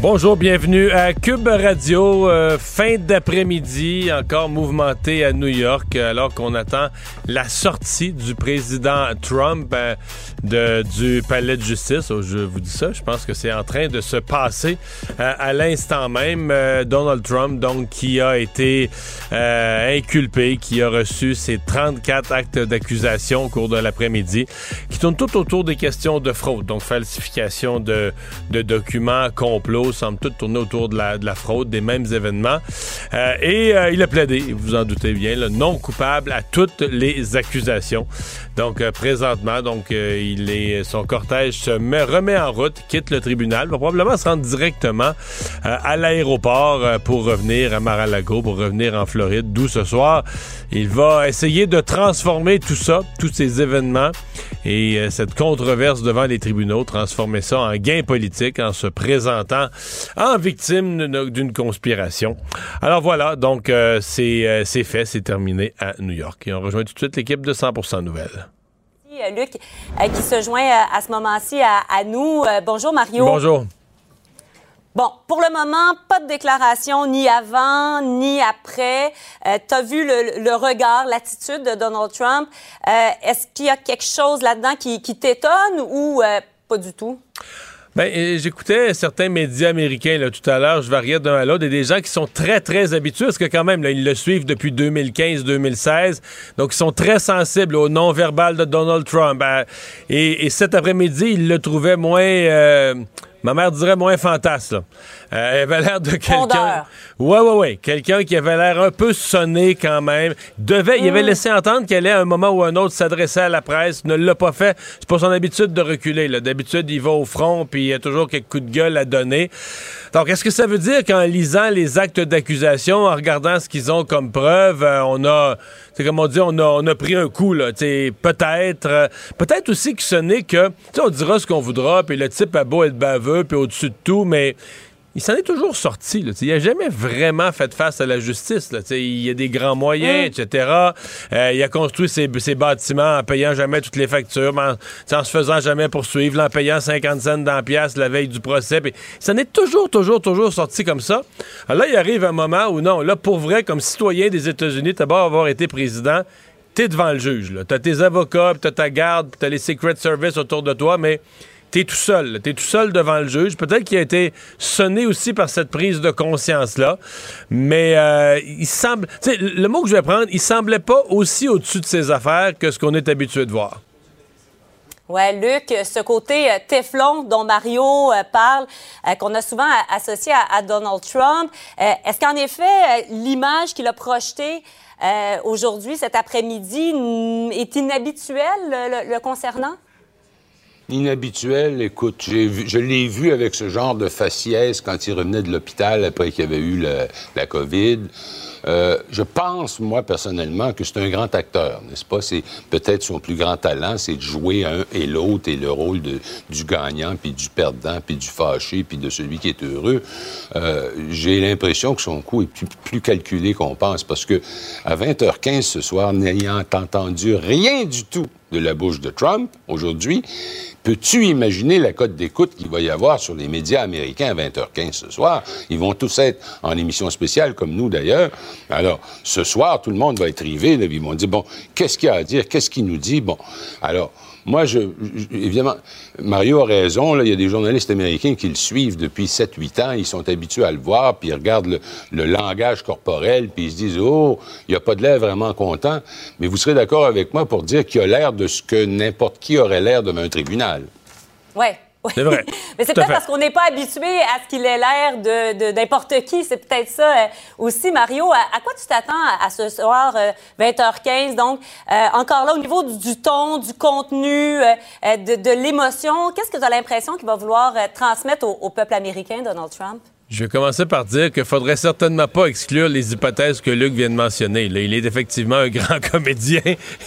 Bonjour, bienvenue à Cube Radio. Euh, fin d'après-midi, encore mouvementé à New York, alors qu'on attend la sortie du président Trump euh, de, du palais de justice. Oh, je vous dis ça, je pense que c'est en train de se passer euh, à l'instant même. Donald Trump, donc, qui a été inculpé, qui a reçu ses 34 actes d'accusation au cours de l'après-midi, qui tournent tout autour des questions de fraude, donc falsification de, de documents, complot semble tout tourner autour de la, de la fraude, des mêmes événements. Euh, et euh, il a plaidé, vous en doutez bien, le non coupable à toutes les accusations. Donc euh, présentement, donc il est son cortège se met, remet en route, quitte le tribunal, va probablement se rendre directement à l'aéroport pour revenir à Mar-a-Lago, pour revenir en Floride, d'où ce soir il va essayer de transformer tout ça, tous ces événements et cette controverse devant les tribunaux, transformer ça en gain politique en se présentant en victime d'une conspiration. Alors voilà, donc euh, euh, c'est fait, c'est terminé à New York. Et on rejoint tout de suite l'équipe de 100% Nouvelles. Euh, Luc, qui se joint à ce moment-ci à, nous. bonjour Mario. Bonjour. Bon, pour le moment, pas de déclaration ni avant ni après. tu as vu le, regard, l'attitude de Donald Trump. Est-ce qu'il y a quelque chose là-dedans qui, qui t'étonne ou pas du tout? Ben, j'écoutais certains médias américains tout à l'heure, je variais d'un à l'autre, et des gens qui sont très, très habitués, parce que quand même, ils le suivent depuis 2015-2016, donc ils sont très sensibles au non-verbal de Donald Trump. Et, cet après-midi, ils le trouvaient moins... Euh, Ma mère dirait moins fantasme. Euh, elle avait l'air de quelqu'un. Ouais, ouais, ouais. Quelqu'un qui avait l'air un peu sonné quand même. Devait, Il avait mm. laissé entendre qu'elle allait à un moment ou un autre s'adresser à la presse. Ne l'a pas fait. C'est pas son habitude de reculer. D'habitude, il va au front puis il y a toujours quelques coups de gueule à donner. Donc, est-ce que ça veut dire qu'en lisant les actes d'accusation, en regardant ce qu'ils ont comme preuve, euh, on a, c'est comme on dit, on a, on a pris un coup, là. Peut-être. Euh, peut-être aussi que ce n'est que. on dira ce qu'on voudra, puis le type a beau être baveux, puis au-dessus de tout, mais il s'en est toujours sorti. Là. Il n'a jamais vraiment fait face à la justice. Là. Il y a des grands moyens, mm. etc. Euh, il a construit ses, bâtiments en payant jamais toutes les factures, en, en se faisant jamais poursuivre, en payant 50 cents dans la pièce la veille du procès. Il s'en est toujours, toujours, toujours sorti comme ça. Alors là, il arrive un moment où non, là, pour vrai, comme citoyen des États-Unis, beau avoir été président, tu es devant le juge. Tu as tes avocats, tu as ta garde, tu as les Secret Service autour de toi, mais t'es tout seul. T'es tout seul devant le juge. Peut-être qu'il a été sonné aussi par cette prise de conscience-là. Mais euh, il semble. Tu sais, le mot que je vais prendre, il semblait pas aussi au-dessus de ses affaires que ce qu'on est habitué de voir. Ouais, Luc, ce côté euh, Teflon dont Mario euh, parle, qu'on a souvent associé à, Donald Trump, est-ce qu'en effet, l'image qu'il a projetée aujourd'hui, cet après-midi, est inhabituelle le concernant? Inhabituel, écoute, je l'ai vu avec ce genre de faciès quand il revenait de l'hôpital après qu'il avait eu la COVID. Euh, je pense, moi, personnellement, que c'est un grand acteur, n'est-ce pas? C'est peut-être son plus grand talent, c'est de jouer un et l'autre et le rôle du gagnant, puis du perdant, puis du fâché, puis de celui qui est heureux. Euh, J'ai l'impression que son coup est plus, plus calculé qu'on pense, parce que à 20h15 ce soir, n'ayant entendu rien du tout de la bouche de Trump aujourd'hui, Peux-tu imaginer la cote d'écoute qu'il va y avoir sur les médias américains à 20h15 ce soir? Ils vont tous être en émission spéciale, comme nous d'ailleurs. Alors, ce soir, tout le monde va être rivé. ils vont dire, bon, qu'est-ce qu'il y a à dire? Qu'est-ce qu'il nous dit? Bon, alors, moi, je, évidemment, Mario a raison. il y a des journalistes américains qui le suivent depuis 7-8 ans. Ils sont habitués à le voir, puis ils regardent le, langage corporel, puis ils se disent Oh, il n'y a pas de l'air vraiment content. Mais vous serez d'accord avec moi pour dire qu'il a l'air de ce que n'importe qui aurait l'air devant un tribunal. Oui. C'est vrai. Mais c'est peut-être parce qu'on n'est pas habitué à ce qu'il ait l'air de, n'importe qui. C'est peut-être ça euh, aussi, Mario. À, quoi tu t'attends à, ce soir, 20h15? Euh, Donc, euh, encore là, au niveau du, ton, du contenu, de, l'émotion, qu'est-ce que tu as l'impression qu'il va vouloir transmettre au, peuple américain, Donald Trump? Je vais commencer par dire qu'il faudrait certainement pas exclure les hypothèses que Luc vient de mentionner. il est effectivement un grand comédien.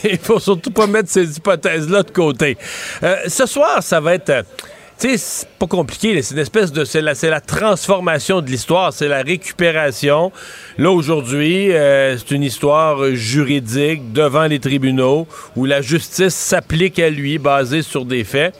Il faut surtout pas mettre ces hypothèses-là de côté. Euh, ce soir, ça va être... Sais, c'est pas compliqué. C'est une espèce de... C'est la, la, transformation de l'histoire. C'est la récupération. Là, aujourd'hui, euh, c'est une histoire juridique devant les tribunaux où la justice s'applique à lui basée sur des faits.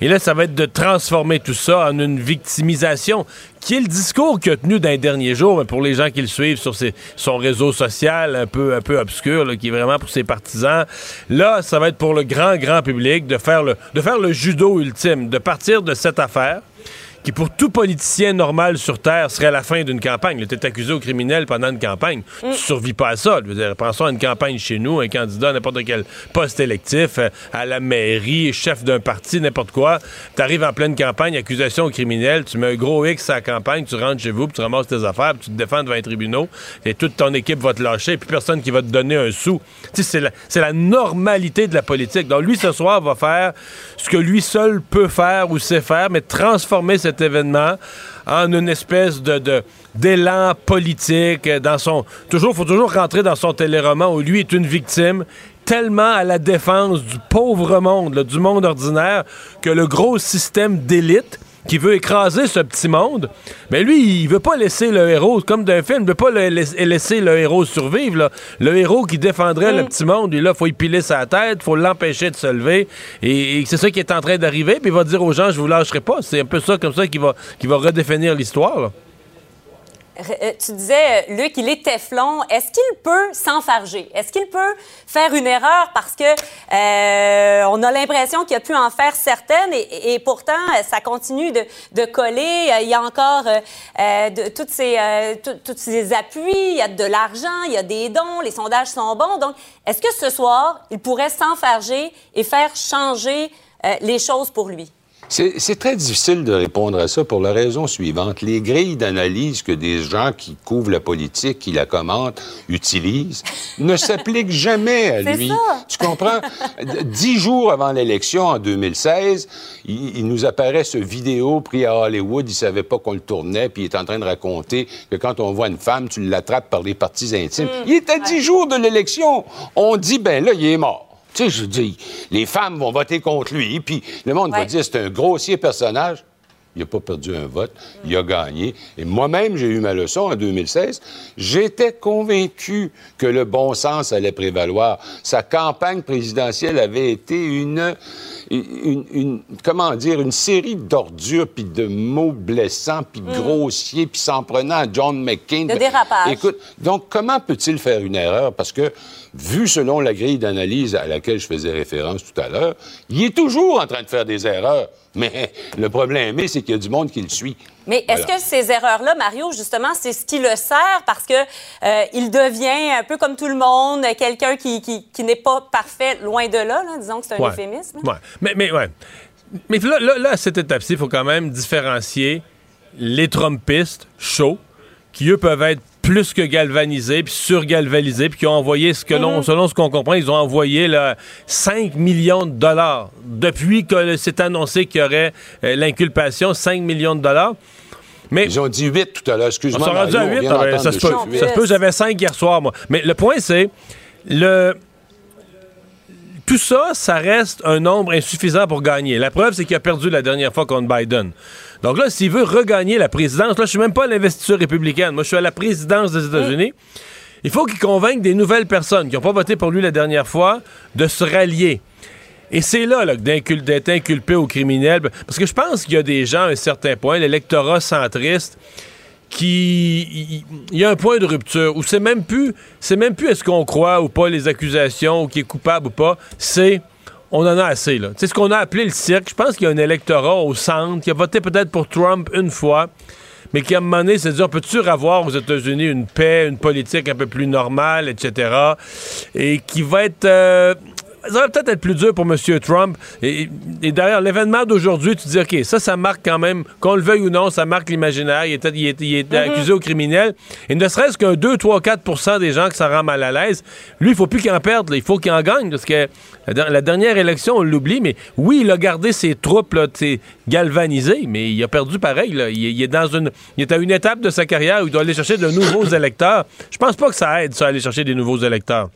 Et là, ça va être de transformer tout ça en une victimisation, qui est le discours qu'il a tenu dans les derniers jours, pour les gens qui le suivent sur son réseau social un peu, obscur, qui est vraiment pour ses partisans. Là, ça va être pour le grand, grand public de faire le judo ultime, de partir de cette affaire qui pour tout politicien normal sur Terre serait la fin d'une campagne. Tu es accusé au criminel pendant une campagne. Tu mm. survis pas à ça. Je veux dire, pensons à une campagne chez nous, un candidat à n'importe quel poste électif, euh, à la mairie, chef d'un parti, n'importe quoi. Tu arrives en pleine campagne, accusation au criminel, tu mets un gros X à la campagne, tu rentres chez vous, puis tu ramasses tes affaires, puis tu te défends devant les tribunaux, et toute ton équipe va te lâcher, puis personne qui va te donner un sou. C'est la, la normalité de la politique. Donc lui, ce soir, va faire ce que lui seul peut faire ou sait faire, mais transformer cette événement en une espèce de, d'élan politique dans son toujours faut toujours rentrer dans son téléroman où lui est une victime tellement à la défense du pauvre monde, du monde ordinaire, que le gros système d'élite qui veut écraser ce petit monde, mais lui, il veut pas laisser le héros, comme d'un film, il veut pas laisser le héros survivre. Le héros qui défendrait le mm. petit monde, il là, faut y piler sa tête, faut l'empêcher de se lever. Et, c'est ça qui est en train d'arriver, puis il va dire aux gens, je vous lâcherai pas. C'est un peu ça comme ça qui va, qui va redéfinir l'histoire. Euh, tu disais, Luc, il est Teflon. Est-ce qu'il peut s'enfarger? Est-ce qu'il peut faire une erreur parce que euh, on a l'impression qu'il a pu en faire certaines et, pourtant ça continue de, coller. Il y a encore euh, de, toutes ces, tous ces appuis, il y a de l'argent, il y a des dons, les sondages sont bons. Donc, est-ce que ce soir, il pourrait s'enfarger et faire changer les choses pour lui? C'est très difficile de répondre à ça pour la raison suivante. Les grilles d'analyse que des gens qui couvrent la politique, qui la commentent, utilisent, ne s'appliquent jamais à lui. Tu comprends? Dix jours avant l'élection en 2016, il, nous apparaît ce vidéo pris à Hollywood. Il savait pas qu'on le tournait, puis il est en train de raconter que quand on voit une femme, tu l'attrapes par les parties intimes. Mm. Il est à dix jours de l'élection. On dit, ben là, il est mort. Tu sais, je dis, les femmes vont voter contre lui, puis le monde va dire c'est un grossier personnage. Il n'a pas perdu un vote, il a gagné. Et moi-même, j'ai eu ma leçon en 2016. J'étais convaincu que le bon sens allait prévaloir. Sa campagne présidentielle avait été une, une, comment dire, une série d'ordures, puis de mots blessants, puis mm. grossiers, puis s'en prenant à John McCain. De dérapage. Écoute, donc comment peut-il faire une erreur? Parce que vu selon la grille d'analyse à laquelle je faisais référence tout à l'heure, il est toujours en train de faire des erreurs. Mais le problème c'est qu'il y a du monde qui le suit. Mais est-ce que ces erreurs-là, Mario, justement, c'est ce qui le sert? Parce que euh, il devient un peu comme tout le monde, quelqu'un qui, qui, n'est pas parfait, loin de là, disons que c'est un euphémisme. Ouais. Mais, mais, ouais. mais là, là, à cette étape-ci, il faut quand même différencier les Trumpistes chauds, qui eux peuvent être plus que galvanisés, puis surgalvanisés, puis qui ont envoyé, ce que l'on, mhm. selon ce qu'on comprend, ils ont envoyé là, 5 millions de dollars. Depuis que c'est annoncé qu'il y aurait euh, l'inculpation, 5 millions de dollars. Mais, Ils ont dit 8 tout à l'heure, excuse-moi. On s'est rendu à 8, ça se peut. Ça se peut, j'avais 5 hier soir, moi. Mais le point, c'est, le tout ça, ça reste un nombre insuffisant pour gagner. La preuve, c'est qu'il a perdu la dernière fois contre Biden. Donc là, s'il veut regagner la présidence, là, je suis même pas à l'investiture républicaine. Moi, je suis à la présidence des États-Unis. Il faut qu'il convainque des nouvelles personnes qui n'ont pas voté pour lui la dernière fois de se rallier. Et c'est là, là d'être inculpé au criminel. Parce que je pense qu'il y a des gens à un certain point, l'électorat centriste, qui il y, a un point de rupture où c'est même plus c'est même plus est-ce qu'on croit ou pas les accusations ou qui est coupable ou pas, c'est on en a assez là. C'est ce qu'on a appelé le cirque. Je pense qu'il y a un électorat au centre qui a voté peut-être pour Trump une fois, mais qui à un moment donné s'est dit on peut-tu avoir aux États-Unis une paix, une politique un peu plus normale, etc. Et qui va être euh, ça va peut-être être plus dur pour M. Trump. Et, et derrière l'événement d'aujourd'hui, tu dis, OK, ça, ça marque quand même, qu'on le veuille ou non, ça marque l'imaginaire. Il est, il est, il est Mm-hmm. accusé au criminel. Et ne serait-ce qu'un 2, 3, 4% des gens que ça rend mal à l'aise, lui, il faut plus qu'il en perde. là. Il faut qu'il en gagne. Parce que la, der- la dernière élection, on l'oublie, mais oui, il a gardé ses troupes là, galvanisées, mais il a perdu pareil. là. Il, est- il est dans une, il est à une étape de sa carrière où il doit aller chercher de nouveaux électeurs. Je pense pas que ça aide, ça, aller chercher des nouveaux électeurs.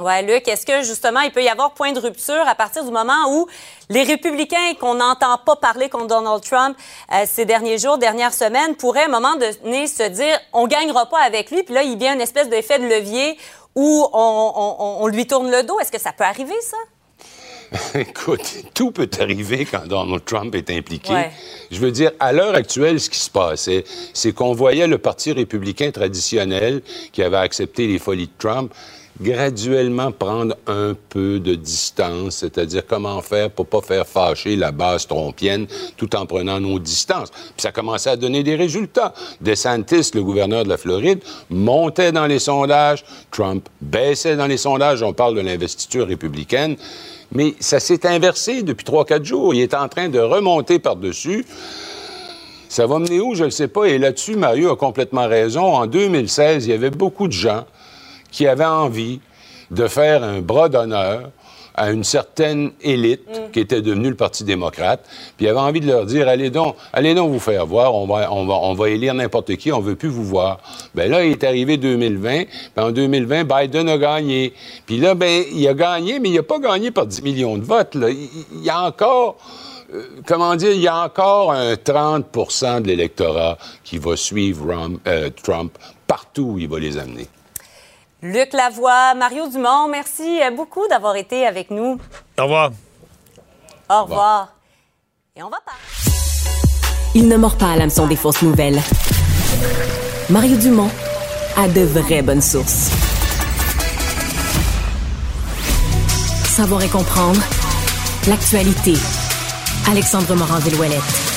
Ouais, Luc, est-ce que justement il peut y avoir point de rupture à partir du moment où les républicains qu'on n'entend pas parler contre Donald Trump euh, ces derniers jours, dernières semaines, pourraient à un moment donné se dire on gagnera pas avec lui, puis là il vient une espèce d'effet de levier où on, on- on- on lui tourne le dos. Est-ce que ça peut arriver ça? Écoute, tout peut arriver quand Donald Trump est impliqué. Ouais. Je veux dire, à l'heure actuelle, ce qui se passait, c'est qu'on voyait le Parti républicain traditionnel qui avait accepté les folies de Trump graduellement prendre un peu de distance, c'est-à-dire comment faire pour pas faire fâcher la base trompienne tout en prenant nos distances. Puis ça commençait à donner des résultats. DeSantis, le gouverneur de la Floride, montait dans les sondages, Trump baissait dans les sondages, on parle de l'investiture républicaine, mais ça s'est inversé depuis 3-4 jours. Il est en train de remonter par-dessus. Ça va mener où, je ne sais pas. Et là-dessus, Mario a complètement raison. En 2016, il y avait beaucoup de gens qui avaient envie de faire un bras d'honneur à une certaine élite qui était devenue le Parti démocrate, puis il avait envie de leur dire allez donc, allez donc vous faire voir, on va, on va, on va élire n'importe qui, on veut plus vous voir. Ben là, il est arrivé 2020, puis en 2020, Biden a gagné. Puis là, ben, il a gagné, mais il n'a pas gagné par 10 millions de votes. là. Il, il y a encore euh, comment dire, il y a encore un 30% de l'électorat qui va suivre euh, Trump partout où il va les amener. Luc Lavoie, Mario Dumont, merci euh, beaucoup d'avoir été avec nous. Au revoir. Au revoir. Et on va parler. Il ne mord pas à l'hameçon des fausses nouvelles. Mario Dumont a de vraies bonnes sources. Savoir et comprendre l'actualité. Alexandre Morand-Villouellette.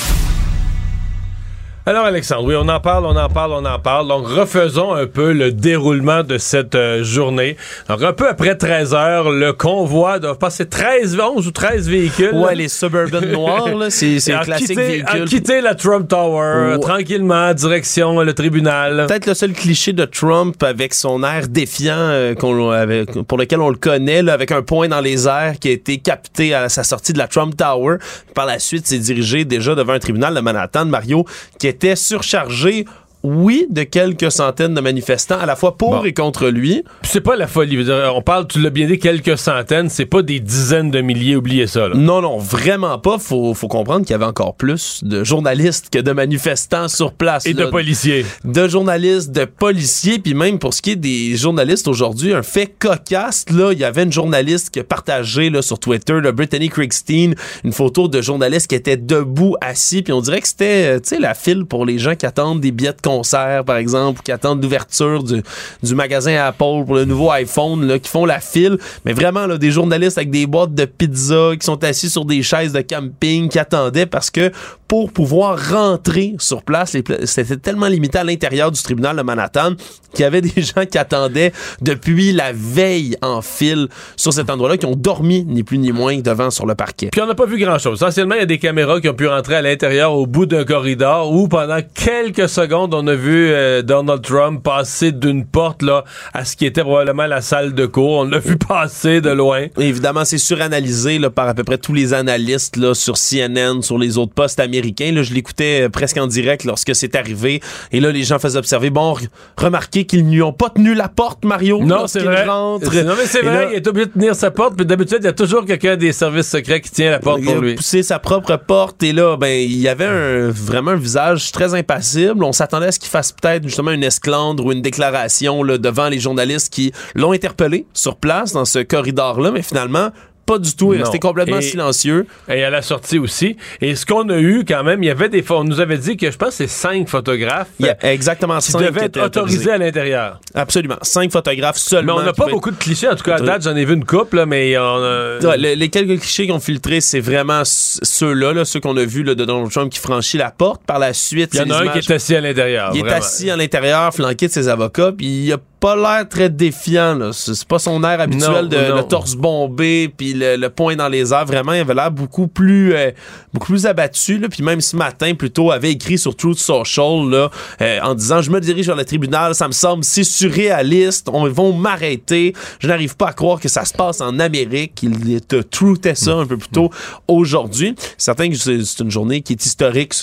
Alors, Alexandre, oui, on en parle, on en parle, on en parle. Donc, refaisons un peu le déroulement de cette euh, journée. Donc, un peu après 13 heures, le convoi doit passer 13, 11 ou 13 véhicules. Ouais, les Suburban noirs, là, c'est c'est classique véhicule. quitté la Trump Tower, Ouais. tranquillement, direction le tribunal. Peut-être le seul cliché de Trump avec son air défiant euh, pour lequel on le connaît, là, avec un point dans les airs qui a été capté à sa sortie de la Trump Tower. Par la suite, s'est dirigé déjà devant un tribunal de Manhattan, Mario, qui était surchargé, oui, de quelques centaines de manifestants, à la fois pour Bon. et contre lui. C'est pas la folie. Dire, On parle, tu l'as bien dit, quelques centaines. C'est pas des dizaines de milliers. Oubliez ça. là. Non, non, vraiment pas. Faut, faut comprendre qu'il y avait encore plus de journalistes que de manifestants sur place. Et de policiers. de journalistes, de policiers, puis même pour ce qui est des journalistes aujourd'hui, un fait cocasse, là, il y avait une journaliste qui a partagé là, sur Twitter, là, Brittany Crickstein, une photo de journaliste qui était debout, assis, puis on dirait que c'était, euh, tu sais, la file pour les gens qui attendent des billets de concert, par exemple, qui attendent l'ouverture du, magasin Apple pour le nouveau iPhone, là, qui font la file, mais vraiment, là, des journalistes avec des boîtes de pizza, qui sont assis sur des chaises de camping, qui attendaient parce que pour pouvoir rentrer sur place, c'était tellement limité à l'intérieur du tribunal de Manhattan qu'il y avait des gens qui attendaient depuis la veille en file sur cet endroit-là, qui ont dormi ni plus ni moins devant sur le parquet. Puis on n'a pas vu grand-chose. Essentiellement, il y a des caméras qui ont pu rentrer à l'intérieur au bout d'un corridor où pendant quelques secondes, on a vu euh, Donald Trump passer d'une porte là à ce qui était probablement la salle de cours. On l'a vu passer de loin. Évidemment, c'est suranalysé là, par à peu près tous les analystes là, sur CNN, sur les autres postes américains. Là, je l'écoutais euh, presque en direct lorsque c'est arrivé. Et là, les gens faisaient observer. Bon, re- remarquez qu'ils n'y ont pas tenu la porte, Mario. Non, c'est vrai. rentrent. Non, mais c'est vrai, là- il est obligé de tenir sa porte, puis d'habitude, il y a toujours quelqu'un des services secrets qui tient la porte il pour a lui. poussé sa propre porte et là, ben, il y avait un, vraiment un visage très impassible. On s'attendait à ce qu'il fasse peut-être justement une esclandre ou une déclaration là, devant les journalistes qui l'ont interpellé sur place dans ce corridor-là, mais finalement, pas du tout. Il restait complètement Et- silencieux. Et à la sortie aussi. Et ce qu'on a eu quand même, il y avait des fois, on nous avait dit que je pense que c'est cinq photographes Il y a exactement qui cinq devaient qui être autorisés à l'intérieur. Absolument. Cinq photographes Mais seulement. on n'a pas beaucoup de clichés. En tout cas, à date, j'en ai vu une couple, là, mais on a... Ouais, le- les quelques clichés qui ont filtré, c'est vraiment ceux-là, là, ceux qu'on a vus là, de Donald Trump qui franchit la porte. Par la suite, Il y en a un qui est assis à l'intérieur. Il est assis à l'intérieur, flanqué de ses avocats, puis il y a pas l'air très défiant. Là. C'est pas son air habituel de le torse bombé puis le, le, poing dans les airs. Vraiment, il avait l'air beaucoup plus euh, beaucoup plus abattu. Là. Puis même ce matin, plutôt, avait écrit sur Truth Social là, euh, en disant Je me dirige vers le tribunal, ça me semble si surréaliste, on vont m'arrêter. Je n'arrive pas à croire que ça se passe en Amérique. Il te truttait ça un peu plus tôt aujourd'hui. Certain que c'est une journée qui est historique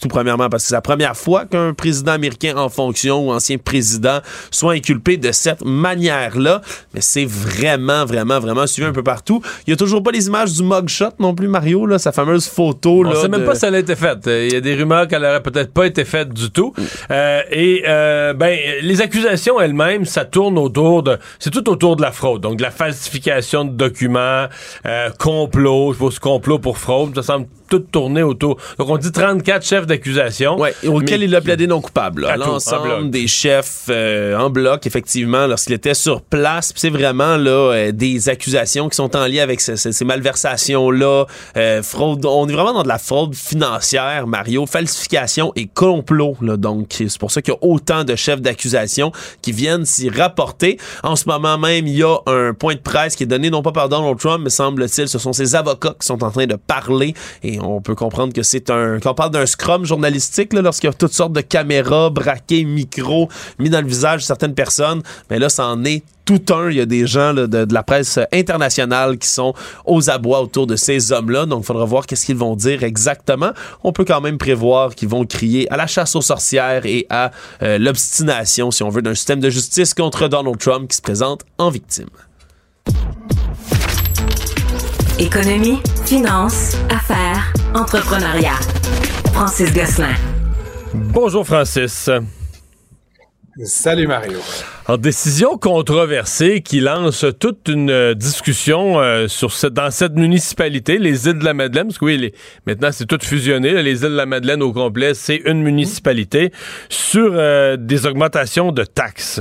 tout premièrement parce que c'est la première fois qu'un président américain en fonction ou ancien président soit inculpé de cette manière-là. Mais c'est vraiment, vraiment, vraiment suivi un peu partout. Il y a toujours pas les images du mugshot non plus, Mario, là, sa fameuse photo. On sait même pas si elle a été faite. Il y a des rumeurs qu'elle aurait peut-être pas été faite du tout. Euh, et euh, ben, les accusations elles-mêmes, ça tourne autour de, c'est tout autour de la fraude. Donc de la falsification de documents, euh, complot, je pense complot pour fraude. Ça semble tout autour. Donc on dit 34 chefs d'accusation. Oui, auquel il a plaidé non coupable. L'ensemble des chefs euh, en bloc, effectivement, lorsqu'il était sur place. C'est vraiment là euh, des accusations qui sont en lien avec ces, malversations-là. Euh, fraude. On est vraiment dans de la fraude financière, Mario. Falsification et complot. Là, donc, c'est pour ça qu'il y a autant de chefs d'accusation qui viennent s'y rapporter. En ce moment même, il y a un point de presse qui est donné non pas par Donald Trump, mais semble-t-il, ce sont ses avocats qui sont en train de parler. Et on peut comprendre que c'est un... Quand on parle d'un scrum journalistique, lorsqu'il y a toutes sortes de caméras braquées, micros mis dans le visage de certaines personnes, mais là, ça en est tout un. Il y a des gens de, la presse internationale qui sont aux abois autour de ces hommes-là. Donc, il faudra voir qu'est-ce qu'ils vont dire exactement. On peut quand même prévoir qu'ils vont crier à la chasse aux sorcières et à euh, l'obstination, si on veut, d'un système de justice contre Donald Trump qui se présente en victime. Économie, finance, affaires, entrepreneuriat. Francis Gosselin. Bonjour Francis. Salut Mario. En décision controversée qui lance toute une euh, discussion euh, sur dans cette municipalité, les îles de la Madeleine, parce que oui, maintenant c'est tout fusionné, les îles de la Madeleine au complet, c'est une municipalité, sur euh, des augmentations de taxes.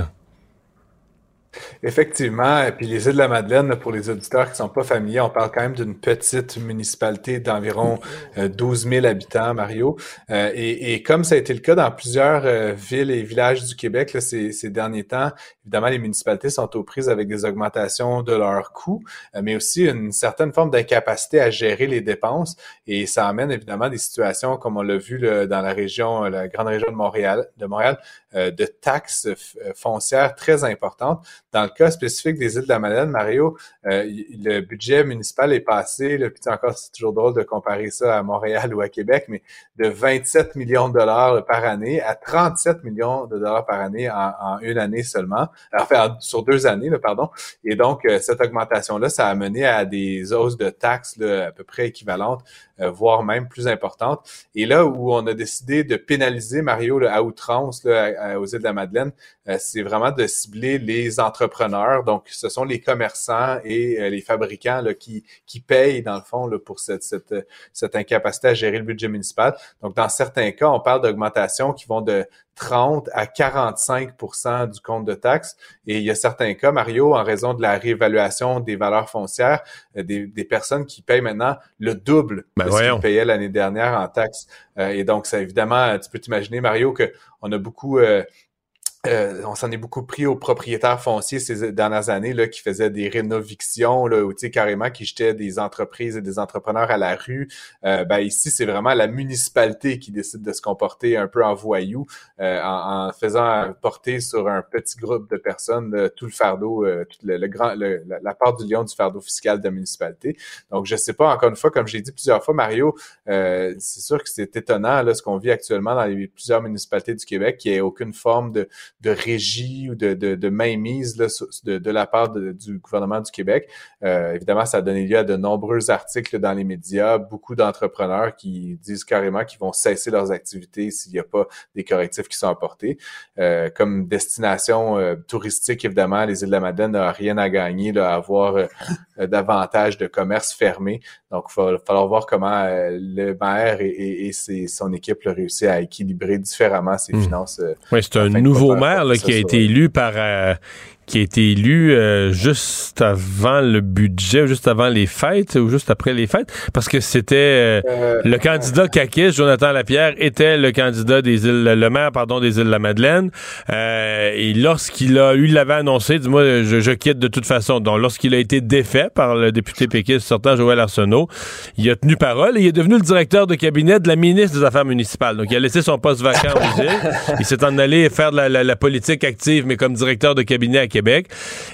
Effectivement, et puis les îles de la Madeleine, pour les auditeurs qui ne sont pas familiers, on parle quand même d'une petite municipalité d'environ 12 000 habitants, Mario. Euh, et, comme ça a été le cas dans plusieurs euh, villes et villages du Québec ces, derniers temps, évidemment, les municipalités sont aux prises avec des augmentations de leurs coûts, euh, mais aussi une certaine forme d'incapacité à gérer les dépenses. Et ça amène évidemment des situations comme on l'a vu dans la région, la grande région de Montréal, de Montréal, de taxes foncières très importantes. Dans le cas spécifique des îles de la Madeleine, Mario, euh, le budget municipal est passé, là, puis encore, c'est toujours drôle de comparer ça à Montréal ou à Québec, mais de 27 millions de dollars par année à 37 millions de dollars par année en, une année seulement, enfin, sur deux années, là, pardon. Et donc, euh, cette augmentation-là, ça a mené à des hausses de taxes là, à peu près équivalentes euh, voire même plus importante. Et là où on a décidé de pénaliser Mario là, à outrance là, aux îles de la Madeleine, euh, c'est vraiment de cibler les entrepreneurs. Donc, ce sont les commerçants et euh, les fabricants là, qui, qui payent, dans le fond, là, pour cette, cette, cette incapacité à gérer le budget municipal. Donc, dans certains cas, on parle d'augmentations qui vont de 30 à 45% du compte de taxes. Et il y a certains cas, Mario, en raison de la réévaluation des valeurs foncières, euh, des, des personnes qui payent maintenant le double ben de ce qu'ils payaient l'année dernière en taxes. Euh, et donc, ça évidemment, tu peux t'imaginer, Mario, que on a beaucoup euh, euh, on s'en est beaucoup pris aux propriétaires fonciers ces dernières années là, qui faisaient des rénovictions, là, ou carrément qui jetaient des entreprises et des entrepreneurs à la rue. Euh, ben, ici, c'est vraiment la municipalité qui décide de se comporter un peu en voyou, euh, en, faisant porter sur un petit groupe de personnes tout le fardeau, tout le, grand, la, part du lion du fardeau fiscal de la municipalité. Donc, je sais pas, encore une fois, comme j'ai dit plusieurs fois, Mario, c'est sûr que c'est étonnant là, ce qu'on vit actuellement dans les plusieurs municipalités du Québec, qui ait aucune forme de de régie ou de, de, de mainmise là, de, de, la part du gouvernement du Québec. Euh, évidemment, ça a donné lieu à de nombreux articles dans les médias, beaucoup d'entrepreneurs qui disent carrément qu'ils vont cesser leurs activités s'il n'y a pas des correctifs qui sont apportés. Euh, comme destination euh, touristique, évidemment, les îles de la Madeleine n'ont rien à gagner là, à avoir euh, davantage de commerces fermés. Donc, il va falloir voir comment le maire et, et, son équipe ont réussi à équilibrer différemment ses hmm. finances. oui, c'est un nouveau maire qui a été élu. par, euh, qui a été élu euh, juste avant le budget, juste avant les fêtes ou juste après les fêtes, parce que c'était euh, euh, le candidat Kakis, Jonathan Lapierre, était le candidat des îles, le maire, pardon, des îles de la Madeleine. et lorsqu'il a, lui l'avait annoncé, dis-moi, je, quitte de toute façon. Donc, lorsqu'il a été défait par le député péquiste sortant, Joël Arsenault, il a tenu parole et il est devenu le directeur de cabinet de la ministre des Affaires municipales. Donc, il a laissé son poste vacant aux îles. Il s'est en allé faire de la, la, politique active, mais comme directeur de cabinet à Québec.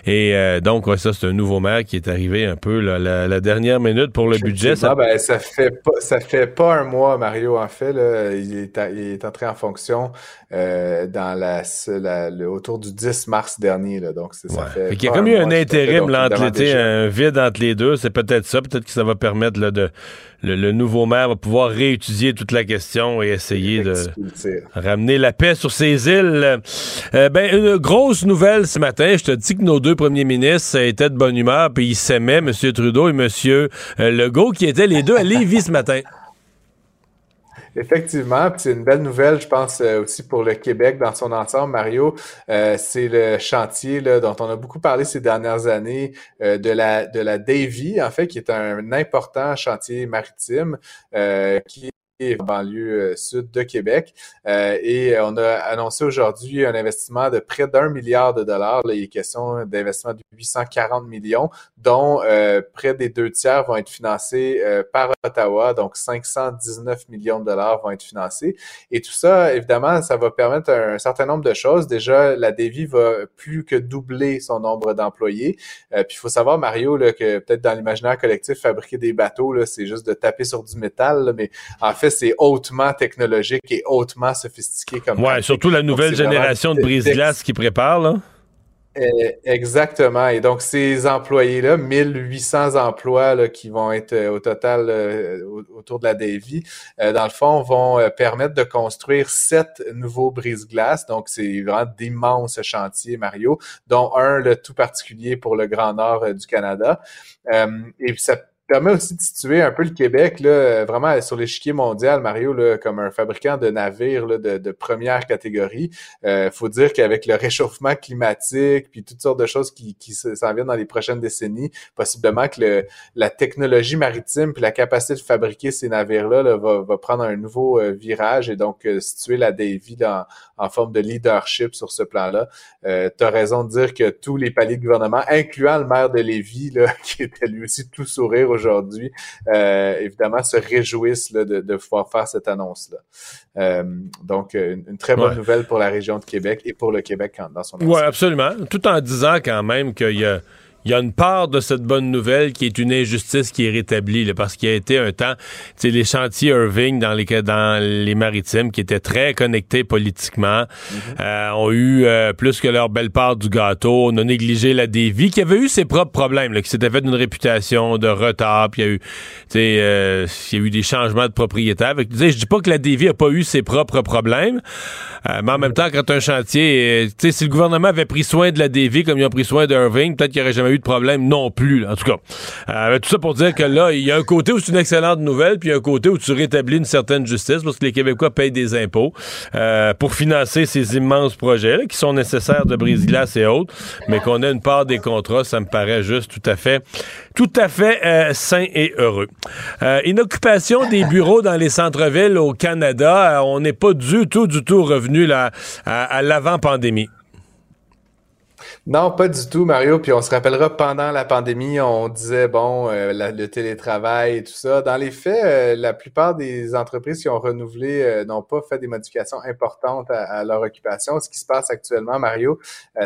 Et euh, donc, ça, c'est un nouveau maire qui est arrivé un peu la, dernière minute pour le budget. Ça... Ben, ça fait pas, ça fait pas un mois, Mario, en fait. il, est entré en fonction euh, dans la, autour du 10 mars dernier. donc, ça fait. il y a comme eu un intérim, un vide entre les deux. C'est peut-être ça. Peut-être que ça va permettre de le, nouveau maire va pouvoir réétudier toute la question et essayer de ramener la paix sur ces îles. Euh, ben, une grosse nouvelle ce matin. Je te dis que nos deux premiers ministres étaient de bonne humeur, puis ils s'aimaient, M. Trudeau et M. Euh, Legault, qui étaient les deux à Lévis ce matin. Effectivement, c'est une belle nouvelle, je pense, euh, aussi pour le Québec dans son ensemble, Mario. Euh, c'est le chantier dont on a beaucoup parlé ces dernières années euh, de la de la Davy, en fait, qui est un important chantier maritime qui banlieue euh, sud de Québec. Euh, et on a annoncé aujourd'hui un investissement de près d'un milliard de dollars. Il est question d'investissement de 840 millions, dont euh, près des deux tiers vont être financés par Ottawa, donc 519 millions de dollars vont être financés. Et tout ça, évidemment, ça va permettre un, certain nombre de choses. Déjà, la Davy va plus que doubler son nombre d'employés. puis il faut savoir, Mario, là, que peut-être dans l'imaginaire collectif, fabriquer des bateaux, c'est juste de taper sur du métal, mais en fait, c'est hautement technologique et hautement sophistiqué comme Ouais, surtout la nouvelle génération de brise-glace qui prépare, là. Eh, exactement. Et donc, ces employés-là, 1800 emplois là, qui vont être euh, au total euh, autour de la Davy, euh, dans le fond, vont permettre de construire sept nouveaux brise-glaces. Donc, c'est vraiment d'immenses chantiers, Mario, dont un, le tout particulier pour le Grand Nord du Canada. et ça permet aussi de situer un peu le Québec là, vraiment sur l'échiquier mondial, Mario, là, comme un fabricant de navires là, de, de, première catégorie. Euh, faut dire qu'avec le réchauffement climatique, puis toutes sortes de choses qui, qui s'en viennent dans les prochaines décennies, possiblement que le, la technologie maritime puis la capacité de fabriquer ces navires-là va, va, prendre un nouveau euh, virage et donc euh, situer la Davy dans, en forme de leadership sur ce plan-là. Euh, tu as raison de dire que tous les paliers de gouvernement, incluant le maire de Lévis, là, qui était lui aussi tout sourire aujourd'hui, euh, évidemment, se réjouissent là, de, de, pouvoir faire cette annonce-là. Euh, donc, une, très bonne nouvelle pour la région de Québec et pour le Québec dans son ensemble. Oui, absolument. Tout en disant quand même qu'il y a il y a une part de cette bonne nouvelle qui est une injustice qui est rétablie, là, parce qu'il y a été un temps, tu sais, les chantiers Irving dans les, dans les maritimes qui étaient très connectés politiquement, mm-hmm. euh, ont eu euh, plus que leur belle part du gâteau. On a négligé la dévie, qui avait eu ses propres problèmes, là, qui s'était fait d'une réputation de retard, puis il y a eu, tu sais, euh, il y a eu des changements de propriétaire. je dis pas que la dévie a pas eu ses propres problèmes, mais en même temps, quand un chantier, tu sais, si le gouvernement avait pris soin de la dévie comme ils ont pris soin d'Irving, peut-être qu'il n'y aurait jamais eu de problème non plus. En tout cas, euh, tout ça pour dire que là, il y a un côté où c'est une excellente nouvelle, puis un côté où tu rétablis une certaine justice parce que les Québécois payent des impôts euh, pour financer ces immenses projets qui sont nécessaires de brise-glace et autres, mais qu'on a une part des contrats, ça me paraît juste tout à fait, tout à fait euh, sain et heureux. une occupation des bureaux dans les centres-villes au Canada, on n'est pas du tout, du tout revenu là, à l'avant-pandémie. Non, pas du tout, Mario. Puis on se rappellera pendant la pandémie, on disait bon, euh, le télétravail et tout ça. Dans les faits, euh, la plupart des entreprises qui ont renouvelé euh, n'ont pas fait des modifications importantes à, leur occupation. Ce qui se passe actuellement, Mario,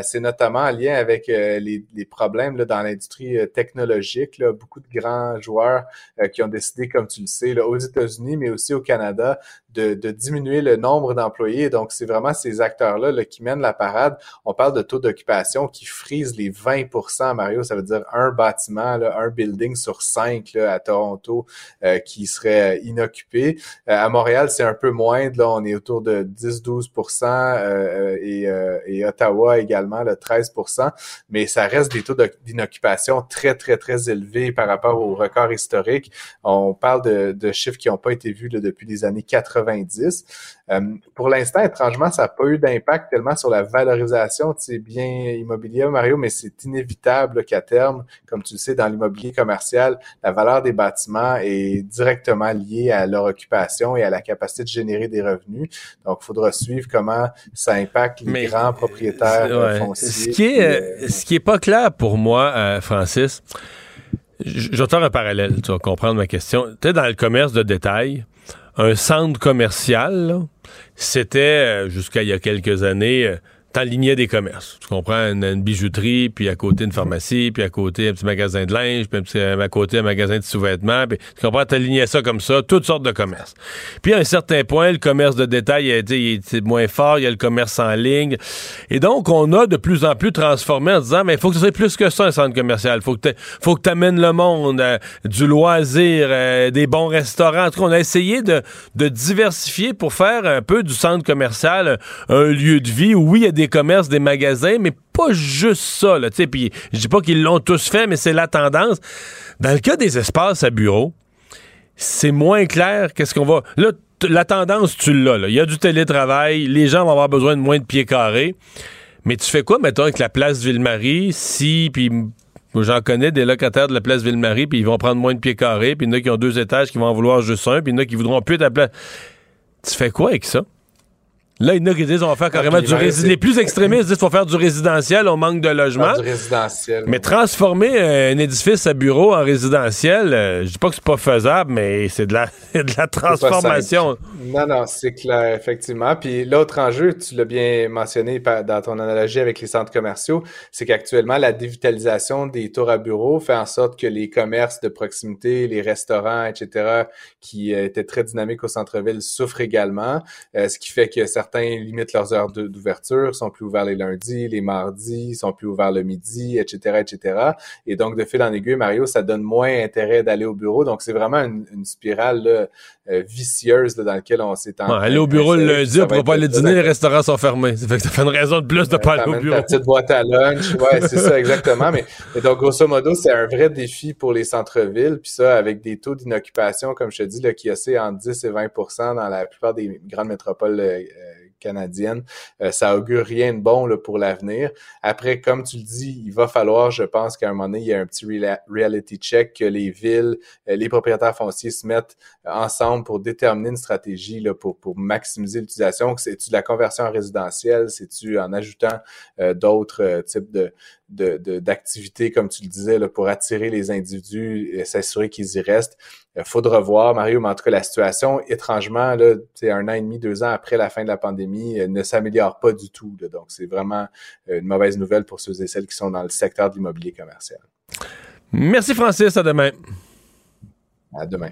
c'est notamment en lien avec les, problèmes là, dans l'industrie technologique. Là. Beaucoup de grands joueurs qui ont décidé, comme tu le sais, là, aux États-Unis, mais aussi au Canada, de, diminuer le nombre d'employés. Donc, c'est vraiment ces acteurs-là là, qui mènent la parade. On parle de taux d'occupation qui frise les 20% Mario. Ça veut dire un bâtiment, un building sur cinq à Toronto euh, qui serait inoccupé. Euh, à Montréal, c'est un peu moins. Là, on est autour de 10-12 euh, et, Ottawa également, le 13% Mais ça reste des taux d'inoccupation très, très, très élevés par rapport au record historique. On parle de, chiffres qui n'ont pas été vus depuis les années 80 pour l'instant, étrangement, ça n'a pas eu d'impact tellement sur la valorisation de ces biens immobiliers Mario, mais c'est inévitable qu'à terme, comme tu le sais, dans l'immobilier commercial, la valeur des bâtiments est directement liée à leur occupation et à la capacité de générer des revenus. Donc, il faudra suivre comment ça impacte les grands propriétaires euh, fonciers. Ce qui est, ce qui est pas clair pour moi, Francis, j'entends un parallèle, tu vas comprendre ma question. Tu es dans le commerce de détail, un centre commercial, c'était, euh, jusqu'à il y a quelques années, euh, t'enlignais des commerces. Tu comprends? Une, bijouterie, puis à côté une pharmacie, puis à côté un petit magasin de linge, puis à côté un magasin de sous-vêtements. Puis, tu comprends? T'alignais ça comme ça, toutes sortes de commerces. Puis à un certain point, le commerce de détail été, moins fort, il y a le commerce en ligne. Et donc, on a de plus en plus transformé en disant, mais il faut que ce soit plus que ça, un centre commercial. Faut que faut que le monde, euh, du loisir, euh, des bons restaurants. En tout cas, on a essayé de, de diversifier pour faire un peu du centre commercial un lieu de vie où, oui, il y a des des commerces, des magasins, mais pas juste ça. Là, puis je dis pas qu'ils l'ont tous fait, mais c'est la tendance. Dans le cas des espaces à bureau, c'est moins clair qu'est-ce qu'on va... Là, la tendance, tu l'as. Il y a du télétravail, les gens vont avoir besoin de moins de pieds carrés. Mais tu fais quoi, mettons, avec la place Ville-Marie, si, puis j'en connais des locataires de la place Ville-Marie, puis ils vont prendre moins de pieds carrés, puis il y en a qui ont deux étages qui vont en vouloir juste un, puis il y en a qui voudront plus ta place. Tu fais quoi avec ça? Là, il y en a qui disent on va faire carrément du résidentiel. Les plus extrémistes disent qu'il faut faire du résidentiel, on manque de logement. du résidentiel. Mais transformer un édifice à bureau en résidentiel, euh, je dis pas que c'est pas faisable, mais c'est de la, de la transformation. Non, non, c'est clair, effectivement. Puis l'autre enjeu, tu l'as bien mentionné dans ton analogie avec les centres commerciaux, c'est qu'actuellement, la dévitalisation des tours à bureaux fait en sorte que les commerces de proximité, les restaurants, etc., qui euh, étaient très dynamiques au centre-ville souffrent également, euh, ce qui fait que certains certains limitent leurs heures d'ouverture, sont plus ouverts les lundis, les mardis, sont plus ouverts le midi, etc., etc. Et donc, de fil en aiguille, Mario, ça donne moins intérêt d'aller au bureau. Donc, c'est vraiment une, spirale euh, vicieuse dans laquelle on s'est en Aller au bureau le lundi, on pourra pas aller dîner, les restaurants sont fermés. Ça fait que ça fait une raison de plus de pas aller au bureau. Ta petite boîte à lunch, ouais, c'est ça, exactement. Mais, donc, grosso modo, c'est un vrai défi pour les centres-villes. Puis ça, avec des taux d'inoccupation, comme je te dis, là, qui oscillent entre 10 et 20% dans la plupart des grandes métropoles euh, canadienne. Euh, ça augure rien de bon pour l'avenir. Après, comme tu le dis, il va falloir, je pense qu'à un moment donné, il y a un petit reality check que les villes, euh, les propriétaires fonciers se mettent ensemble pour déterminer une stratégie là, pour, pour maximiser l'utilisation. C'est-tu de la conversion en résidentielle? C'est-tu en ajoutant euh, d'autres types de, d'activités, comme tu le disais, là, pour attirer les individus et s'assurer qu'ils y restent? Il faudra voir, Mario, mais en tout cas, la situation, étrangement, là, un an et demi, deux ans après la fin de la pandémie, euh, ne s'améliore pas du tout. donc, c'est vraiment euh, une mauvaise nouvelle pour ceux et celles qui sont dans le secteur de l'immobilier commercial. Merci, Francis. À demain. À demain.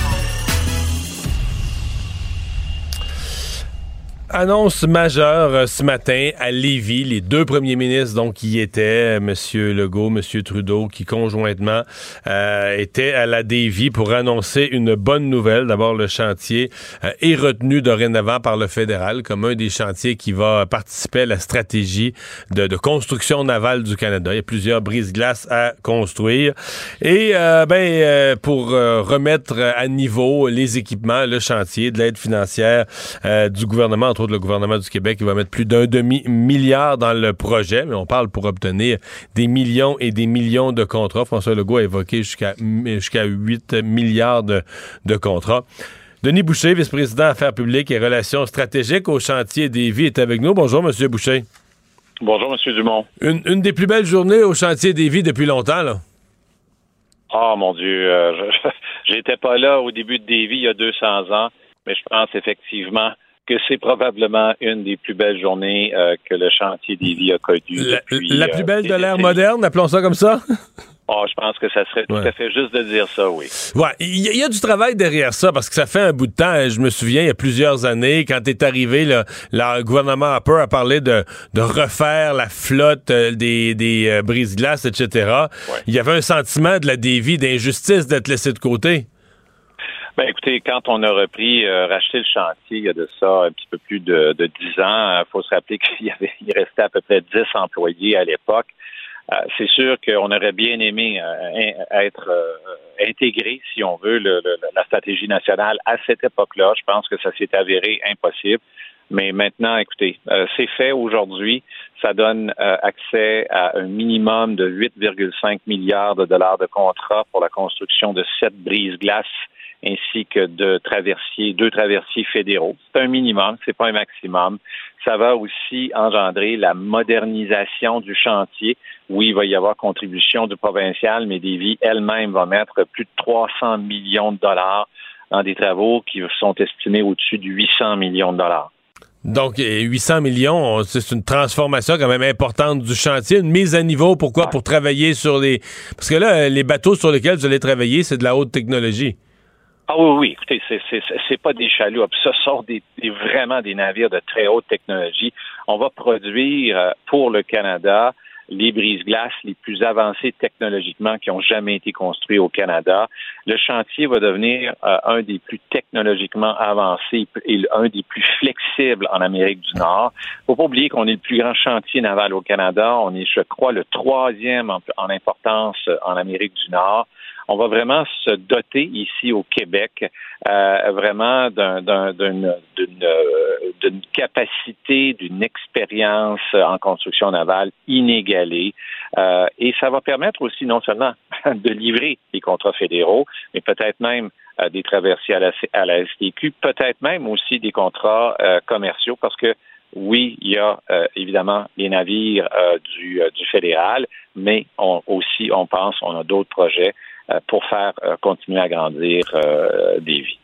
Annonce majeure euh, ce matin à Lévis. Les deux premiers ministres donc y étaient, euh, M. Legault, M. Trudeau, qui conjointement euh, étaient à la Lévis pour annoncer une bonne nouvelle. D'abord, le chantier est retenu dorénavant par le fédéral comme un des chantiers qui va participer à la stratégie de, construction navale du Canada. Il y a plusieurs brises-glaces à construire. Et ben pour remettre à niveau les équipements, le chantier de l'aide financière du gouvernement, le gouvernement du Québec qui va mettre plus d'un demi-milliard dans le projet, mais on parle pour obtenir des millions et des millions de contrats. François Legault a évoqué jusqu'à jusqu'à 8 milliards de, contrats. Denis Boucher, vice-président Affaires publiques et relations stratégiques au chantier des vies, est avec nous. Bonjour, Monsieur Boucher. Bonjour, Monsieur Dumont. Une, des plus belles journées au chantier des vies depuis longtemps, là. Ah, mon Dieu. Euh, j'étais pas là au début de Davy il y a 200 ans, mais je pense effectivement que c'est probablement une des plus belles journées euh, que le chantier d'Ivy a connues. La, la plus belle de l'ère moderne, appelons ça comme ça? Oh, je pense que ça serait tout à fait juste de dire ça, oui. Ouais, il y, a du travail derrière ça parce que ça fait un bout de temps. Je me souviens, il y a plusieurs années, quand est arrivé, le, gouvernement Harper a parlé de, de refaire la flotte euh, des, des euh, brise-glaces, etc. Il y avait un sentiment de la dévie, d'injustice d'être laissé de côté. Ben écoutez, quand on a repris, euh, racheté le chantier, il y a de ça un petit peu plus de, dix ans, il faut se rappeler qu'il y avait, il restait à peu près 10 employés à l'époque. Euh, c'est sûr qu'on aurait bien aimé euh, être euh, intégré, si on veut, la stratégie nationale à cette époque-là. Je pense que ça s'est avéré impossible. Mais maintenant, écoutez, c'est fait aujourd'hui. Ça donne accès à un minimum de 8,5 milliards de dollars de contrats pour la construction de sept brises-glaces ainsi que de traversiers, deux traversiers fédéraux. C'est un minimum, c'est pas un maximum. Ça va aussi engendrer la modernisation du chantier. Oui, il va y avoir contribution du provincial, mais Davy elle-même va mettre plus de 300 millions de dollars dans des travaux qui sont estimés au-dessus de 800 millions de dollars. Donc, 800 millions, c'est une transformation quand même importante du chantier, une mise à niveau. Pourquoi? Pour travailler sur les... Parce que là, les bateaux sur lesquels vous allez travailler, c'est de la haute technologie. Ah oui, oui, écoutez, c'est pas des chaloupes, ce sont vraiment des navires de très haute technologie. On va produire euh, pour le Canada les brise-glaces les plus avancées technologiquement qui ont jamais été construits au Canada. Le chantier va devenir euh, un des plus technologiquement avancés et un des plus flexibles en Amérique du Nord. Faut pas oublier qu'on est le plus grand chantier naval au Canada. On est, je crois, le troisième en importance en Amérique du Nord on va vraiment se doter ici au Québec euh, vraiment d'une capacité, d'une expérience en construction navale inégalée. Euh, et ça va permettre aussi non seulement de livrer des contrats fédéraux, mais peut-être même euh, des traversiers à la, à STQ, peut-être même aussi des contrats commerciaux, parce que oui, il y a évidemment les navires du, fédéral, mais on, aussi, on pense, on a d'autres projets euh, pour faire euh, continuer à grandir euh, des vies.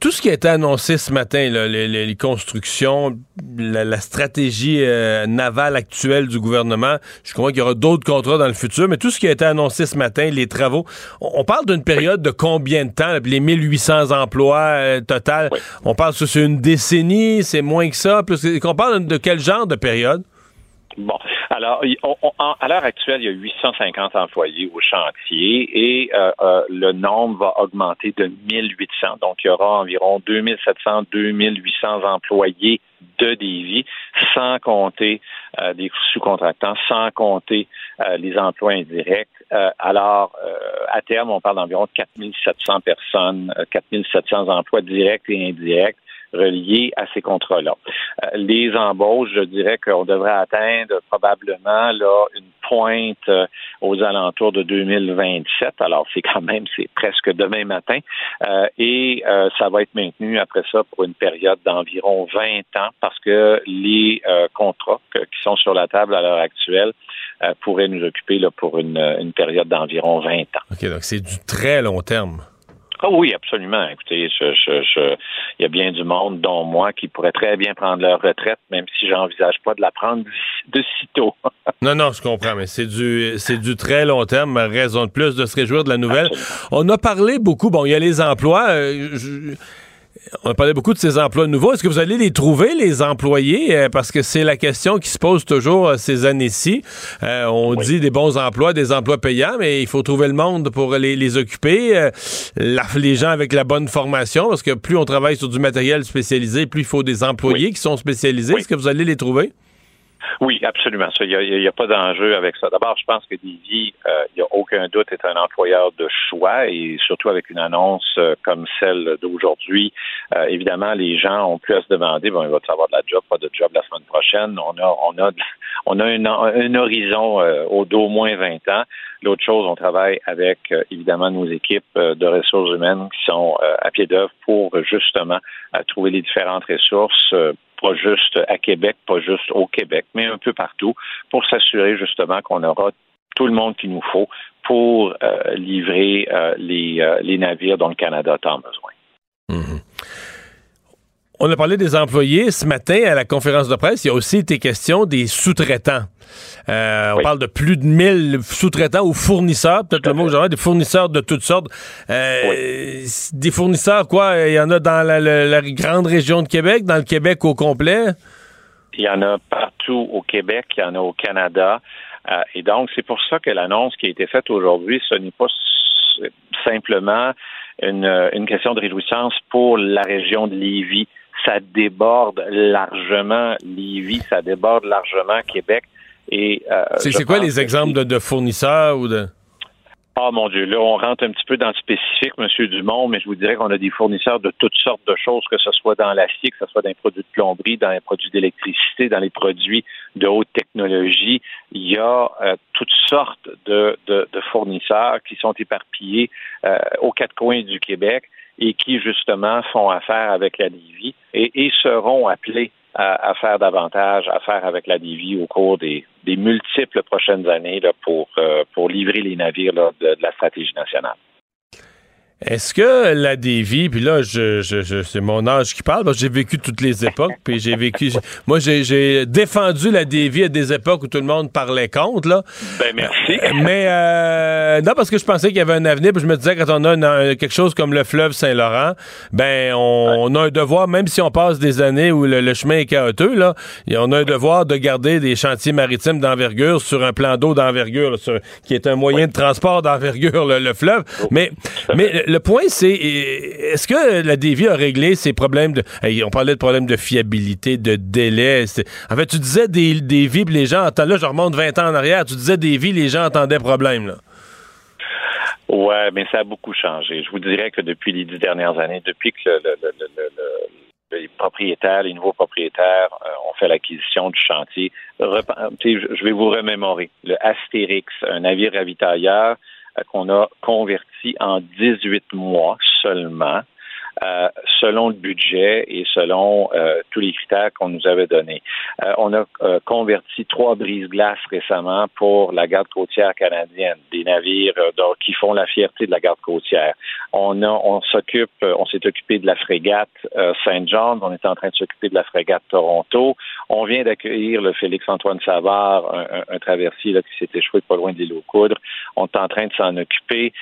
tout ce qui a été annoncé ce matin, les, constructions, la, stratégie navale actuelle du gouvernement, je crois qu'il y aura d'autres contrats dans le futur, mais tout ce qui a été annoncé ce matin, les travaux, on, parle d'une période de combien de temps? Les 1800 emplois total, on parle que c'est une décennie, c'est moins que ça, plus, on parle de quel genre de période? Bon, alors, à l'heure actuelle, il y a 850 employés au chantier et euh, euh, le nombre va augmenter de 1800. Donc, il y aura environ 2700, 2800 employés de Davy, sans compter euh, des sous-contractants, sans compter les emplois indirects. alors, à terme, on parle d'environ 4700 personnes, 4700 emplois directs et indirects reliés à ces contrats-là. Euh, les embauches, je dirais qu'on devrait atteindre probablement là une pointe euh, aux alentours de 2027. Alors c'est quand même c'est presque demain matin euh, et ça va être maintenu après ça pour une période d'environ 20 ans parce que les contrats qui sont sur la table à l'heure actuelle pourraient nous occuper là, pour une, une période d'environ 20 ans. OK, donc c'est du très long terme. Ah oui, absolument. Écoutez, il y a bien du monde, dont moi, qui pourrait très bien prendre leur retraite, même si j'envisage pas de la prendre de sitôt. non, non, je comprends, mais c'est du, c'est du très long terme. Raison de plus de se réjouir de la nouvelle. On a parlé beaucoup. Bon, il y a les emplois. Euh, on parlait beaucoup de ces emplois nouveaux. Est-ce que vous allez les trouver, les employés? Euh, parce que c'est la question qui se pose toujours euh, ces années-ci. Euh, on dit des bons emplois, des emplois payants, mais il faut trouver le monde pour les, occuper. les gens avec la bonne formation, parce que plus on travaille sur du matériel spécialisé, plus il faut des employés qui sont spécialisés. Est-ce que vous allez les trouver? Oui, absolument. Il n'y a, pas d'enjeu avec ça. D'abord, je pense que Divi, euh, il n'y a aucun doute, est un employeur de choix et surtout avec une annonce euh, comme celle d'aujourd'hui, euh, évidemment, les gens ont pu à se demander, bon, il va avoir de la job, pas de job la semaine prochaine? On a, on a, on a un, horizon au d'au moins 20 ans. L'autre chose, on travaille avec évidemment nos équipes de ressources humaines qui sont à pied d'œuvre pour justement trouver les différentes ressources pas juste à Québec, pas juste au Québec, mais un peu partout, pour s'assurer justement qu'on aura tout le monde qu'il nous faut pour euh, livrer euh, les, euh, les, navires dont le Canada a tant besoin. On a parlé des employés. Ce matin, à la conférence de presse, il y a aussi été question des sous-traitants. Euh, on parle de plus de 1000 sous-traitants ou fournisseurs, peut-être le mot que des fournisseurs de toutes sortes. Euh, des fournisseurs, quoi? Il y en a dans la, grande région de Québec, dans le Québec au complet? Il y en a partout au Québec, il y en a au Canada. Euh, et donc, c'est pour ça que l'annonce qui a été faite aujourd'hui, ce n'est pas simplement une, une question de réjouissance pour la région de Lévis. Ça déborde largement Lévis, ça déborde largement Québec. Et euh, c'est quoi les exemples de, de fournisseurs ou de ah mon Dieu, là, on rentre un petit peu dans le spécifique, Monsieur Dumont, mais je vous dirais qu'on a des fournisseurs de toutes sortes de choses, que ce soit dans l'acier, que ce soit dans les produits de plomberie, dans les produits d'électricité, dans les produits de haute technologie. Il y a euh, toutes sortes de, de, fournisseurs qui sont éparpillés euh, aux quatre coins du Québec et qui, justement, font affaire avec la Livie et, seront appelés à, faire davantage affaire avec la Navy au cours des, multiples prochaines années pour, euh, pour livrer les navires de la stratégie nationale. Est-ce que la dévie, puis là, je, je, c'est mon âge qui parle, parce que j'ai vécu toutes les époques, puis j'ai vécu. Moi, j'ai défendu la dévie à des époques où tout le monde parlait contre, là. Ben, merci. Euh, mais, euh, non, parce que je pensais qu'il y avait un avenir, puis je me disais, quand on a quelque chose comme le fleuve Saint-Laurent, ben, on, a un devoir, même si on passe des années où le, chemin est chaotique, là, on a un devoir de garder des chantiers maritimes d'envergure sur un plan d'eau d'envergure, qui est un moyen de transport d'envergure, le, fleuve. Oh. Mais, mais le point, c'est est-ce que la Dévie a réglé ses problèmes de. on parlait de problèmes de fiabilité, de délai. En fait, tu disais des, des vies, les gens entendent. Là, je remonte 20 ans en arrière. Tu disais des vies, les gens entendaient problème. Là. Ouais, mais ça a beaucoup changé. Je vous dirais que depuis les dix dernières années, depuis que les propriétaires, les nouveaux propriétaires euh, ont fait l'acquisition du chantier. Je vais vous remémorer. Le Astérix, un navire ravitailleur euh, qu'on a converti en 18 mois seulement. Euh, selon le budget et selon euh, tous les critères qu'on nous avait donnés. Euh, on a converti trois brises-glaces récemment pour la garde côtière canadienne, des navires qui font la fierté de la garde côtière. On s'occupe, on s'est occupé de la frégate Saint John, on est en train de s'occuper de la frégate Toronto. On vient d'accueillir le Félix-Antoine Savard, un, traversier qui s'est échoué pas loin des l'île coudre On est en train de s'en occuper.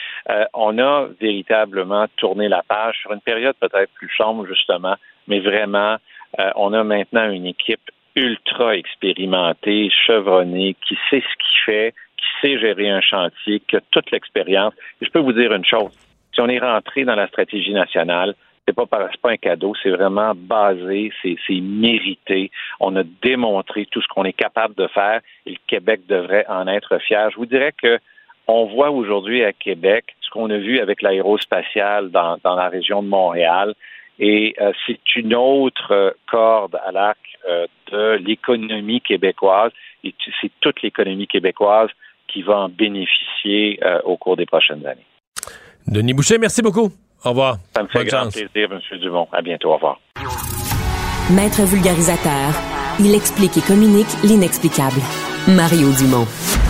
on a véritablement tourné la page sur une période peut-être plus sombre, justement, mais vraiment, euh, on a maintenant une équipe ultra expérimentée, chevronnée, qui sait ce qu'il fait, qui sait gérer un chantier, qui a toute l'expérience. Et je peux vous dire une chose, si on est rentré dans la stratégie nationale, c'est pas, pas un cadeau, c'est vraiment basé, c'est mérité. On a démontré tout ce qu'on est capable de faire et le Québec devrait en être fier. Je vous dirais que on voit aujourd'hui à Québec ce qu'on a vu avec l'aérospatiale dans, la région de Montréal. Et euh, c'est une autre euh, corde à l'arc euh, de l'économie québécoise. Et c'est toute l'économie québécoise qui va en bénéficier au cours des prochaines années. Denis Boucher, merci beaucoup. Au revoir. Ça me fait grand plaisir, M. Dumont. À bientôt. Au revoir. Maître vulgarisateur, il explique et communique l'inexplicable. Mario Dumont.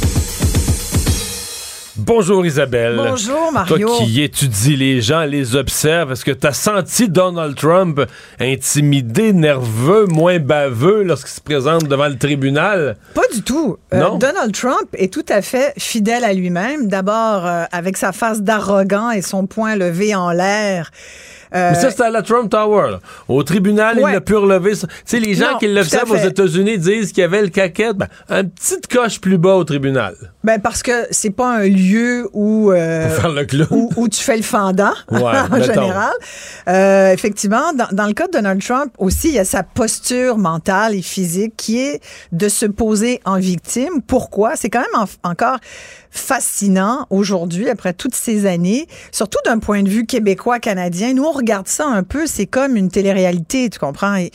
Bonjour Isabelle. Bonjour Mario. Toi qui étudies les gens, les observes, est-ce que tu as senti Donald Trump intimidé, nerveux, moins baveux lorsqu'il se présente devant le tribunal? Pas du tout. Euh, Donald Trump est tout à fait fidèle à lui-même. D'abord euh, avec sa face d'arrogant et son poing levé en l'air. Mais ça, c'était à la Trump Tower. Au tribunal, il a pu relever. Tu sais, les gens qui l'observent aux États-Unis disent qu'il y avait le caquette. Ben, un petit coche plus bas au tribunal. Ben, parce que c'est pas un lieu où, euh, faire le où, tu fais le fendant, en général. Euh, effectivement, dans, dans, le cas de Donald Trump aussi, il y a sa posture mentale et physique qui est de se poser en victime. Pourquoi? C'est quand même encore fascinant aujourd'hui, après toutes ces années, surtout d'un point de vue québécois-canadien. Nous, on regarde ça un peu, c'est comme une télé-réalité, tu comprends? Et,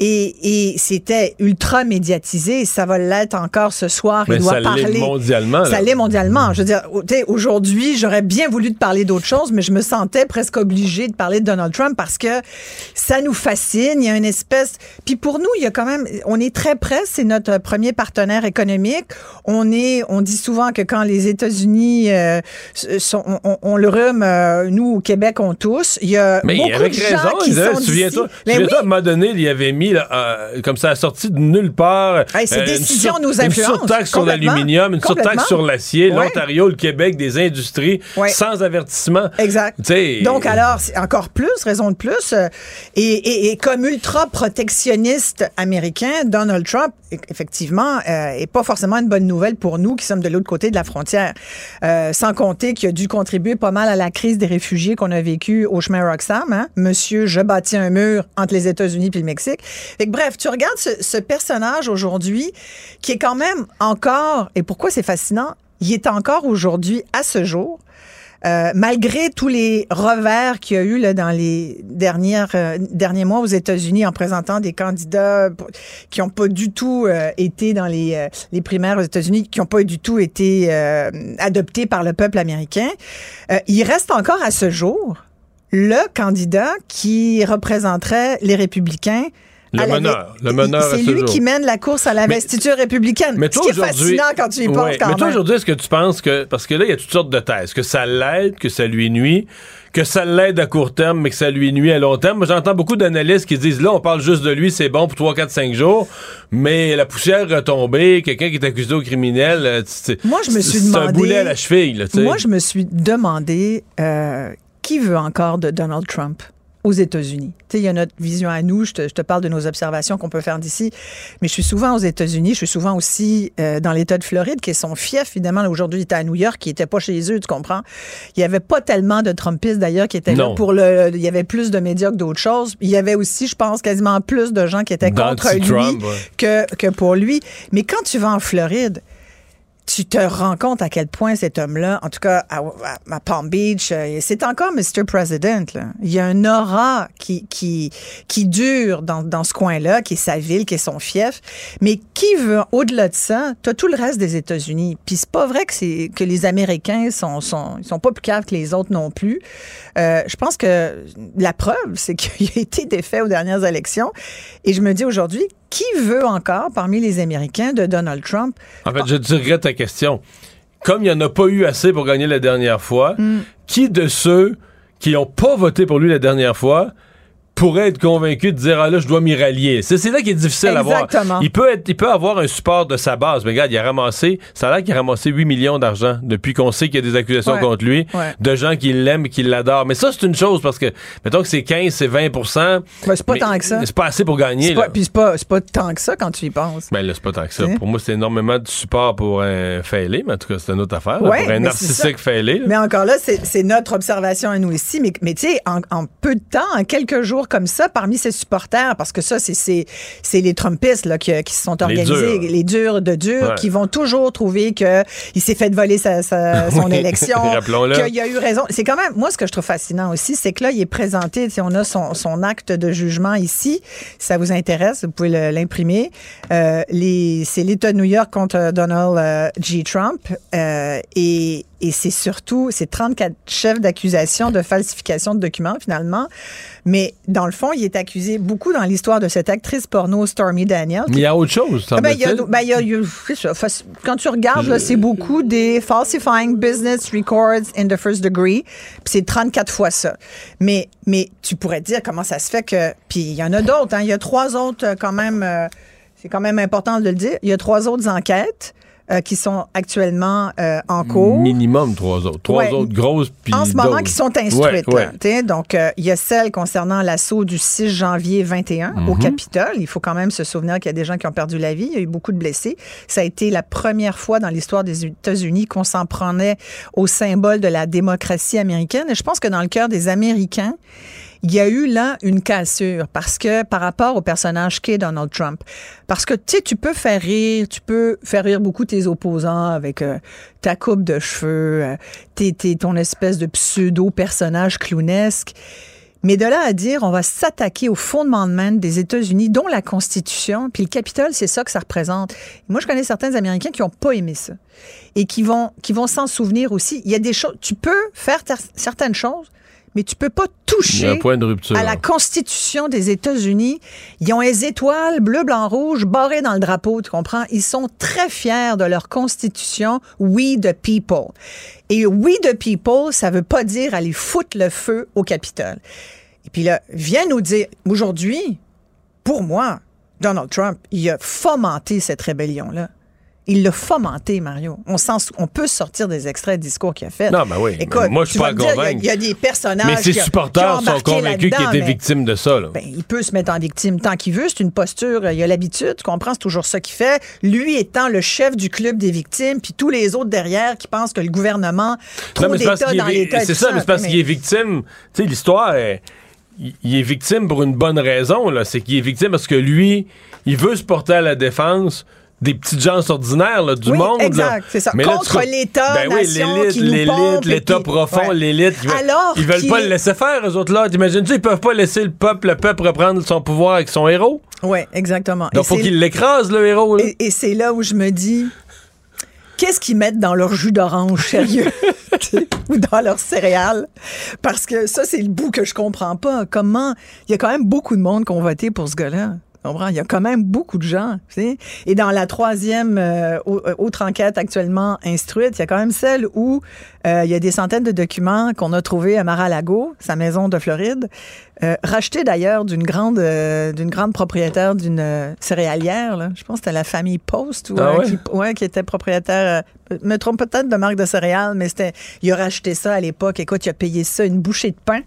et, c'était ultra médiatisé, ça va l'être encore ce soir. Mais il doit ça parler. mondialement. Ça l'est mondialement. Je veux dire, aujourd'hui, j'aurais bien voulu te parler d'autre chose, mais je me sentais presque obligée de parler de Donald Trump parce que ça nous fascine. Il y a une espèce. Puis pour nous, il y a quand même. On est très près. C'est notre premier partenaire économique. On est. On dit souvent que quand les États-Unis euh, sont, on, le rhume, euh, nous au Québec, on tous. Il y a a mais beaucoup avec de raison, gens qui sont souviens-toi, souviens oui. à un moment donné, il y avait mis, là, euh, comme ça, sorti de nulle part. Hey, ces euh, une décisions sur- nous Une influencent, surtaxe sur l'aluminium, une surtaxe sur l'acier, Ouais. l'Ontario, le Québec, des industries, Ouais. sans avertissement. Exact. Donc alors, c'est encore plus, raison de plus. euh, et, et- et comme ultra-protectionniste américain, Donald Trump, e- effectivement, euh, est pas forcément une bonne nouvelle pour nous qui sommes de l'autre côté de la frontière. Euh, sans compter qu'il a dû contribuer pas mal à la crise des réfugiés qu'on a vécue au chemin Hein? Monsieur, je bâtis un mur entre les États-Unis et le Mexique. Fait bref, tu regardes ce, personnage aujourd'hui qui est quand même encore, et pourquoi c'est fascinant, il est encore aujourd'hui, à ce jour, euh, malgré tous les revers qu'il y a eu là, dans les euh, derniers mois aux États-Unis en présentant des candidats qui n'ont pas du tout euh, été dans les, les primaires aux États-Unis, qui n'ont pas du tout été adoptés par le peuple américain, il reste encore à ce jour le candidat qui représenterait les républicains Le meneur, le meneur C'est ce lui qui mène la course à l'investiture républicaine. Mais ce toi, qui est fascinant quand tu y penses Ouais, quand Mais toi, aujourd'hui, est-ce que tu penses que. Parce que là, il y a toutes sortes de thèses. Que ça l'aide, que ça lui nuit, que ça l'aide à court terme, mais que ça lui nuit à long terme. Moi, j'entends beaucoup d'analystes qui disent là, on parle juste de lui, c'est bon pour 3, 4, 5 jours, mais la poussière retombée, quelqu'un qui est accusé au criminel, euh, c'est- Moi, je me suis c'est un demandé- boulet à la cheville, là. Moi, je me suis demandé euh, qui veut encore de Donald Trump aux États-Unis? Tu sais, il y a notre vision à nous. Je te, je te parle de nos observations qu'on peut faire d'ici. Mais je suis souvent aux États-Unis. Je suis souvent aussi euh, dans l'État de Floride, qui est son fief, évidemment. Aujourd'hui, il était à New York, qui n'était pas chez eux, tu comprends? Il n'y avait pas tellement de Trumpistes, d'ailleurs, qui étaient là pour le... Il y avait plus de médias que d'autres choses. Il y avait aussi, je pense, quasiment plus de gens qui étaient contre lui ouais. que, que pour lui. Mais quand tu vas en Floride, tu te rends compte à quel point cet homme-là, en tout cas à, Palm Beach, euh, c'est encore Mr. President. Là. Il y a un aura qui, qui, qui dure dans, dans ce coin-là, qui est sa ville, qui est son fief. Mais qui veut, au-delà de ça, tu as tout le reste des États-Unis. Puis c'est pas vrai que, c'est, que les Américains sont, sont, ils sont pas plus caves que les autres non plus. Euh, je pense que la preuve, c'est qu'il a été défait aux dernières élections. Et je me dis aujourd'hui, qui veut encore, parmi les Américains, de Donald Trump? En fait, je dirais ta question. Comme il n'y en a pas eu assez pour gagner la dernière fois, Mm. qui de ceux qui n'ont pas voté pour lui la dernière fois pourrait être convaincu de dire ah là je dois m'y rallier c'est là qui est difficile à voir Exactement. il peut être il peut avoir un support de sa base mais regarde il a ramassé ça a l'air qu'il a ramassé 8 millions d'argent depuis qu'on sait qu'il y a des accusations Ouais. contre lui Ouais. de gens qui l'aiment qui l'adorent mais ça c'est une chose parce que mettons que c'est 15 c'est 20% Ben, c'est pas mais tant que ça. c'est pas assez pour gagner Puis c'est pas, pas tant que ça quand tu y penses. Ben là, c'est pas tant que ça. Pour moi, c'est énormément de support pour un failé, mais en tout cas, c'est une autre affaire. là, Ouais, pour un narcissique failé. là. Mais encore là, c'est c'est notre observation à nous ici. Mais, mais tu sais, en, en peu de temps, en quelques jours comme ça, parmi ses supporters, parce que ça, c'est- les Trumpistes là, qui, qui se sont organisés, durs. les durs de durs, Ouais. qui vont toujours trouver qu'il s'est fait voler sa, sa- son élection, qu'il y a eu raison. C'est quand même, moi, ce que je trouve fascinant aussi, c'est que là, il est présenté, on a son, son acte de jugement ici. Si ça vous intéresse, vous pouvez l'imprimer. Euh, les- c'est l'État de New York contre Donald euh, J. Trump. Euh, et et c'est surtout, c'est 34 chefs d'accusation de falsification de documents, finalement. Mais dans le fond, il est accusé beaucoup dans l'histoire de cette actrice porno Stormy Daniels. Mais il y a autre chose, ben, il y a, semble-t-il. ben, il y a- il y a- c'est ça. Fac- Quand tu regardes, c'est beaucoup des falsifying business records in the first degree. Puis c'est 34 fois ça. Mais, mais tu pourrais dire comment ça se fait que. Puis il y en a d'autres. Hein. Il y a trois autres, euh, quand même. euh, c'est quand même important de le dire. Il y a trois autres enquêtes euh, qui sont actuellement euh, en cours. Minimum trois autres. Trois Ouais. autres grosses. puis en ce moment, qui sont instruites. Ouais, ouais. là, donc, euh, il y a celle concernant l'assaut du 6 janvier 21 au Mhm. Capitole. Il faut quand même se souvenir qu'il y a des gens qui ont perdu la vie. Il y a eu beaucoup de blessés. Ça a été la première fois dans l'histoire des États-Unis qu'on s'en prenait au symbole de la démocratie américaine. Et je pense que dans le cœur des Américains, il y a eu là une cassure parce que par rapport au personnage qu'est Donald Trump, parce que tu sais, tu peux faire rire, tu peux faire rire beaucoup tes opposants avec euh, ta coupe de cheveux, euh, ton espèce de pseudo personnage clownesque. Mais de là à dire, on va s'attaquer au fondement même des États-Unis, dont la Constitution, puis le Capitole, c'est ça que ça représente. Moi, je connais certains Américains qui n'ont pas aimé ça et qui vont, qui vont s'en souvenir aussi. Il y a des choses, tu peux faire certaines choses, mais tu peux pas toucher un point de rupture. à la Constitution des États-Unis. Ils ont les étoiles bleu, blanc, rouge barrées dans le drapeau, tu comprends? Ils sont très fiers de leur Constitution, We the People. Et We the People, ça veut pas dire aller foutre le feu au Capitole. Et puis là, vient nous dire, aujourd'hui, pour moi, Donald Trump, il a fomenté cette rébellion-là. Il l'a fomenté, Mario. On, sens, on peut sortir des extraits de discours qu'il a fait. Non, ben oui. Écoute, moi, je suis pas Il y, a des personnages. Mais ses supporters sont convaincus qu'il était victime de ça. Là. Ben, il peut se mettre en victime tant qu'il veut. C'est une posture. Il a l'habitude. Tu comprends? C'est toujours ça qu'il fait. Lui étant le chef du club des victimes, puis tous les autres derrière qui pensent que le gouvernement trop d'État dans l'État. C'est ça, mais c'est parce qu'il est victime. Tu sais, l'histoire est il est victime pour une bonne raison. Là. C'est qu'il est victime parce que lui, il veut se porter à la défense des petites gens ordinaires là, du oui, monde. Exact, c'est ça. Contre l'État, ben oui, l'élite, l'élite, l'État profond, l'élite. Alors ils veulent pas le laisser faire, eux autres là. T'imagines-tu, ils peuvent pas laisser le peuple, le peuple reprendre son pouvoir avec son héros? Oui, exactement. Donc, il faut qu'il l'écrase, le héros. Là. Et, et c'est là où je me dis, qu'est-ce qu'ils mettent dans leur jus d'orange, sérieux? ou dans leur céréales. Parce que ça, c'est le bout que je comprends pas. Comment. Il y a quand même beaucoup de monde qui ont voté pour ce gars-là. Il y a quand même beaucoup de gens. Et dans la troisième euh, euh, autre enquête actuellement instruite, il y a quand même celle où euh, il y a des centaines de documents qu'on a trouvés à Mar-a-Lago, sa maison de Floride, euh, rachetés d'ailleurs d'une grande, d'une grande propriétaire d'une céréalière. Là. Je pense que c'était la famille Post ah qui, ouais, qui était propriétaire me trompe peut-être de marque de céréales, mais c'était, il a racheté ça à l'époque. Écoute, il a payé ça une bouchée de pain.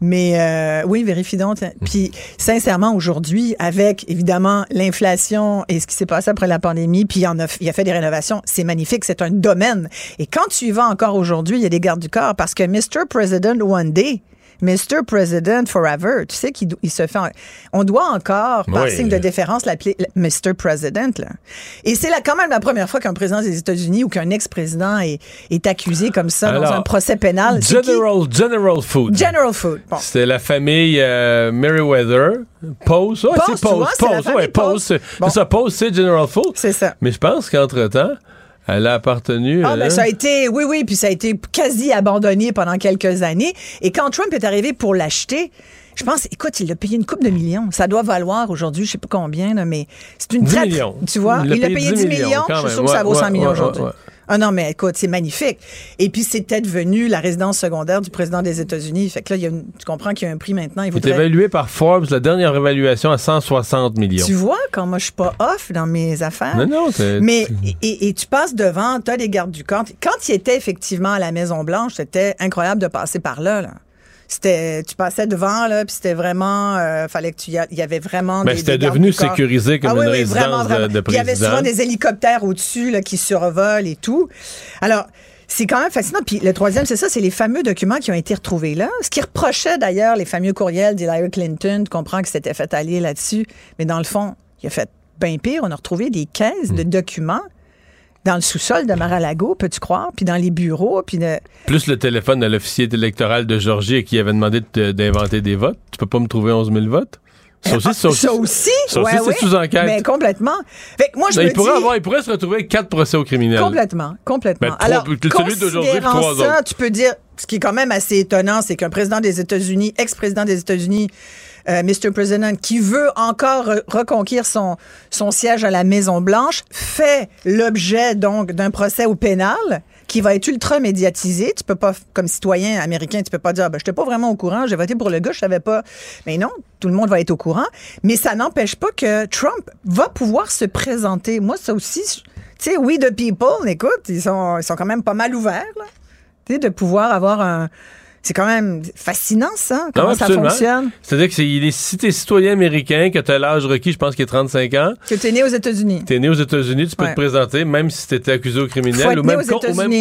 Mais euh, oui, vérifie donc. Puis sincèrement, aujourd'hui, avec évidemment l'inflation et ce qui s'est passé après la pandémie, puis il, en a, il a fait des rénovations, c'est magnifique, c'est un domaine. Et quand tu y vas encore aujourd'hui, il y a des gardes du corps parce que Mr. President One Day, Mr. President Forever. Tu sais qu'il se fait. On doit encore, par signe de déférence, l'appeler Mr. President. Là. Et c'est là quand même la première fois qu'un président des États-Unis ou qu'un ex-président est, est, accusé comme ça dans un procès pénal. General, General Food. General Food. Bon. C'était la famille euh, Meriwether. Pose. Oh, c'est Pose. Pose. Ouais, Pose. C'est ça, Pose, c'est General Food. C'est ça. Mais je pense qu'entre-temps, elle a appartenu. Ah, ben, ça a été, oui, oui, puis ça a été quasi abandonné pendant quelques années. Et quand Trump est arrivé pour l'acheter, je pense, écoute, il a payé une coupe de millions. Ça doit valoir aujourd'hui, je sais pas combien, mais c'est une 10 millions. Tu vois, il, a payé, 10 millions. je suis sûr que ça vaut 100 millions aujourd'hui. Ah non, mais écoute, c'est magnifique. Et puis, c'était devenu la résidence secondaire du président des États-Unis. Fait que là, il y a tu comprends qu'il y a un prix maintenant. Il, est évalué par Forbes, la dernière évaluation, à 160 millions. Tu vois, quand moi, je suis pas off dans mes affaires. Non, non, Mais, et, et, tu passes devant, tu as les gardes du corps. Quand il était effectivement à la Maison-Blanche, c'était incroyable de passer par là. là c'était tu passais devant là puis c'était vraiment euh, fallait que tu il y avait vraiment mais c'était devenu sécurisé comme ah une résidence De, président. il y avait souvent des hélicoptères au-dessus là qui survolent et tout. Alors c'est quand même fascinant. Puis le troisième, c'est ça, c'est les fameux documents qui ont été retrouvés là. Ce qui reprochait d'ailleurs les fameux courriels d'Hillary Clinton. Tu comprends que c'était fait aller là-dessus. Mais dans le fond, il a fait bien pire. On a retrouvé des caisses de hmm. documents dans le sous-sol de Mar-a-Lago, peux-tu croire, puis dans les bureaux, puis Plus le téléphone de l'officier électoral de Georgie qui avait demandé d'inventer des votes. Tu peux pas me trouver 11 000 votes? Ça aussi, ça aussi, ça aussi, c'est sous enquête. Mais complètement. Fait moi, je ben, me il, pourrait avoir, il pourrait se retrouver avec quatre procès aux criminels. Complètement, complètement. Ben, Alors, celui d'aujourd'hui, trois ça, tu peux dire, ce qui est quand même assez étonnant, c'est qu'un président des États-Unis, ex-président des États-Unis, euh, Mr. President, qui veut encore reconquérir son, son siège à la Maison-Blanche, fait l'objet donc d'un procès au pénal qui va être ultra médiatisé. Tu peux pas, comme citoyen américain, tu peux pas dire, ben, je n'étais pas vraiment au courant, j'ai voté pour le gars, je savais pas. Mais non, tout le monde va être au courant. Mais ça n'empêche pas que Trump va pouvoir se présenter. Moi, ça aussi, tu sais, oui, the people, écoute, ils sont, ils sont quand même pas mal ouverts, Tu sais, de pouvoir avoir un, c'est quand même fascinant, ça, comment ça fonctionne. C'est-à-dire que c'est, si t'es citoyen américain, que t'as l'âge requis, je pense qu'il est 35 ans. Que t'es né aux États-Unis. T'es né aux États-Unis, tu peux te présenter, même si t'étais accusé au criminel ou même,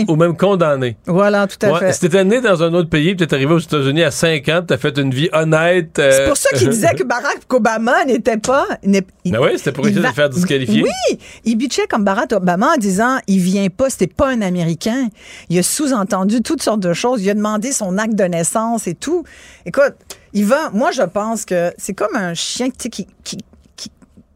ou même, condamné. Voilà, tout à fait. Si t'étais né dans un autre pays, tu t'es arrivé aux États-Unis à 5 ans, t'as fait une vie honnête. Euh, c'est pour ça qu'il disait que Barack Obama n'était pas. ben oui, c'était pour essayer de faire disqualifier. Oui, il bitchait comme Barack Obama en disant il vient pas, c'était pas un Américain. Il a sous-entendu toutes sortes de choses. Il a demandé son acte de naissance et tout. Écoute, il va. Moi, je pense que c'est comme un chien qui,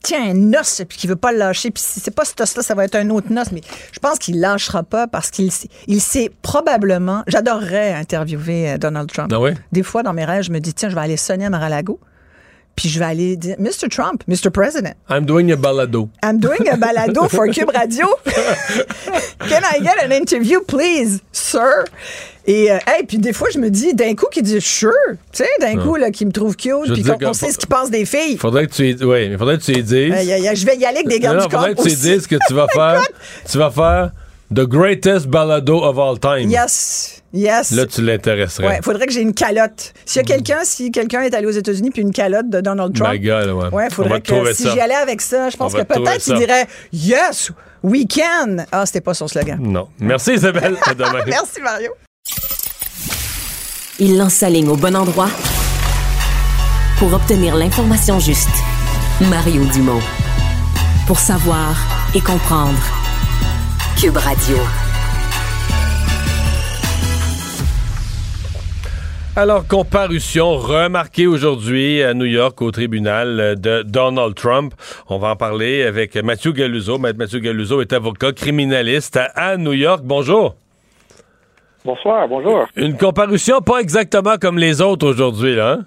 tient un os puis qui veut pas le lâcher. Puis si c'est pas cet os-là, ça va être un autre os. Mais je pense qu'il lâchera pas parce qu'il il sait probablement. J'adorerais interviewer euh, Donald Trump. Ah Des fois, dans mes rêves, je me dis tiens, je vais aller sonner à Mar-a-Lago. Puis je vais aller dire, Mr. Trump, Mr. President. I'm doing a balado. I'm doing a balado for Cube Radio. Can I get an interview, please, sir? Et euh, puis des fois, je me dis, d'un coup, qui dit sure, tu sais, d'un coup, là, qui me trouve cute, puis qu'on sait ce qu'il pense des filles. Faudrait que tu oui, mais faudrait que tu lui dises. je vais y aller avec des gardes non, du corps. Faudrait que tu lui dises que tu vas faire. tu vas faire The greatest balado of all time. Yes. Yes. Là, tu l'intéresserais. Ouais, faudrait que j'ai une calotte. S'il y a mm. quelqu'un, si quelqu'un est allé aux États-Unis puis une calotte de Donald Trump. My God, ouais. Ouais, faudrait que si j'y allais avec ça, je pense que peut-être il dirait Yes, we can. Ah, c'était pas son slogan. Non. Merci Isabelle. À demain. Merci Mario. Il lance sa ligne au bon endroit pour obtenir l'information juste. Mario Dumont. Pour savoir et comprendre. Cube Radio. Alors, comparution remarquée aujourd'hui à New York au tribunal de Donald Trump. On va en parler avec Mathieu Galluzo. Mathieu Galluzo est avocat criminaliste à New York. Bonjour. Bonsoir, bonjour. Une comparution pas exactement comme les autres aujourd'hui, là. Hein?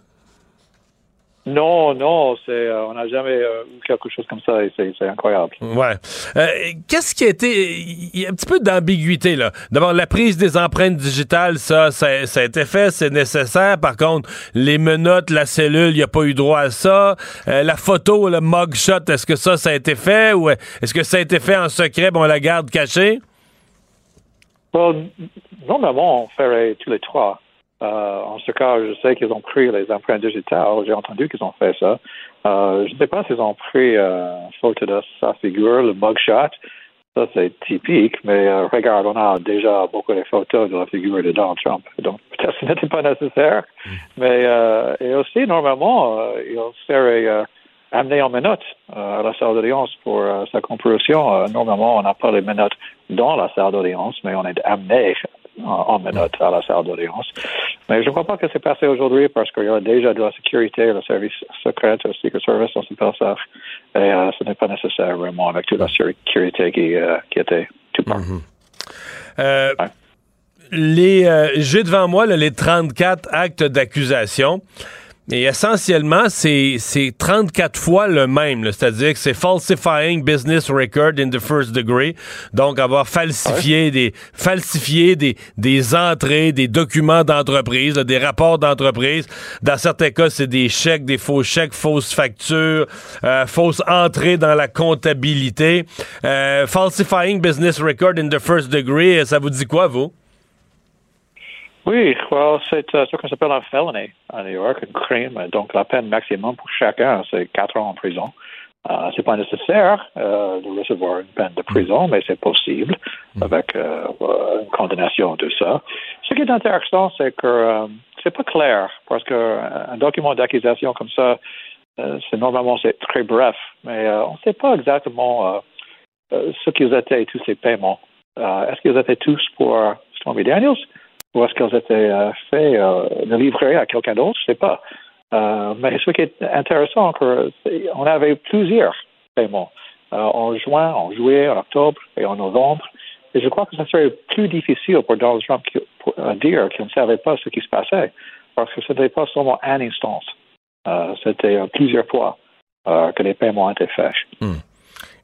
Non, non, c'est, euh, on n'a jamais euh, eu quelque chose comme ça et c'est, incroyable. Ouais. Euh, qu'est-ce qui a été. Il y a un petit peu d'ambiguïté, là. D'abord, la prise des empreintes digitales, ça, ça, a été fait, c'est nécessaire. Par contre, les menottes, la cellule, il n'y a pas eu droit à ça. la photo, le mugshot, est-ce que ça, ça a été fait ou est-ce que ça a été fait en secret, bon, on la garde cachée? Bon, normalement, on ferait tous les trois. Euh, en ce cas, je sais qu'ils ont pris les empreintes digitales. J'ai entendu qu'ils ont fait ça. Euh, je ne sais pas s'ils ont pris euh, photo de sa figure, le mugshot. Ça, c'est typique, mais regarde, on a déjà beaucoup de photos de la figure de Donald Trump. Donc, peut-être que ce n'était pas nécessaire. Mm. Mais et aussi, normalement, il serait amené en minute à la salle d'audience pour sa comparution. normalement, on n'a pas les minutes dans la salle d'audience, mais on est amené en, minute à la salle d'audience. Mais je ne crois pas que c'est passé aujourd'hui parce qu'il y a déjà de la sécurité, le service secret, le Secret Service, on sait ça. Et euh, ce n'est pas nécessaire vraiment avec toute la sécurité qui, euh, qui était tout part. Euh, les, j'ai devant moi les 34 actes d'accusation. Et essentiellement, c'est 34 fois le même, c'est-à-dire que c'est falsifying business record in the first degree, donc avoir falsifié des falsifié des, des entrées, des documents d'entreprise, des rapports d'entreprise. Dans certains cas, c'est des chèques, des faux chèques, fausses factures, euh, fausses entrées dans la comptabilité. Euh, falsifying business record in the first degree, ça vous dit quoi, vous? Oui, c'est euh, ce qu'on s'appelle un felony à New York, un crime. Donc, la peine maximum pour chacun, c'est quatre ans en prison. Euh, c'est pas nécessaire euh, de recevoir une peine de prison, mais c'est possible mm. avec euh, une condamnation de ça. Ce qui est intéressant, c'est que c'est pas clair parce qu'un document d'accusation comme ça, c'est normalement c'est très bref, mais on ne sait pas exactement ce qu'ils étaient tous ces paiements. Est-ce qu'ils étaient tous pour Stormy Daniels? Ou est-ce qu'elles étaient euh, faites euh, de livrer à quelqu'un d'autre, je ne sais pas. Euh, mais ce qui est intéressant, on avait plusieurs paiements en juin, en juillet, en octobre et en novembre. Et je crois que ça serait plus difficile pour Donald Trump de dire qu'il ne savait pas ce qui se passait, parce que ce n'était pas seulement un instance, c'était plusieurs fois que les paiements étaient faits. Hmm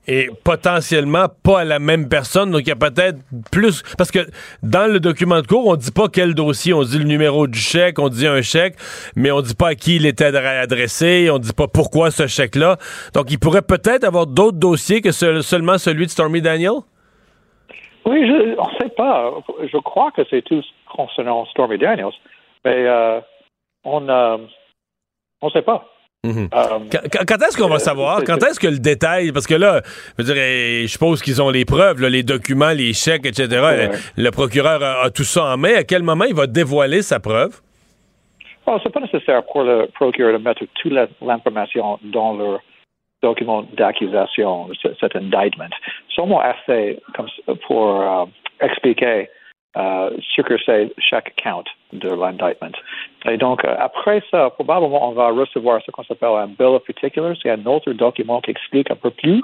et potentiellement pas à la même personne. Donc, il y a peut-être plus. Parce que dans le document de cours, on dit pas quel dossier. On dit le numéro du chèque, on dit un chèque, mais on dit pas à qui il était adressé, on dit pas pourquoi ce chèque-là. Donc, il pourrait peut-être avoir d'autres dossiers que seulement celui de Stormy Daniel? Oui, je, on ne sait pas. Je crois que c'est tout concernant Stormy Daniels, mais euh, on ne euh, on sait pas. Mhm. Euh, quand, est-ce qu'on va savoir? Quand est-ce que le détail, parce que là, je, veux je suppose qu'ils ont les preuves, les documents, les chèques, etc. Le, procureur a, tout ça en main. À quel moment il va dévoiler sa preuve? Ce c'est pas nécessaire pour le procureur de mettre toute l'information dans leur document d'accusation, cet indictment. Seulement assez comme, pour euh, expliquer euh, c'est chaque count de l'indictment. Et donc, euh, après ça, probablement, on va recevoir ce qu'on appelle un bill of particulars. C'est un autre document qui explique un peu plus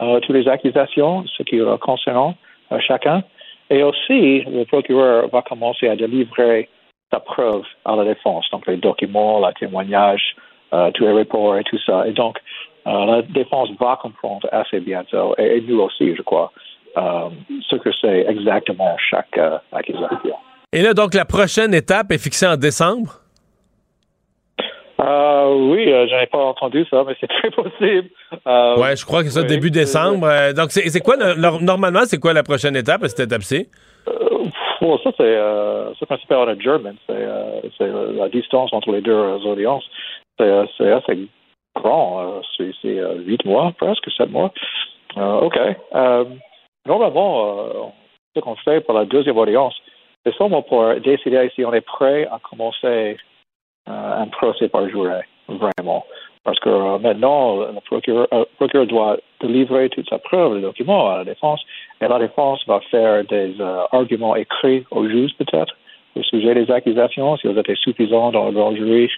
euh, toutes les accusations, ce qui concerne euh, chacun. Et aussi, le procureur va commencer à délivrer sa preuve à la défense, donc les documents, les témoignages, euh, tous les rapports et tout ça. Et donc, la défense va comprendre assez bientôt, et, et nous aussi, je crois, ce que c'est exactement chaque accusation. Et là, donc, la prochaine étape est fixée en décembre? Euh, oui, euh, j'en ai pas entendu ça, mais c'est très possible. Euh, ouais, je crois que c'est ça, début décembre. Euh, donc, c'est quoi, normalement, c'est quoi la prochaine étape à cette étape-ci? Bon, ça, c'est ce qu'on appelle en German. C'est la distance entre les deux audiences. C'est assez grand. c'est huit mois, presque, sept mois. OK. Normalement, ce qu'on fait pour la deuxième audience, c'est seulement pour décider si on est prêt à commencer euh, un procès par juré, vraiment. Parce que euh, maintenant, le procureur, euh, doit délivrer toute sa preuve, le document à la défense, et la défense va faire des arguments écrits au juge peut-être au sujet des accusations, si elles étaient suffisantes dans le grand jury,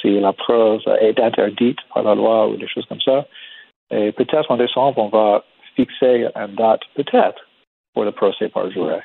si la preuve est interdite par la loi ou des choses comme ça. Et peut-être en décembre, on va fixer une date, peut-être, pour le procès par juré.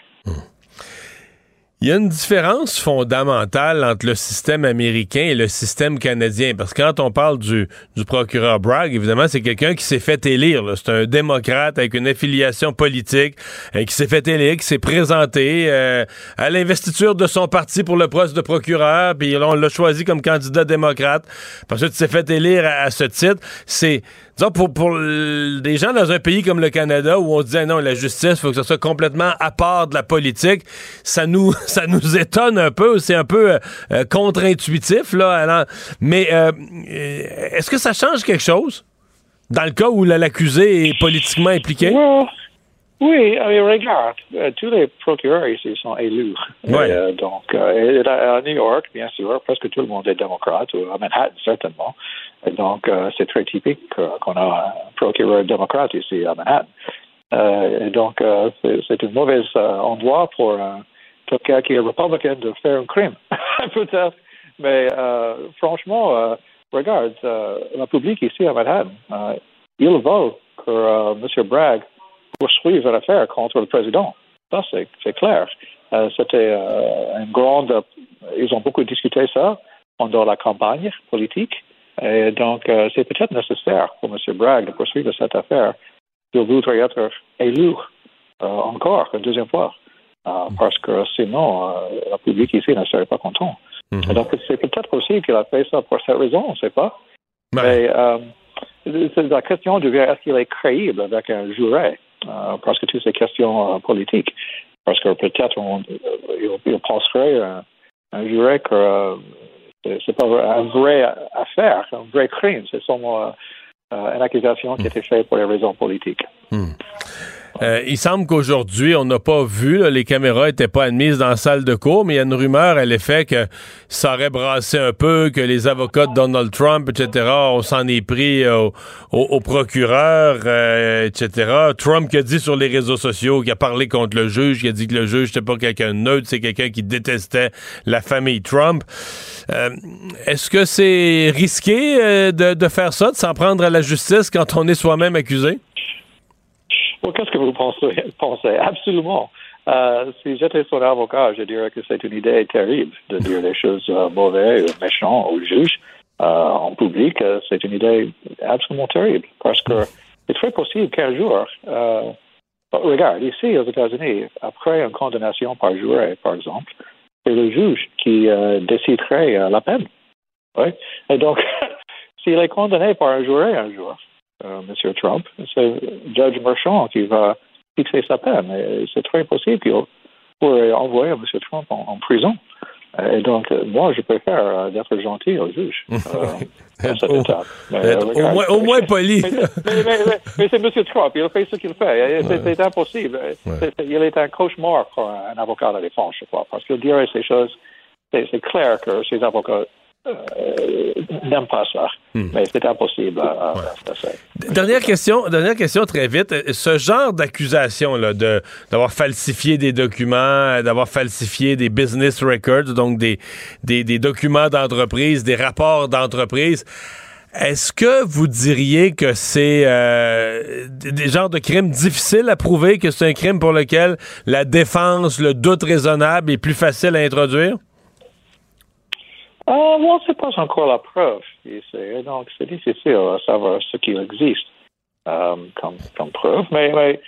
Il y a une différence fondamentale entre le système américain et le système canadien. Parce que quand on parle du, procureur Bragg, évidemment, c'est quelqu'un qui s'est fait élire. C'est un démocrate avec une affiliation politique, euh, qui s'est fait élire, qui s'est présenté euh, à l'investiture de son parti pour le poste de procureur, puis on l'a choisi comme candidat démocrate. Parce que tu s'est fait élire à ce titre. C'est pour, pour des gens dans un pays comme le Canada où on dit non, la justice, il faut que ce soit complètement à part de la politique, ça nous, ça nous étonne un peu. C'est un peu euh, euh, contre-intuitif. là. mais euh, est-ce que ça change quelque chose dans le cas où l'accusé est politiquement impliqué? Oui, regarde, tous les procureurs ici sont élus. donc, à New York, bien sûr, presque tout le monde est démocrate, ou à Manhattan, certainement. Et donc, euh, c'est très typique qu'on a un procureur démocrate ici à Manhattan. Euh, et donc, euh, c'est un mauvais endroit pour quelqu'un qui est républicain de faire un crime, peut-être. Mais franchement, regarde, la public ici à Manhattan, il veut que M. Bragg poursuive l'affaire contre le président. Ça, c'est clair. C'était une grande. Ils ont beaucoup discuté ça pendant la campagne politique. Et donc, euh, c'est peut-être nécessaire pour M. Bragg de poursuivre cette affaire. Il voudrait être élu euh, encore une deuxième fois, euh, parce que sinon, la public ici ne serait pas content. Mhm. Donc, c'est peut-être aussi qu'il a fait ça pour cette raison, on ne sait pas. Mais la question devient est-ce qu'il est crédible avec un juré, parce que toutes ces questions politiques. Parce que peut-être il, penserait un, un juré que c'est pas un vrai affaire, un vrai crime. C'est seulement euh, euh, une accusation qui a été faite pour des raisons politiques. Hmm. Euh, il semble qu'aujourd'hui, on n'a pas vu, les caméras n'étaient pas admises dans la salle de cours, mais il y a une rumeur à l'effet que ça aurait brassé un peu, que les avocats de Donald Trump, etc., on s'en est pris au, procureur, etc. Trump qui a dit sur les réseaux sociaux, qui a parlé contre le juge, qui a dit que le juge n'était pas quelqu'un de neutre, c'est quelqu'un qui détestait la famille Trump. Euh, est-ce que c'est risqué euh, de, faire ça, de s'en prendre à la justice quand on est soi-même accusé? Qu'est-ce que vous pensez? Absolument. Euh, si j'étais son avocat, je dirais que c'est une idée terrible de dire des choses mauvaises ou méchantes au juge en public. c'est une idée absolument terrible parce que c'est très possible qu'un jour, regarde, ici aux États-Unis, après une condamnation par juré, par exemple, c'est le juge qui euh, déciderait euh, la peine. Oui. Et donc, s'il est condamné par un juré un jour, euh, M. Trump, c'est Judge Marchand qui va fixer sa peine. Et c'est très possible qu'il pourrait envoyer M. Trump en prison. Euh, et donc, euh, moi, je préfère euh, d'être gentil au juge. au, moins, poli. mais, c'est M. Trump, il fait ce qu'il fait. C'est impossible. il est un cauchemar pour un avocat de défense, je crois, parce qu'il dirait ces choses. C'est clair que ces avocats euh, n'aime pas ça. Hmm. Mais c'est impossible à, Dernière question, dernière question très vite. Ce genre d'accusation là, de d'avoir falsifié des documents, d'avoir falsifié des business records, donc des des, des documents d'entreprise, des rapports d'entreprise. Est-ce que vous diriez que c'est euh, des genres de crimes difficiles à prouver, que c'est un crime pour lequel la défense, le doute raisonnable est plus facile à introduire? Ah, bon, c'est pas encore la preuve. Donc, c'est difficile à savoir ce qui existe euh, comme, preuve. Mais, mais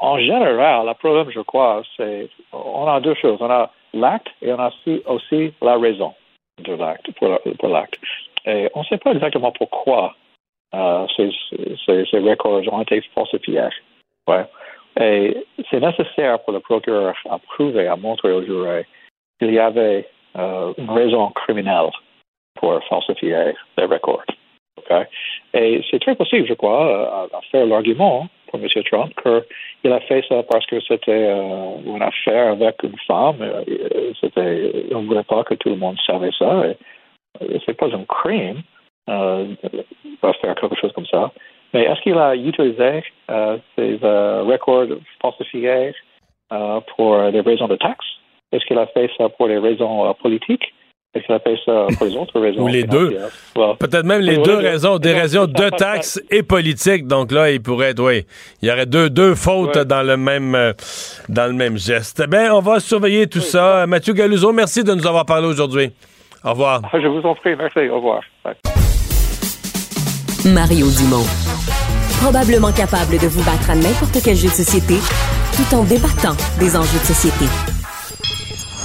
en général, le problème, je crois, c'est on a deux choses. On a l'acte et on a aussi, la raison de l'acte pour, l'acte. Et on ne sait pas exactement pourquoi euh, ces, ces, records ont été falsifiés. Ouais. Et c'est nécessaire pour le procureur à prouver, à montrer au jury qu'il y avait euh, une raison criminelle pour falsifier les records. Et c'est très possible, je crois, à, faire l'argument pour M. Trump qu'il a fait ça parce que c'était euh, une affaire avec une femme. C'était, on ne voulait pas que tout le monde savait ça. C'est pas un crime euh, de faire quelque chose comme ça. Mais est-ce qu'il a utilisé euh, ces euh, records falsifiés euh, pour des raisons de taxes? Est-ce qu'il a fait ça pour des raisons euh, politiques? Est-ce qu'il a fait ça pour les autres raisons? Ou les deux. Peut-être même les deux raisons, des raisons de taxes et politiques. Donc là, il pourrait être, oui, il y aurait deux, deux fautes dans le même euh, dans le même geste. Eh on va surveiller tout ça. Mathieu Galuzo, merci de nous avoir parlé aujourd'hui. Au revoir. Je vous en prie. Merci. Au revoir. Mario Dumont. Probablement capable de vous battre à n'importe quel jeu de société tout en débattant des enjeux de société.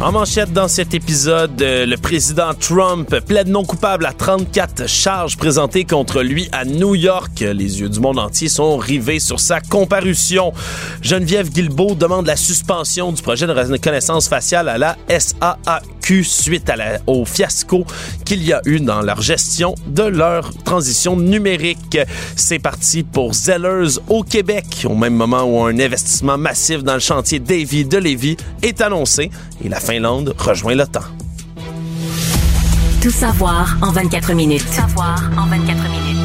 En manchette dans cet épisode, euh, le président Trump plaide non coupable à 34 charges présentées contre lui à New York. Les yeux du monde entier sont rivés sur sa comparution. Geneviève Guilbeault demande la suspension du projet de reconnaissance faciale à la SAAQ suite au fiasco qu'il y a eu dans leur gestion de leur transition numérique. C'est parti pour Zellers au Québec, au même moment où un investissement massif dans le chantier Davy de Lévis est annoncé et la Finlande rejoint l'OTAN. Tout savoir en 24 minutes. Tout savoir en 24 minutes.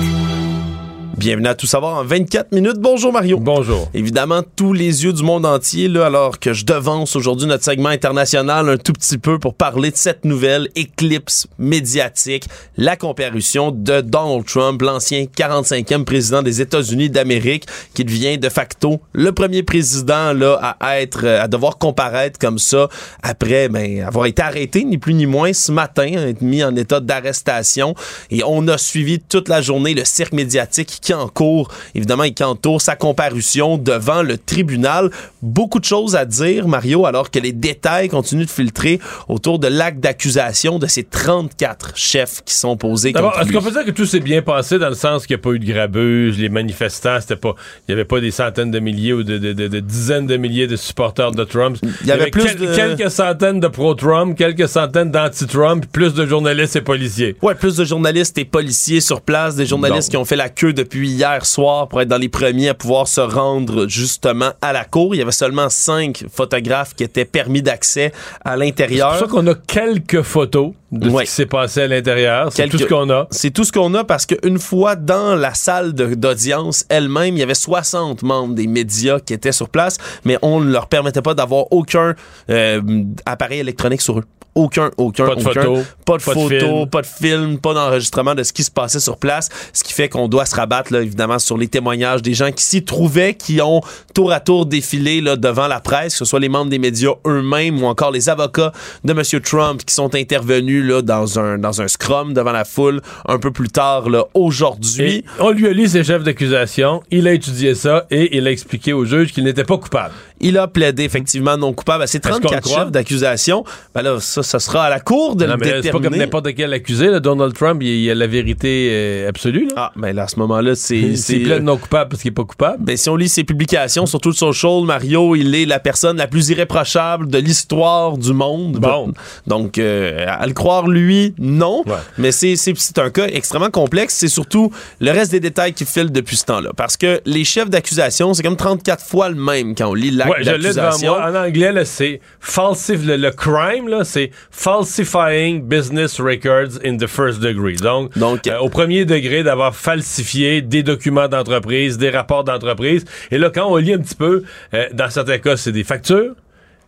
Bienvenue à Tout savoir en 24 minutes. Bonjour Mario. Bonjour. Évidemment, tous les yeux du monde entier, là, alors que je devance aujourd'hui notre segment international un tout petit peu pour parler de cette nouvelle éclipse médiatique, la comparution de Donald Trump, l'ancien 45e président des États-Unis d'Amérique, qui devient de facto le premier président là, à être, à devoir comparaître comme ça après ben, avoir été arrêté, ni plus ni moins, ce matin, être mis en état d'arrestation. Et on a suivi toute la journée le cirque médiatique qui en cours, évidemment, et qui entoure sa comparution devant le tribunal. Beaucoup de choses à dire, Mario, alors que les détails continuent de filtrer autour de l'acte d'accusation de ces 34 chefs qui sont posés contre Est-ce qu'on peut dire que tout s'est bien passé dans le sens qu'il n'y a pas eu de grabuge, les manifestants, c'était pas, il n'y avait pas des centaines de milliers ou de, dizaines de milliers de supporters de Trump? Il y avait, plus de... quelques centaines de pro-Trump, quelques centaines d'anti-Trump, plus de journalistes et policiers. Ouais, plus de journalistes et policiers sur place, des journalistes qui ont fait la queue depuis hier soir pour être dans les premiers à pouvoir se rendre justement à la cour. Il y avait seulement cinq photographes qui étaient permis d'accès à l'intérieur. C'est pour ça qu'on a quelques photos de ce qui s'est passé à l'intérieur. C'est tout ce qu'on a. C'est tout ce qu'on a parce qu'une fois dans la salle d'audience elle-même, il y avait 60 membres des médias qui étaient sur place, mais on ne leur permettait pas d'avoir aucun euh, appareil électronique sur eux aucun, aucun, pas de aucun, photo, pas de photo, pas de film, pas d'enregistrement de ce qui se passait sur place, ce qui fait qu'on doit se rabattre là, évidemment sur les témoignages des gens qui s'y trouvaient, qui ont tour à tour défilé là, devant la presse, que ce soit les membres des médias eux-mêmes ou encore les avocats de M. Trump qui sont intervenus là, dans, un, dans un scrum devant la foule un peu plus tard là, aujourd'hui. On lui a lu ses chefs d'accusation, il a étudié ça et il a expliqué au juge qu'il n'était pas coupable. Il a plaidé effectivement non coupable à ses 34 chefs d'accusation. Ben là, ça, ça sera à la cour de non, le déterminer. C'est pas comme n'importe quel accusé. Donald Trump, il, a la vérité euh, absolue. Là. Ah, mais là, à ce moment-là, c'est... c'est plein de non coupable parce qu'il est pas coupable. Ben, si on lit ses publications, surtout le social, Mario, il est la personne la plus irréprochable de l'histoire du monde. Bon. Donc, euh, à le croire, lui, non. Mais c'est un cas extrêmement complexe. C'est surtout le reste des détails qui filent depuis ce temps-là. Parce que les chefs d'accusation, c'est comme 34 fois le même quand on lit l'acte ouais, d'accusation. En anglais, c'est falsif, le, crime, c'est falsifying business records in the first degree. Donc, Donc euh, au premier degré, d'avoir falsifié des documents d'entreprise, des rapports d'entreprise. Et là, quand on lit un petit peu, euh, dans certains cas, c'est des factures,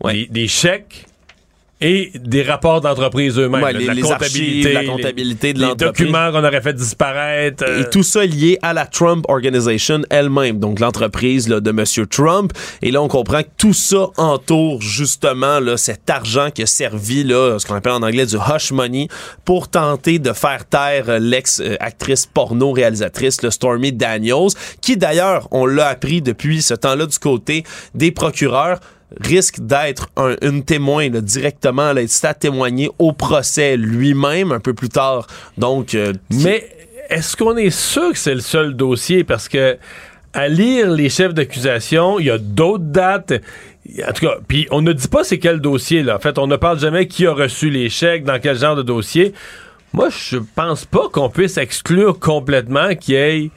des, des chèques, et des rapports d'entreprise eux-mêmes, Ouais, les- la les comptabilité, archives, la comptabilité de les documents qu'on aurait fait disparaître. euh, Et tout ça lié à la Trump Organization elle-même, donc l'entreprise là, de M. Trump. Et là, on comprend que tout ça entoure justement là, cet argent qui a servi, là, ce qu'on appelle en anglais du hush money, pour tenter de faire taire euh, l'ex-actrice porno réalisatrice, le Stormy Daniels, qui d'ailleurs, on l'a appris depuis ce temps-là du côté des procureurs, risque d'être un- une témoin directement, là, à témoigner au procès lui-même un peu plus tard. Donc, euh, Mais est-ce qu'on est sûr que c'est le seul dossier? Parce que à lire les chefs d'accusation, il y a d'autres dates. En tout cas, puis on ne dit pas c'est quel dossier, là. En fait, on ne parle jamais qui a reçu les chèques, dans quel genre de dossier. Moi, je pense pas qu'on puisse exclure complètement qu'il y ait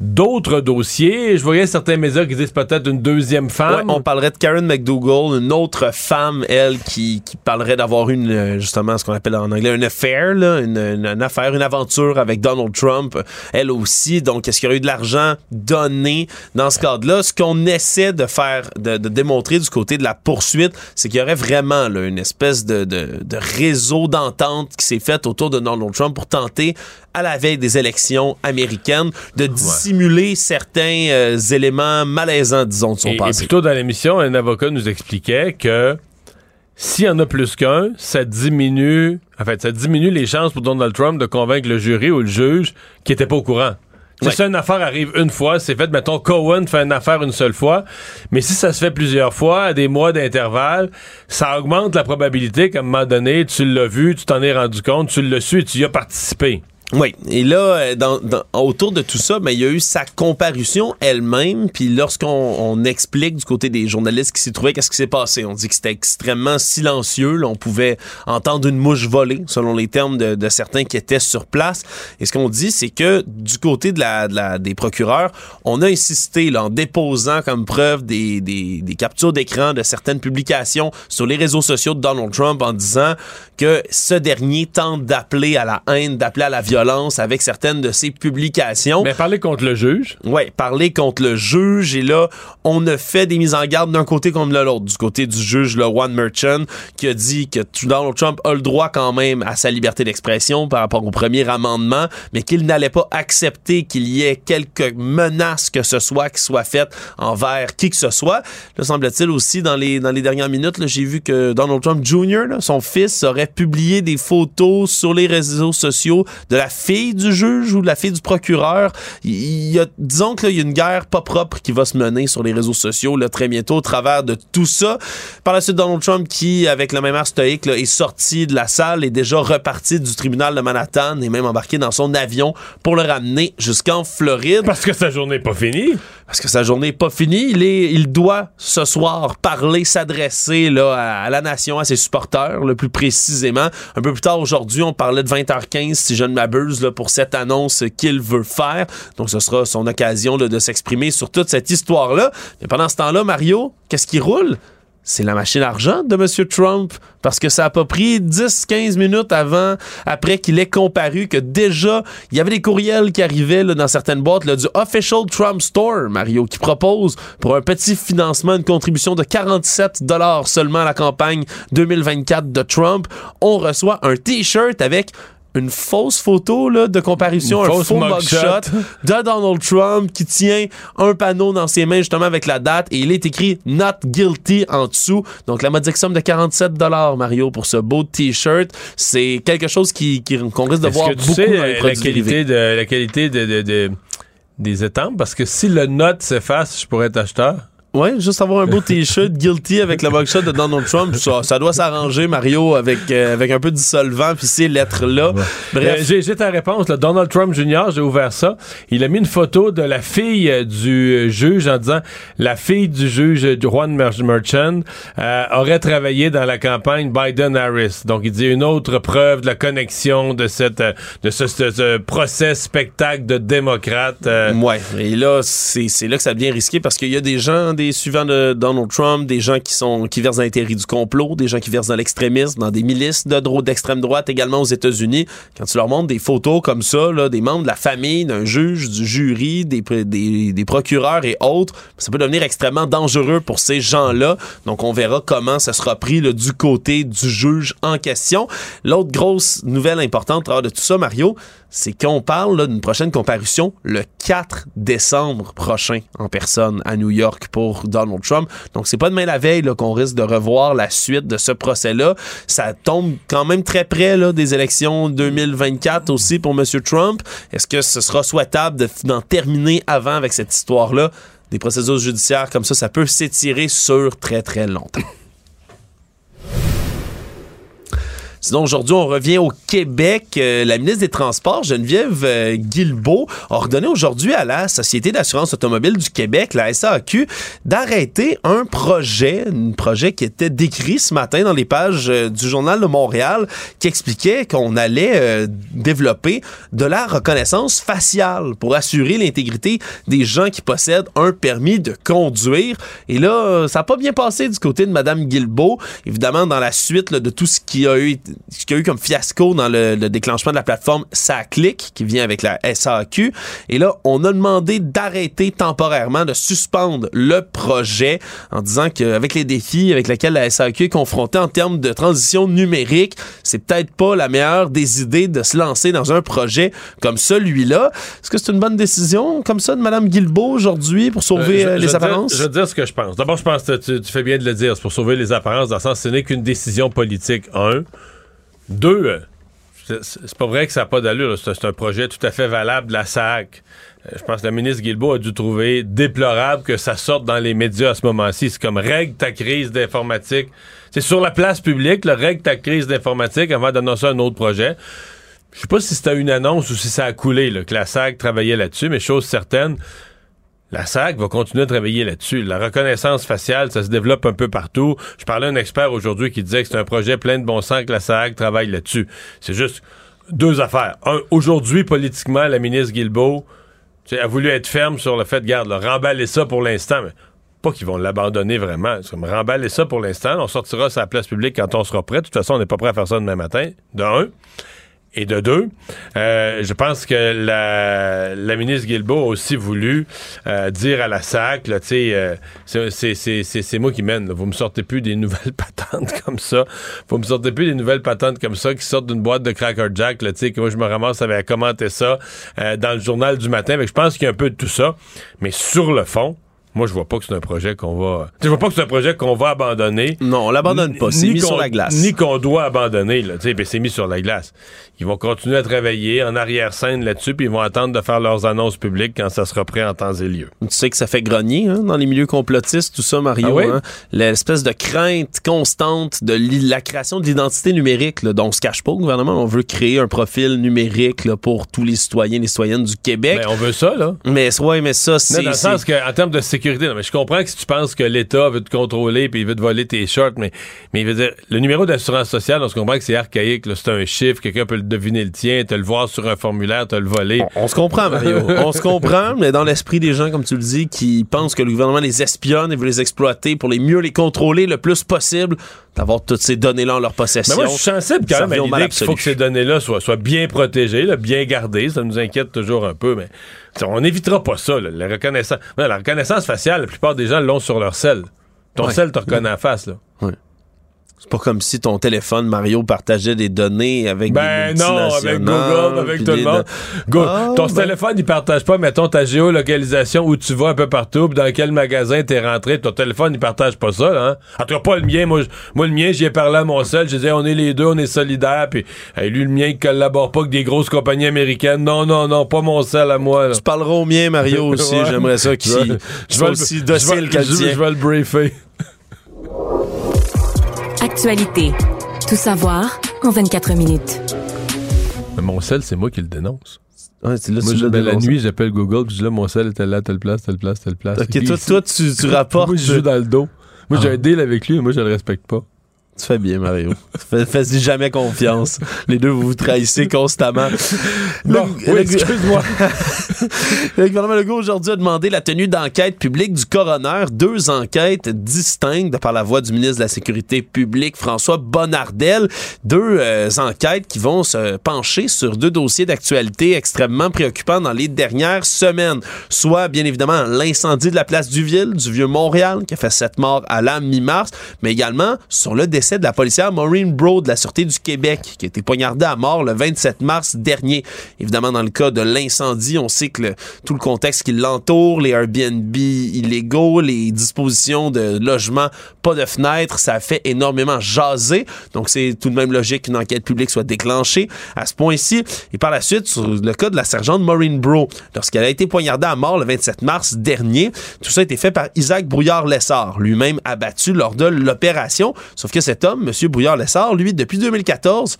d'autres dossiers. Je voyais certains médias qui disent peut-être une deuxième Ouais, femme. on parlerait de Karen McDougall, une autre femme, elle, qui, qui parlerait d'avoir une, euh, justement, ce qu'on appelle en anglais une affaire, là, une, une- affaire, une aventure avec Donald Trump, elle aussi. Donc, est-ce qu'il y aurait eu de l'argent donné dans ce cadre-là? Ce qu'on essaie de faire, de, de démontrer du côté de la poursuite, c'est qu'il y aurait vraiment là, une espèce de, de, de réseau d'entente qui s'est fait autour de Donald Trump pour tenter, à la veille des élections américaines, de dissimuler certains euh, éléments malaisants, disons, de son Et, et passé. plutôt dans l'émission, un avocat nous expliquait que s'il y en a plus qu'un, ça diminue, en fait, ça diminue les chances pour Donald Trump de convaincre le jury ou le juge qui était pas au courant. Ouais. Si une affaire arrive une fois, c'est fait, mettons, Cohen fait une affaire une seule fois, mais si ça se fait plusieurs fois, à des mois d'intervalle, ça augmente la probabilité qu'à un moment donné, tu l'as vu, tu t'en es rendu compte, tu le suis, tu y as participé. Oui, et là, euh, dans, dans- autour de tout ça, ben, il y a eu sa comparution elle-même, puis lorsqu'on on explique du côté des journalistes qui s'y trouvaient, qu'est-ce qui s'est passé? On dit que c'était extrêmement silencieux, là, on pouvait entendre une mouche voler, selon les termes de, de certains qui étaient sur place, et ce qu'on dit, c'est que du côté de la, de la- des procureurs, on a insisté là, en déposant comme preuve des, des, des captures d'écran de certaines publications sur les réseaux sociaux de Donald Trump en disant que ce dernier tente d'appeler à la haine, d'appeler à la violence avec certaines de ses publications. Mais parler contre le juge? Ouais, parler contre le juge et là, on a fait des mises en garde d'un côté comme de l'autre. Du côté du juge, le One Merchant, qui a dit que Donald Trump a le droit quand même à sa liberté d'expression par rapport au premier amendement, mais qu'il n'allait pas accepter qu'il y ait quelques menaces que ce soit qui soient faites envers qui que ce soit. Là, semble-t-il aussi, dans les, dans les dernières minutes, j'ai vu que Donald Trump Jr., là, son fils, aurait publié des photos sur les réseaux sociaux de la fille du juge ou la fille du procureur. Il y a, disons que là, il y a une guerre pas propre qui va se mener sur les réseaux sociaux là, très bientôt au travers de tout ça. Par la suite, Donald Trump qui, avec le même air stoïque, là, est sorti de la salle et déjà reparti du tribunal de Manhattan et même embarqué dans son avion pour le ramener jusqu'en Floride. Parce que sa journée n'est pas finie. Parce que sa journée n'est pas finie. Il, est, il doit ce soir parler, s'adresser là, à, à la nation, à ses supporters, le plus précisément. Un peu plus tard aujourd'hui, on parlait de 20h15, si je ne m'abuse, pour cette annonce qu'il veut faire. Donc, ce sera son occasion de s'exprimer sur toute cette histoire-là. Mais pendant ce temps-là, Mario, qu'est-ce qui roule? c'est la machine argent de M. Trump. Parce que ça a pas pris 10-15 minutes avant, après qu'il ait comparu, que déjà, il y avait des courriels qui arrivaient dans certaines boîtes du Official Trump Store, Mario, qui propose pour un petit financement une contribution de 47 dollars seulement à la campagne 2024 de Trump. On reçoit un T-shirt avec une fausse photo là, de comparution, Une un faux mugshot. de Donald Trump qui tient un panneau dans ses mains justement avec la date et il est écrit Not Guilty en dessous. Donc la modique somme de 47 dollars Mario pour ce beau t-shirt, c'est quelque chose qui qui- qu'on risque de voir que tu beaucoup sais dans les euh, la qualité, de, la qualité de, de- de- des étampes? Parce que si le note s'efface, je pourrais être acheteur. Ouais, juste avoir un beau t-shirt guilty avec le mugshot de Donald Trump, ça, ça doit s'arranger Mario avec euh, avec un peu de dissolvant puis ces lettres là. Euh, Bref, j'ai j'ai ta réponse. là. Donald Trump Jr., j'ai ouvert ça. Il a mis une photo de la fille euh, du euh, juge en disant la fille du juge Juan Mer- Merchant euh, aurait travaillé dans la campagne Biden-Harris. Donc, il dit une autre preuve de la connexion de cette euh, de ce, ce- ce procès spectacle de démocrates. euh, Ouais, et là, c'est c'est là que ça devient risqué parce qu'il y a des gens, des suivants de Donald Trump, des gens qui sont qui versent dans les théories du complot, des gens qui versent dans l'extrémisme, dans des milices de droite d'extrême droite également aux États-Unis. Quand tu leur montres des photos comme ça, là, des membres de la famille, d'un juge, du jury, des, procureurs et autres, ça peut devenir extrêmement dangereux pour ces gens-là. Donc on verra comment ça sera pris du côté du juge en question. L'autre grosse nouvelle importante de tout ça, Mario, c'est qu'on parle d'une prochaine comparution le 4 décembre prochain en personne à New York pour Donald Trump. Donc c'est pas demain la veille qu'on risque de revoir la suite de ce procès-là. Ça tombe quand même très près là, des élections 2024 aussi pour M. Trump. Est-ce que ce sera souhaitable d'en terminer avant avec cette histoire-là? Des procédures judiciaires comme ça, ça peut s'étirer sur très très longtemps. Sinon, aujourd'hui, on revient au Québec. Euh, la ministre des Transports, Geneviève euh, Guilbeault, a ordonné aujourd'hui à la Société d'assurance automobile du Québec, la SAQ, d'arrêter un projet, un projet qui était décrit ce matin dans les pages euh, du Journal de Montréal, qui expliquait qu'on allait développer de la reconnaissance faciale pour assurer l'intégrité des gens qui possèdent un permis de conduire. Et là, ça n'a pas bien passé du côté de Mme Guilbeault. Évidemment, dans la suite de tout ce qui a eu ce qu'il y a eu comme fiasco dans le, déclenchement de la plateforme SACLIC, qui vient avec la SAQ. Et là, on a demandé d'arrêter temporairement, de suspendre le projet en disant qu'avec les défis avec lesquels la SAQ est confrontée en termes de transition numérique, c'est peut-être pas la meilleure des idées de se lancer dans un projet comme celui-là. Est-ce que c'est une bonne décision comme ça de Mme Guilbeault aujourd'hui pour sauver euh, les apparences? je veux dire ce que je pense. D'abord, je pense que tu, tu, fais bien de le dire. C'est pour sauver les apparences dans le sens ce n'est qu'une décision politique, un. Deux, euh, c'est pas vrai que ça n'a pas d'allure. C'est un projet tout à fait valable de la SAC. Euh, je pense que la ministre Guilbeault a dû trouver déplorable que ça sorte dans les médias à ce moment-ci. C'est comme règle ta crise d'informatique. C'est sur la place publique, le règle ta crise d'informatique avant d'annoncer un autre projet. Je sais pas si c'était une annonce ou si ça a coulé, que la SAC travaillait là-dessus, mais chose certaine, la SAC va continuer à travailler là-dessus. La reconnaissance faciale, ça se développe un peu partout. Je parlais à un expert aujourd'hui qui disait que c'est un projet plein de bon sens que la SAC travaille là-dessus. C'est juste deux affaires. aujourd'hui, politiquement, la ministre Guilbeault a voulu être ferme sur le fait, de garde, remballer ça pour l'instant, mais pas qu'ils vont l'abandonner vraiment. Remballer ça pour l'instant. On sortira sa place publique quand on sera prêt. De toute façon, on n'est pas prêt à faire ça demain matin. D'un. Et de deux, euh, je pense que la, la ministre Guilbeault a aussi voulu euh, dire à la SAC, tu sais, euh, c'est moi qui mène. Vous me sortez plus des nouvelles patentes comme ça. Vous me sortez plus des nouvelles patentes comme ça qui sortent d'une boîte de Cracker Jack, tu sais, que moi je me ramasse avec à commenter ça dans le journal du matin. je pense qu'il y a un peu de tout ça. Mais sur le fond, moi, je vois pas que c'est un projet qu'on va. Je vois pas que c'est un projet qu'on va abandonner. Non, on l'abandonne pas. C'est mis sur la glace. Ni qu'on doit abandonner, là. Ben, c'est mis sur la glace. Ils vont continuer à travailler en arrière-scène là-dessus, puis ils vont attendre de faire leurs annonces publiques quand ça sera prêt en temps et lieu. Tu sais que ça fait grogner, hein, dans les milieux complotistes, tout ça, Mario. Ah hein? L'espèce de crainte constante de la création de l'identité numérique, là, dont on se cache pas au gouvernement. On veut créer un profil numérique, là, pour tous les citoyens et les citoyennes du Québec. Ben, on veut ça, là. Mais, ouais, mais ça, c'est. Dans le sens qu'en termes de sécurité, mais je comprends que si tu penses que l'État veut te contrôler puis il veut te voler tes shorts, mais, mais il veut dire, le numéro d'assurance sociale, on se comprend que c'est archaïque, c'est un chiffre, quelqu'un peut le deviner le tien, te le voir sur un formulaire, te le voler. On, se comprend, Mario. on se comprend, mais dans l'esprit des gens, comme tu le dis, qui pensent que le gouvernement les espionne et veut les exploiter pour les mieux les contrôler le plus possible, d'avoir toutes ces données-là en leur possession. Mais moi, je suis sensible quand même à l'idée qu'il faut que ces données-là soient, soient bien protégées, bien gardées. Ça nous inquiète toujours un peu, mais on n'évitera pas ça. la, reconnaissance, la reconnaissance faciale, la plupart des gens l'ont sur leur sel. Ton sel te reconnaît en face. Là. C'est pas comme si ton téléphone, Mario, partageait des données avec ben des non, avec Google, avec tout le monde. Ah, ton ben téléphone, il partage pas, mettons, ta géolocalisation où tu vas un peu partout, dans quel magasin t'es rentré. Ton téléphone, il partage pas ça, hein? En tout cas, pas le mien. Moi, moi le mien, j'y ai parlé à mon seul. Je disais, on est les deux, on est solidaires. Puis, lui, le mien, il collabore pas avec des grosses compagnies américaines. Non, non, non, pas mon seul à moi. Tu parleras au mien, Mario, aussi. J'aimerais ça qu'il soit aussi docile Je vais le briefer. Actualité. Tout savoir en 24 minutes. Mais mon sel, c'est moi qui le dénonce. Ouais, c'est là, moi, ben, la nuit, j'appelle Google, puis je dis là, mon sel était là, telle place, telle place, telle place. Ok, toi, toi, tu, tu rapportes. moi, je joue dans le dos. Moi, j'ai ah. un deal avec lui, mais moi, je le respecte pas. Tu fais bien, Mario. Fais-y jamais confiance. Les deux, vous vous trahissez constamment. Non, excuse-moi. le gouvernement Legault aujourd'hui a demandé la tenue d'enquête publique du coroner. Deux enquêtes distinctes par la voix du ministre de la Sécurité publique, François Bonnardel. Deux euh, enquêtes qui vont se pencher sur deux dossiers d'actualité extrêmement préoccupants dans les dernières semaines. Soit, bien évidemment, l'incendie de la place du Ville, du Vieux-Montréal, qui a fait sept morts à la mi-mars, mais également sur le décès de la policière Maureen Bro de la Sûreté du Québec, qui a été poignardée à mort le 27 mars dernier. Évidemment, dans le cas de l'incendie, on sait que tout le contexte qui l'entoure, les Airbnb illégaux, les dispositions de logement, pas de fenêtres, ça fait énormément jaser. Donc, c'est tout de même logique qu'une enquête publique soit déclenchée à ce point-ci. Et par la suite, sur le cas de la sergente Maureen Bro, lorsqu'elle a été poignardée à mort le 27 mars dernier, tout ça a été fait par Isaac Brouillard-Lessard, lui-même abattu lors de l'opération. Sauf que homme, M. Brouillard-Lessard, lui, depuis 2014,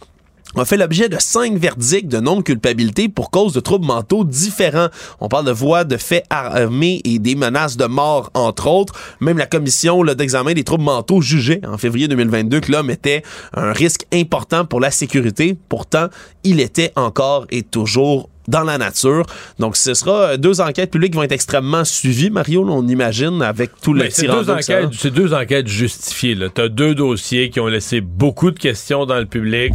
a fait l'objet de cinq verdicts de non-culpabilité pour cause de troubles mentaux différents. On parle de voies de faits armés et des menaces de mort, entre autres. Même la commission d'examen des troubles mentaux jugeait en février 2022 que l'homme était un risque important pour la sécurité. Pourtant, il était encore et toujours dans la nature. Donc, ce sera euh, deux enquêtes publiques qui vont être extrêmement suivies, Mario, on imagine, avec tout le C'est deux, enquêtes, c'est deux enquêtes justifiées. Tu as deux dossiers qui ont laissé beaucoup de questions dans le public.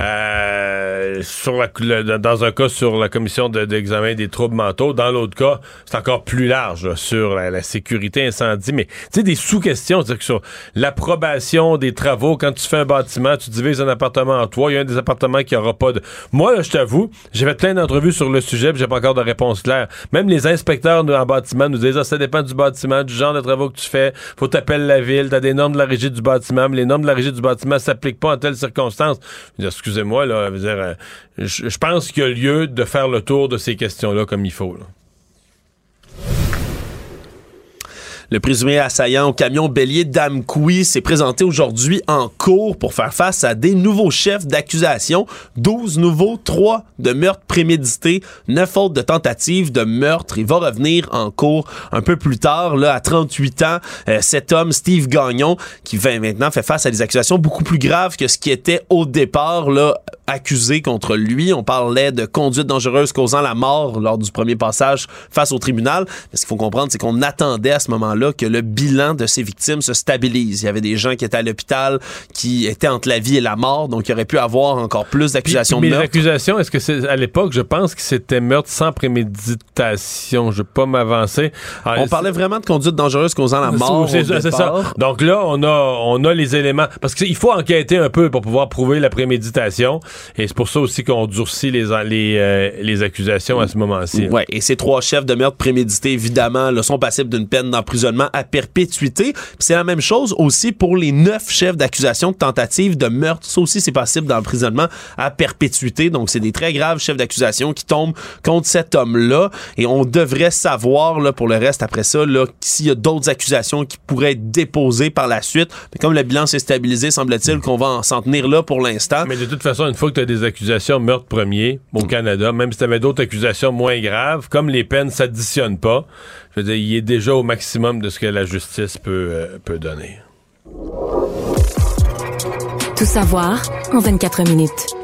Euh, sur la, dans un cas, sur la commission d'examen des troubles mentaux. Dans l'autre cas, c'est encore plus large sur la, sécurité incendie. Mais tu sais, des sous-questions, c'est-à-dire que sur l'approbation des travaux, quand tu fais un bâtiment, tu divises un appartement en trois, il y a un des appartements qui n'aura pas de... Moi, là, je t'avoue, j'ai fait plein d'entrevues sur le sujet, j'ai pas encore de réponse claire. Même les inspecteurs en bâtiment nous disent ah, ça dépend du bâtiment, du genre de travaux que tu fais. Faut t'appeler la ville, t'as des normes de la régie du bâtiment, mais les normes de la régie du bâtiment s'appliquent pas en telles circonstances. Excusez-moi là, euh, je pense qu'il y a lieu de faire le tour de ces questions-là comme il faut. Le présumé assaillant au camion bélier d'Amkoui s'est présenté aujourd'hui en cours pour faire face à des nouveaux chefs d'accusation. 12 nouveaux, 3 de meurtre prémédité, 9 autres de tentative de meurtre. Il va revenir en cours un peu plus tard, là, à 38 ans. Euh, cet homme, Steve Gagnon, qui va maintenant fait face à des accusations beaucoup plus graves que ce qui était au départ, là, accusé contre lui. On parlait de conduite dangereuse causant la mort lors du premier passage face au tribunal. Mais ce qu'il faut comprendre, c'est qu'on attendait à ce moment-là que le bilan de ces victimes se stabilise. Il y avait des gens qui étaient à l'hôpital, qui étaient entre la vie et la mort, donc il aurait pu avoir encore plus d'accusations de meurtre. Mais les accusations, est-ce que c'est à l'époque, je pense que c'était meurtre sans préméditation. Je vais pas m'avancer. Ah, on parlait vraiment de conduite dangereuse causant la mort. C'est ça. Donc là, on a, on a les éléments parce qu'il faut enquêter un peu pour pouvoir prouver la préméditation. Et c'est pour ça aussi qu'on durcit les, les, euh, les accusations à ce moment-ci. Oui, et ces trois chefs de meurtre prémédité, évidemment, là, sont passibles d'une peine d'emprisonnement à perpétuité. C'est la même chose aussi pour les neuf chefs d'accusation de tentative de meurtre. Ça aussi, c'est passible d'emprisonnement à perpétuité. Donc, c'est des très graves chefs d'accusation qui tombent contre cet homme-là. Et on devrait savoir, là, pour le reste, après ça, là, s'il y a d'autres accusations qui pourraient être déposées par la suite. Mais comme le bilan s'est stabilisé, semble-t-il qu'on va s'en tenir là pour l'instant. Mais de toute façon, une fois que tu as des accusations meurtre premier au mm. Canada, même si tu avais d'autres accusations moins graves, comme les peines s'additionnent pas, je veux dire, il est déjà au maximum de ce que la justice peut, euh, peut donner. Tout savoir en 24 minutes.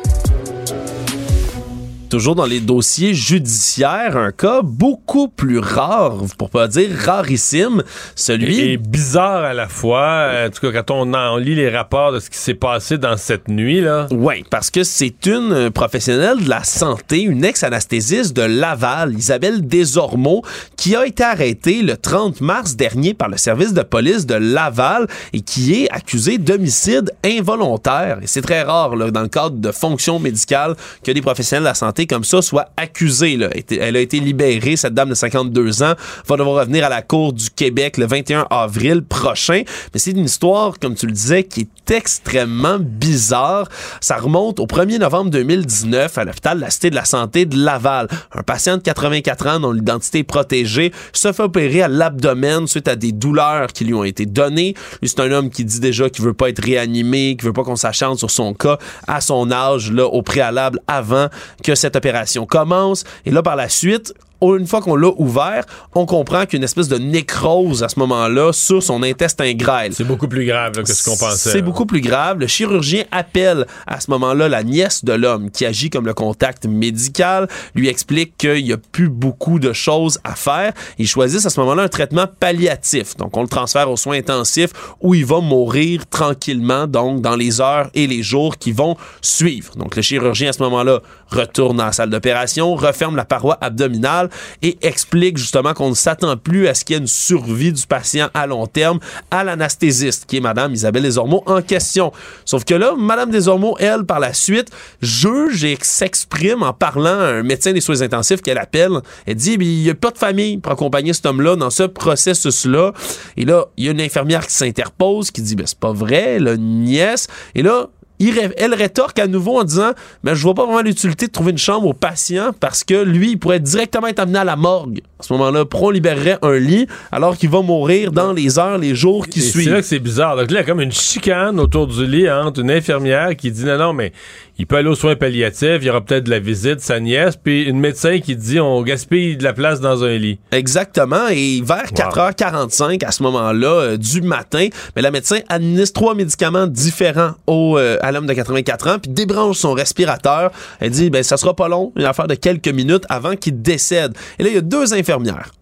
Toujours dans les dossiers judiciaires, un cas beaucoup plus rare, pour pas dire rarissime, celui... Et, bizarre à la fois, en tout cas quand on, lit les rapports de ce qui s'est passé dans cette nuit, là. Oui, parce que c'est une professionnelle de la santé, une ex-anesthésiste de Laval, Isabelle Desormeaux, qui a été arrêtée le 30 mars dernier par le service de police de Laval et qui est accusée d'homicide involontaire. Et c'est très rare, là, dans le cadre de fonctions médicales, que des professionnels de la santé comme ça soit accusée. Là. Elle a été libérée, cette dame de 52 ans, va devoir revenir à la Cour du Québec le 21 avril prochain. Mais c'est une histoire, comme tu le disais, qui est extrêmement bizarre. Ça remonte au 1er novembre 2019 à l'hôpital de la Cité de la Santé de Laval. Un patient de 84 ans dont l'identité est protégée se fait opérer à l'abdomen suite à des douleurs qui lui ont été données. C'est un homme qui dit déjà qu'il veut pas être réanimé, qu'il veut pas qu'on s'acharne sur son cas à son âge, là, au préalable, avant que cette opération commence. Et là, par la suite, une fois qu'on l'a ouvert, on comprend qu'il y a une espèce de nécrose à ce moment-là sur son intestin grêle. C'est beaucoup plus grave que ce qu'on pensait. C'est beaucoup plus grave. Le chirurgien appelle à ce moment-là la nièce de l'homme qui agit comme le contact médical, lui explique qu'il n'y a plus beaucoup de choses à faire. Ils choisissent à ce moment-là un traitement palliatif. Donc, on le transfère aux soins intensifs où il va mourir tranquillement, donc dans les heures et les jours qui vont suivre. Donc, le chirurgien à ce moment-là retourne dans la salle d'opération, referme la paroi abdominale et explique justement qu'on ne s'attend plus à ce qu'il y ait une survie du patient à long terme à l'anesthésiste, qui est Madame Isabelle Desormeaux en question. Sauf que là, Madame Desormeaux, elle, par la suite, juge et s'exprime en parlant à un médecin des soins intensifs qu'elle appelle. Elle dit, il n'y a pas de famille pour accompagner cet homme-là dans ce processus-là. Et là, il y a une infirmière qui s'interpose, qui dit, ben, c'est pas vrai, la nièce. Et là, elle rétorque à nouveau en disant Mais je vois pas vraiment l'utilité de trouver une chambre au patient parce que lui, il pourrait directement être amené à la morgue. À ce moment-là, on libérerait un lit alors qu'il va mourir dans les heures, les jours qui suivent. C'est là que c'est bizarre. Donc là, il y a comme une chicane autour du lit entre une infirmière qui dit Non, non, mais il peut aller aux soins palliatifs, il y aura peut-être de la visite, sa nièce, puis une médecin qui dit on gaspille de la place dans un lit. Exactement, et vers 4h45 à ce moment-là euh, du matin, mais la médecin administre trois médicaments différents au, euh, à l'homme de 84 ans, puis débranche son respirateur. Elle dit ben ça sera pas long, une affaire de quelques minutes avant qu'il décède. Et là il y a deux infirmières,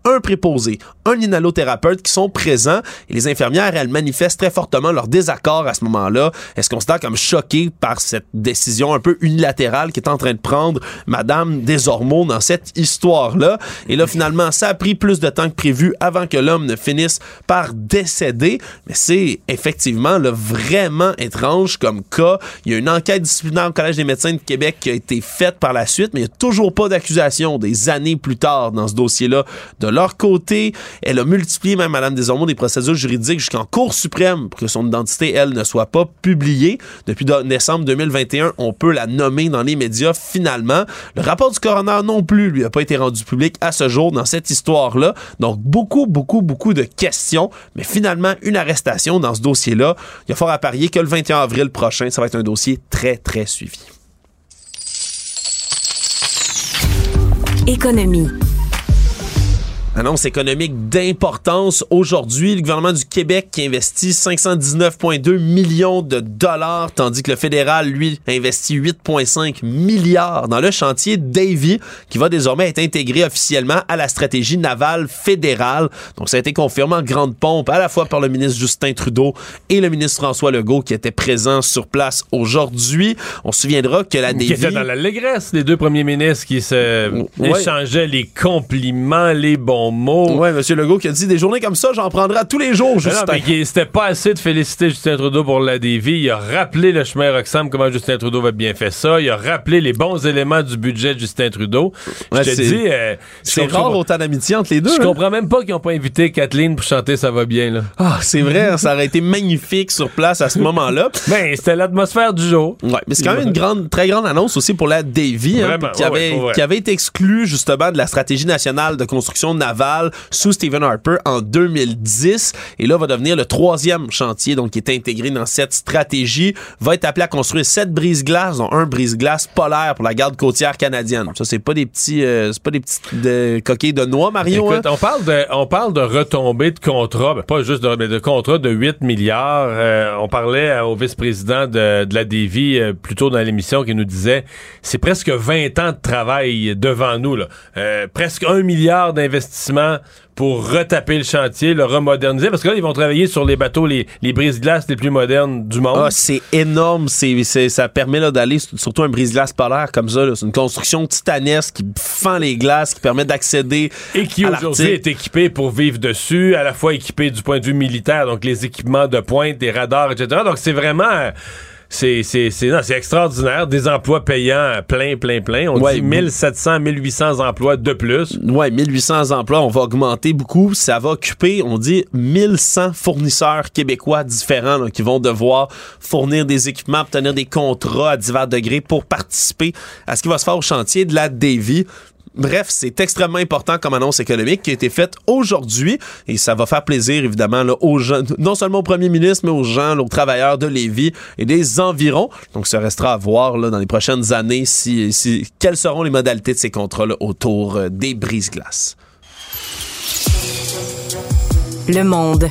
un préposé, un inhalothérapeute qui sont présents, et les infirmières elles manifestent très fortement leur désaccord à ce moment-là. Elles se considèrent comme choquées par cette décision un peu unilatérale qui est en train de prendre Madame Desormeaux dans cette histoire-là. Et là, finalement, ça a pris plus de temps que prévu avant que l'homme ne finisse par décéder. Mais c'est effectivement le vraiment étrange comme cas. Il y a une enquête disciplinaire au Collège des médecins de Québec qui a été faite par la suite, mais il n'y a toujours pas d'accusation des années plus tard dans ce dossier-là. De leur côté, elle a multiplié, même Madame Desormeaux, des procédures juridiques jusqu'en Cour suprême pour que son identité, elle, ne soit pas publiée. Depuis décembre 2021, on peut la nommer dans les médias finalement. Le rapport du coroner non plus lui a pas été rendu public à ce jour dans cette histoire-là. Donc beaucoup, beaucoup, beaucoup de questions, mais finalement une arrestation dans ce dossier-là. Il y a fort à parier que le 21 avril prochain, ça va être un dossier très, très suivi. Économie. Annonce économique d'importance aujourd'hui. Le gouvernement du Québec qui investit 519,2 millions de dollars, tandis que le fédéral, lui, investit 8,5 milliards dans le chantier Davy, qui va désormais être intégré officiellement à la stratégie navale fédérale. Donc, ça a été confirmé en grande pompe, à la fois par le ministre Justin Trudeau et le ministre François Legault, qui étaient présents sur place aujourd'hui. On se souviendra que la Davy... Qui était dans l'allégresse, les deux premiers ministres qui se échangeaient les compliments, les bons mots. Ouais, M. Legault qui a dit des journées comme ça, j'en prendrai tous les jours, Justin. Non, mais c'était pas assez de féliciter Justin Trudeau pour la dévie. Il a rappelé le chemin Roxham, comment Justin Trudeau va bien fait ça. Il a rappelé les bons éléments du budget de Justin Trudeau. je te dis, euh, c'est rare autant d'amitié entre les deux. Je hein. comprends même pas qu'ils ont pas invité Kathleen pour chanter Ça va bien, là. Ah, c'est vrai, hein, ça aurait été magnifique sur place à ce moment-là. Ben, c'était l'atmosphère du jour. Ouais, mais c'est quand même une grande, très grande annonce aussi pour la Davy, hein, qui avait été exclue justement de la stratégie nationale de construction navale sous Stephen Harper en 2010 et là va devenir le troisième chantier donc qui est intégré dans cette stratégie va être appelé à construire sept brise-glaces dont un brise-glace polaire pour la garde côtière canadienne. Ça c'est pas des petits euh, c'est pas des petites de, coquilles de noix Mario. Écoute, hein? on parle de on parle de retombées de contrats, ben, pas juste de, mais de contrats de 8 milliards. Euh, on parlait au vice-président de, de, la Dévie euh, plus tôt dans l'émission qui nous disait c'est presque 20 ans de travail devant nous là. presque un milliard d'investissements pour retaper le chantier, le remoderniser, parce que là, ils vont travailler sur les bateaux, les, les brise-glaces les plus modernes du monde. Ah, c'est énorme. C'est, ça permet d'aller, surtout un brise-glace polaire comme ça. C'est une construction titanesque qui fend les glaces, qui permet d'accéder Et qui aujourd'hui est équipé pour vivre dessus, à la fois équipé du point de vue militaire, donc les équipements de pointe, des radars, etc. Donc c'est vraiment c'est c'est c'est extraordinaire. Des emplois payants plein plein plein. On dit 1700 1800 emplois de plus. Ouais 1800 emplois on va augmenter beaucoup. Ça va occuper on dit 1100 fournisseurs québécois différents qui vont devoir fournir des équipements obtenir des contrats à divers degrés pour participer à ce qui va se faire au chantier de la Davy Bref, c'est extrêmement important comme annonce économique qui a été faite aujourd'hui et ça va faire plaisir évidemment aux non seulement au premier ministre, mais aux gens, aux travailleurs de Lévis et des environs. Donc, ça restera à voir dans les prochaines années si, quelles seront les modalités de ces contrôles autour euh, des brises-glaces. Le monde.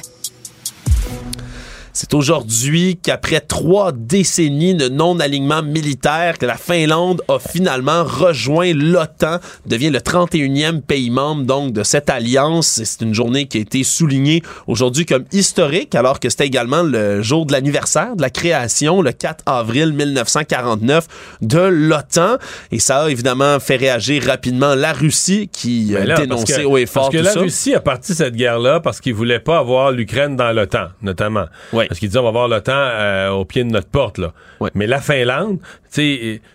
C'est aujourd'hui qu'après trois décennies de non-alignement militaire, que la Finlande a finalement rejoint l'OTAN, devient le 31e pays membre donc de cette alliance. C'est une journée qui a été soulignée aujourd'hui comme historique, alors que c'était également le jour de l'anniversaire de la création, le 4 avril 1949, de l'OTAN. Et ça a évidemment fait réagir rapidement la Russie qui a dénoncé haut et fort Parce que la Russie a parti cette guerre-là parce qu'il voulait pas avoir l'Ukraine dans l'OTAN, notamment. Oui. Parce qu'ils disaient on va avoir l'OTAN euh, au pied de notre porte. Là. Mais la Finlande,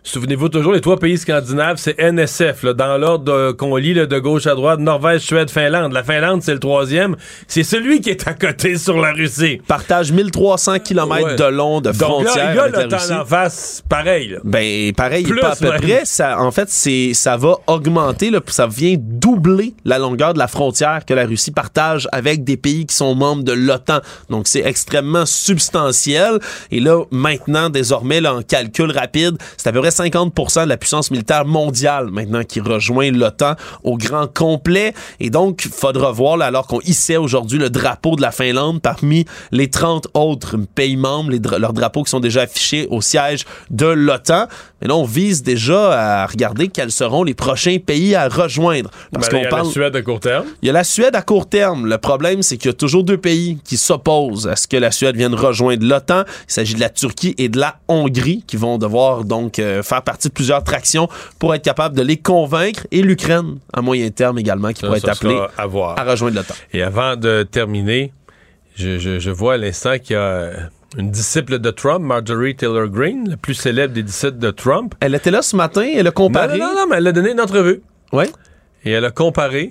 souvenez-vous toujours, les trois pays scandinaves, c'est NSF, là, dans l'ordre qu'on lit là, de gauche à droite, Norvège, Suède, Finlande. La Finlande, c'est le troisième. C'est celui qui est à côté sur la Russie. Partage 1300 km de long de frontière Donc là, l'OTAN en face, pareil. Là. Ben, pareil, Plus, pas à peu près. Ça, en fait, c'est, ça va augmenter, là, ça vient doubler la longueur de la frontière que la Russie partage avec des pays qui sont membres de l'OTAN. Donc, c'est extrêmement substantiel. Et là, maintenant, désormais, là, en calcul rapide, c'est à peu près 50% de la puissance militaire mondiale maintenant qui rejoint l'OTAN au grand complet. Et donc, faudra voir, là, alors qu'on hissait aujourd'hui le drapeau de la Finlande parmi les 30 autres pays membres, les leurs drapeaux qui sont déjà affichés au siège de l'OTAN. Mais là, on vise déjà à regarder quels seront les prochains pays à rejoindre. Parce qu'on parle. Il y a la Suède à court terme. Il y a la Suède à court terme. Le problème, c'est qu'il y a toujours deux pays qui s'opposent à ce que la Suède vienne rejoindre l'OTAN. Il s'agit de la Turquie et de la Hongrie qui vont devoir donc euh, faire partie de plusieurs tractions pour être capable de les convaincre et l'Ukraine à moyen terme également qui pourrait être appelée à, à, rejoindre l'OTAN. Et avant de terminer, je, je, je vois à l'instant qu'il y a une disciple de Trump, Marjorie Taylor Greene, la plus célèbre des disciples de Trump. Elle était là ce matin, elle a comparé. Non, non, non, mais elle a donné une entrevue. Oui. Et elle a comparé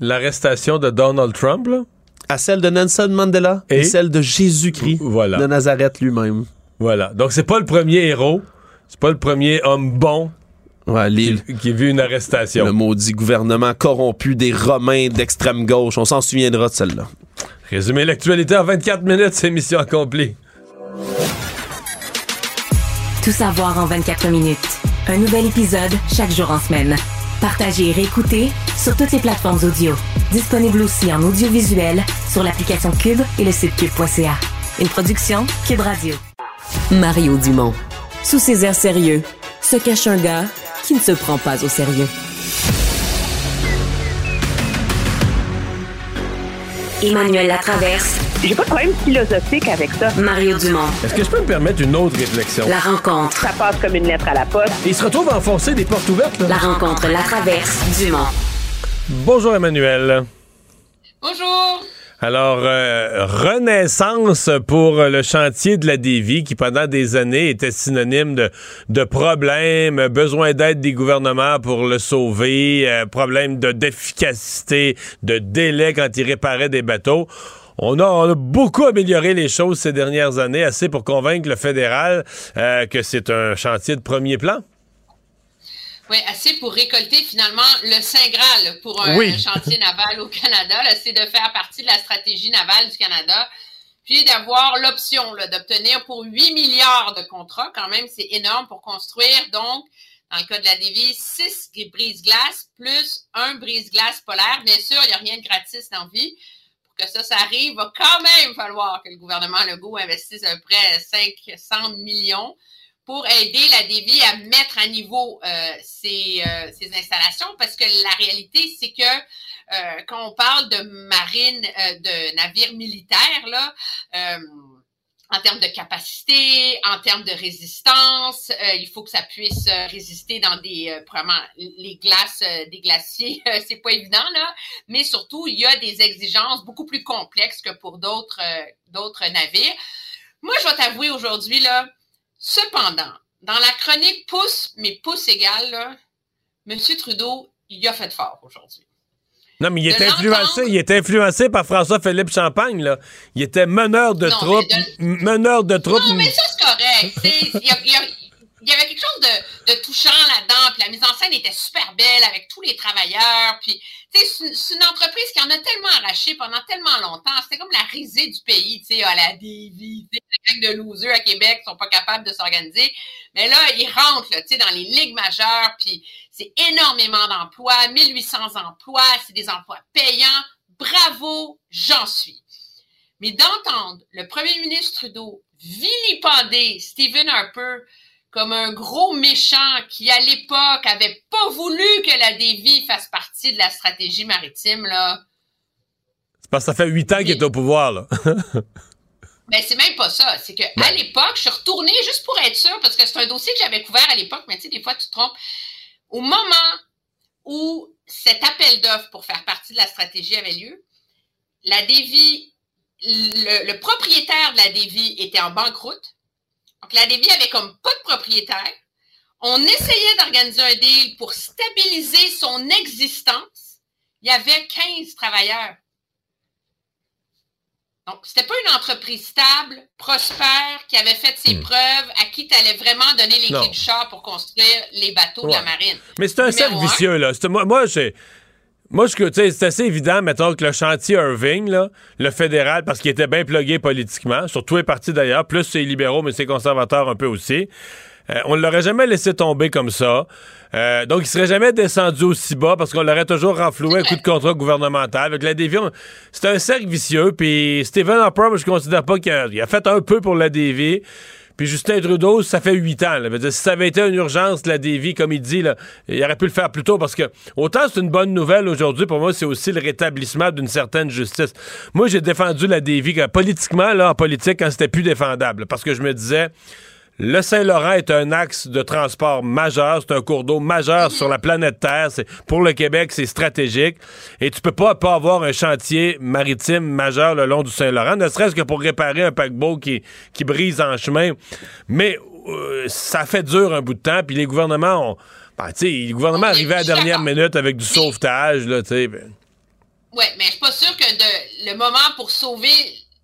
l'arrestation de Donald Trump là, à celle de Nelson Mandela et, celle de Jésus-Christ voilà. de Nazareth lui-même. Voilà. Donc c'est pas le premier héros, c'est pas le premier homme bon Ouais, qui, qui, a vu une arrestation. Le maudit gouvernement corrompu des Romains d'extrême gauche. On s'en souviendra de celle-là. Résumer l'actualité en 24 minutes, c'est mission accomplie. Tout savoir en 24 minutes. Un nouvel épisode chaque jour en semaine. Partagez et réécoutez sur toutes les plateformes audio. Disponible aussi en audiovisuel sur l'application Cube et le site cube.ca. Une production Cube Radio. Mario Dumont. Sous ses airs sérieux, se cache un gars qui ne se prend pas au sérieux. Emmanuel Latraverse. J'ai pas de problème philosophique avec ça. Mario Dumont. Est-ce que je peux me permettre une autre réflexion? La rencontre. Ça passe comme une lettre à la poste. Et il se retrouve à enfoncer des portes ouvertes. Là. La rencontre, la traverse, Dumont. Bonjour Emmanuel. Bonjour. Alors, euh, renaissance pour le chantier de la Dévie qui, pendant des années, était synonyme de, de problèmes, besoin d'aide des gouvernements pour le sauver, euh, problème de d'efficacité, de délai quand il réparait des bateaux. On a, beaucoup amélioré les choses ces dernières années, assez pour convaincre le fédéral euh, que c'est un chantier de premier plan. Oui, assez pour récolter finalement le Saint Graal pour un, chantier naval au Canada. C'est de faire partie de la stratégie navale du Canada, puis d'avoir l'option d'obtenir pour 8 milliards de contrats. Quand même, c'est énorme pour construire, donc, dans le cas de la Dévie, 6 brise-glaces plus un brise-glace polaire. Bien sûr, il n'y a rien de gratis dans la vie. Pour que ça, ça arrive, il va quand même falloir que le gouvernement Legault investisse à peu près 500 millions pour aider la DV à mettre à niveau euh, ces, euh, ces, installations parce que la réalité, c'est que euh, quand on parle de marine, euh, de navires militaires, là, euh, en termes de capacité, en termes de résistance, il faut que ça puisse résister dans des vraiment les glaces des glaciers, c'est pas évident là, mais surtout il y a des exigences beaucoup plus complexes que pour d'autres d'autres navires. Moi, je vais t'avouer aujourd'hui là, Cependant, dans la chronique pouce, mais pouce égal, M. Trudeau, il a fait fort aujourd'hui. Non, mais il était influencé, il était influencé par François-Philippe Champagne, là. Il était meneur de troupes, meneur de troupes. Non, mais ça, c'est correct. il, il y avait quelque chose de, touchant là-dedans, puis la mise en scène était super belle avec tous les travailleurs, puis c'est une, entreprise qui en a tellement arraché pendant tellement longtemps, c'était comme la risée du pays, tu sais, à la DV, les gang de losers à Québec sont pas capables de s'organiser, mais là, ils rentrent, tu sais, dans les ligues majeures, puis c'est énormément d'emplois, 1800 emplois, c'est des emplois payants, bravo, j'en suis. Mais d'entendre le premier ministre Trudeau vilipender Stephen Harper comme un gros méchant qui, à l'époque, avait pas voulu que la Davy fasse partie de la stratégie maritime, là. C'est parce que ça fait huit ans qu'il est au pouvoir, là. Ben, c'est même pas ça. C'est que à l'époque, je suis retournée juste pour être sûre, parce que c'est un dossier que j'avais couvert à l'époque, mais tu sais, des fois, tu te trompes. Au moment où cet appel d'offres pour faire partie de la stratégie avait lieu, la Davy, le, le propriétaire de la Davy était en banqueroute. Donc, la Davy avait comme pas de propriétaire. On essayait d'organiser un deal pour stabiliser son existence. Il y avait 15 travailleurs. Donc, c'était pas une entreprise stable, prospère, qui avait fait ses hmm. preuves, à qui tu allais vraiment donner les clés du char pour construire les bateaux de la marine. Mais c'est un cercle vicieux, là. Moi, moi j'ai. Moi, c'est assez évident, mettons, que le chantier Irving, là, le fédéral, parce qu'il était bien plugué politiquement, sur tous les partis d'ailleurs, plus ses libéraux, mais ses conservateurs un peu aussi, euh, on ne l'aurait jamais laissé tomber comme ça. Euh, donc, il serait jamais descendu aussi bas parce qu'on l'aurait toujours renfloué un coup de contrat gouvernemental. Avec la déviation, c'est un cercle vicieux. Puis Stephen Harper, je considère pas qu'il a, fait un peu pour la dévier. Puis Justin Trudeau, ça fait huit ans. si ça avait été une urgence, la dévie, comme il dit, il aurait pu le faire plus tôt parce que autant c'est une bonne nouvelle aujourd'hui, pour moi, c'est aussi le rétablissement d'une certaine justice. Moi, j'ai défendu la dévie politiquement, là, en politique, quand c'était plus défendable. Parce que je me disais, le Saint-Laurent est un axe de transport majeur, c'est un cours d'eau majeur sur la planète Terre. Pour le Québec, c'est stratégique. Et tu peux pas, pas avoir un chantier maritime majeur le long du Saint-Laurent, ne serait-ce que pour réparer un paquebot qui, qui brise en chemin. Mais euh, ça fait dur un bout de temps, puis les gouvernements ont... Ben, le gouvernement arrivait à la dernière minute avec du sauvetage, là, tu sais. Ben. Oui, mais je suis pas sûr que le moment pour sauver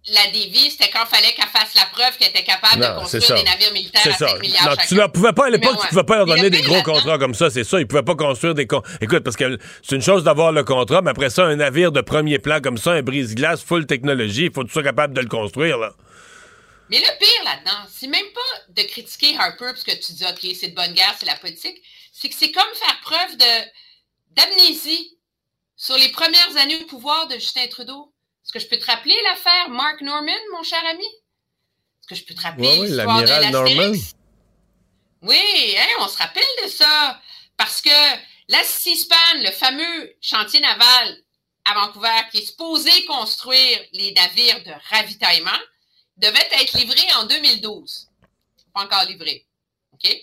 la dévie, c'était quand fallait qu'elle fasse la preuve qu'elle était capable de construire des navires militaires à 5 milliards non, Tu ne pouvais pas à l'époque, tu pouvais pas leur donner des gros contrats comme ça, c'est ça. Ils pouvaient pas construire des Écoute, parce que c'est une chose d'avoir le contrat, mais après ça, un navire de premier plan comme ça, un brise-glace, full technologie, il faut que tu sois capable de le construire, là. Mais le pire là-dedans, c'est même pas de critiquer Harper parce que tu dis, OK, c'est de bonne guerre, c'est la politique. C'est que c'est comme faire preuve de d'amnésie sur les premières années au pouvoir de Justin Trudeau. Est-ce que je peux te rappeler l'affaire Mark Norman, mon cher ami? Est-ce que je peux te rappeler l'histoire de l'Astérix? Oui, hein, on se rappelle de ça. Parce que la CISPAN, le fameux chantier naval à Vancouver, qui est supposé construire les navires de ravitaillement, devait être livré en 2012. Pas encore livré. OK?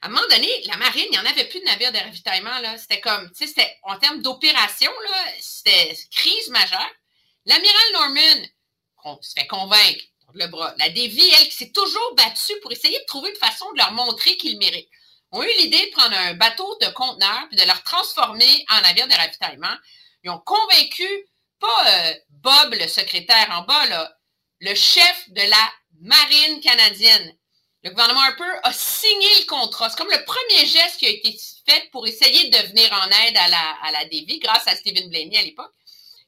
À un moment donné, la marine, il n'y en avait plus de navires de ravitaillement. Là. C'était comme, tu sais, en termes d'opération, là, c'était crise majeure. L'amiral Norman on se fait convaincre, le bras. La Davy, elle, qui s'est toujours battue pour essayer de trouver une façon de leur montrer qu'ils méritent, ont eu l'idée de prendre un bateau de conteneurs et de leur transformer en navire de ravitaillement. Ils ont convaincu, pas euh, Bob, le secrétaire en bas, le chef de la marine canadienne. Le gouvernement Harper a signé le contrat. C'est comme le premier geste qui a été fait pour essayer de venir en aide à la, à la Davy, grâce à Stephen Blaney à l'époque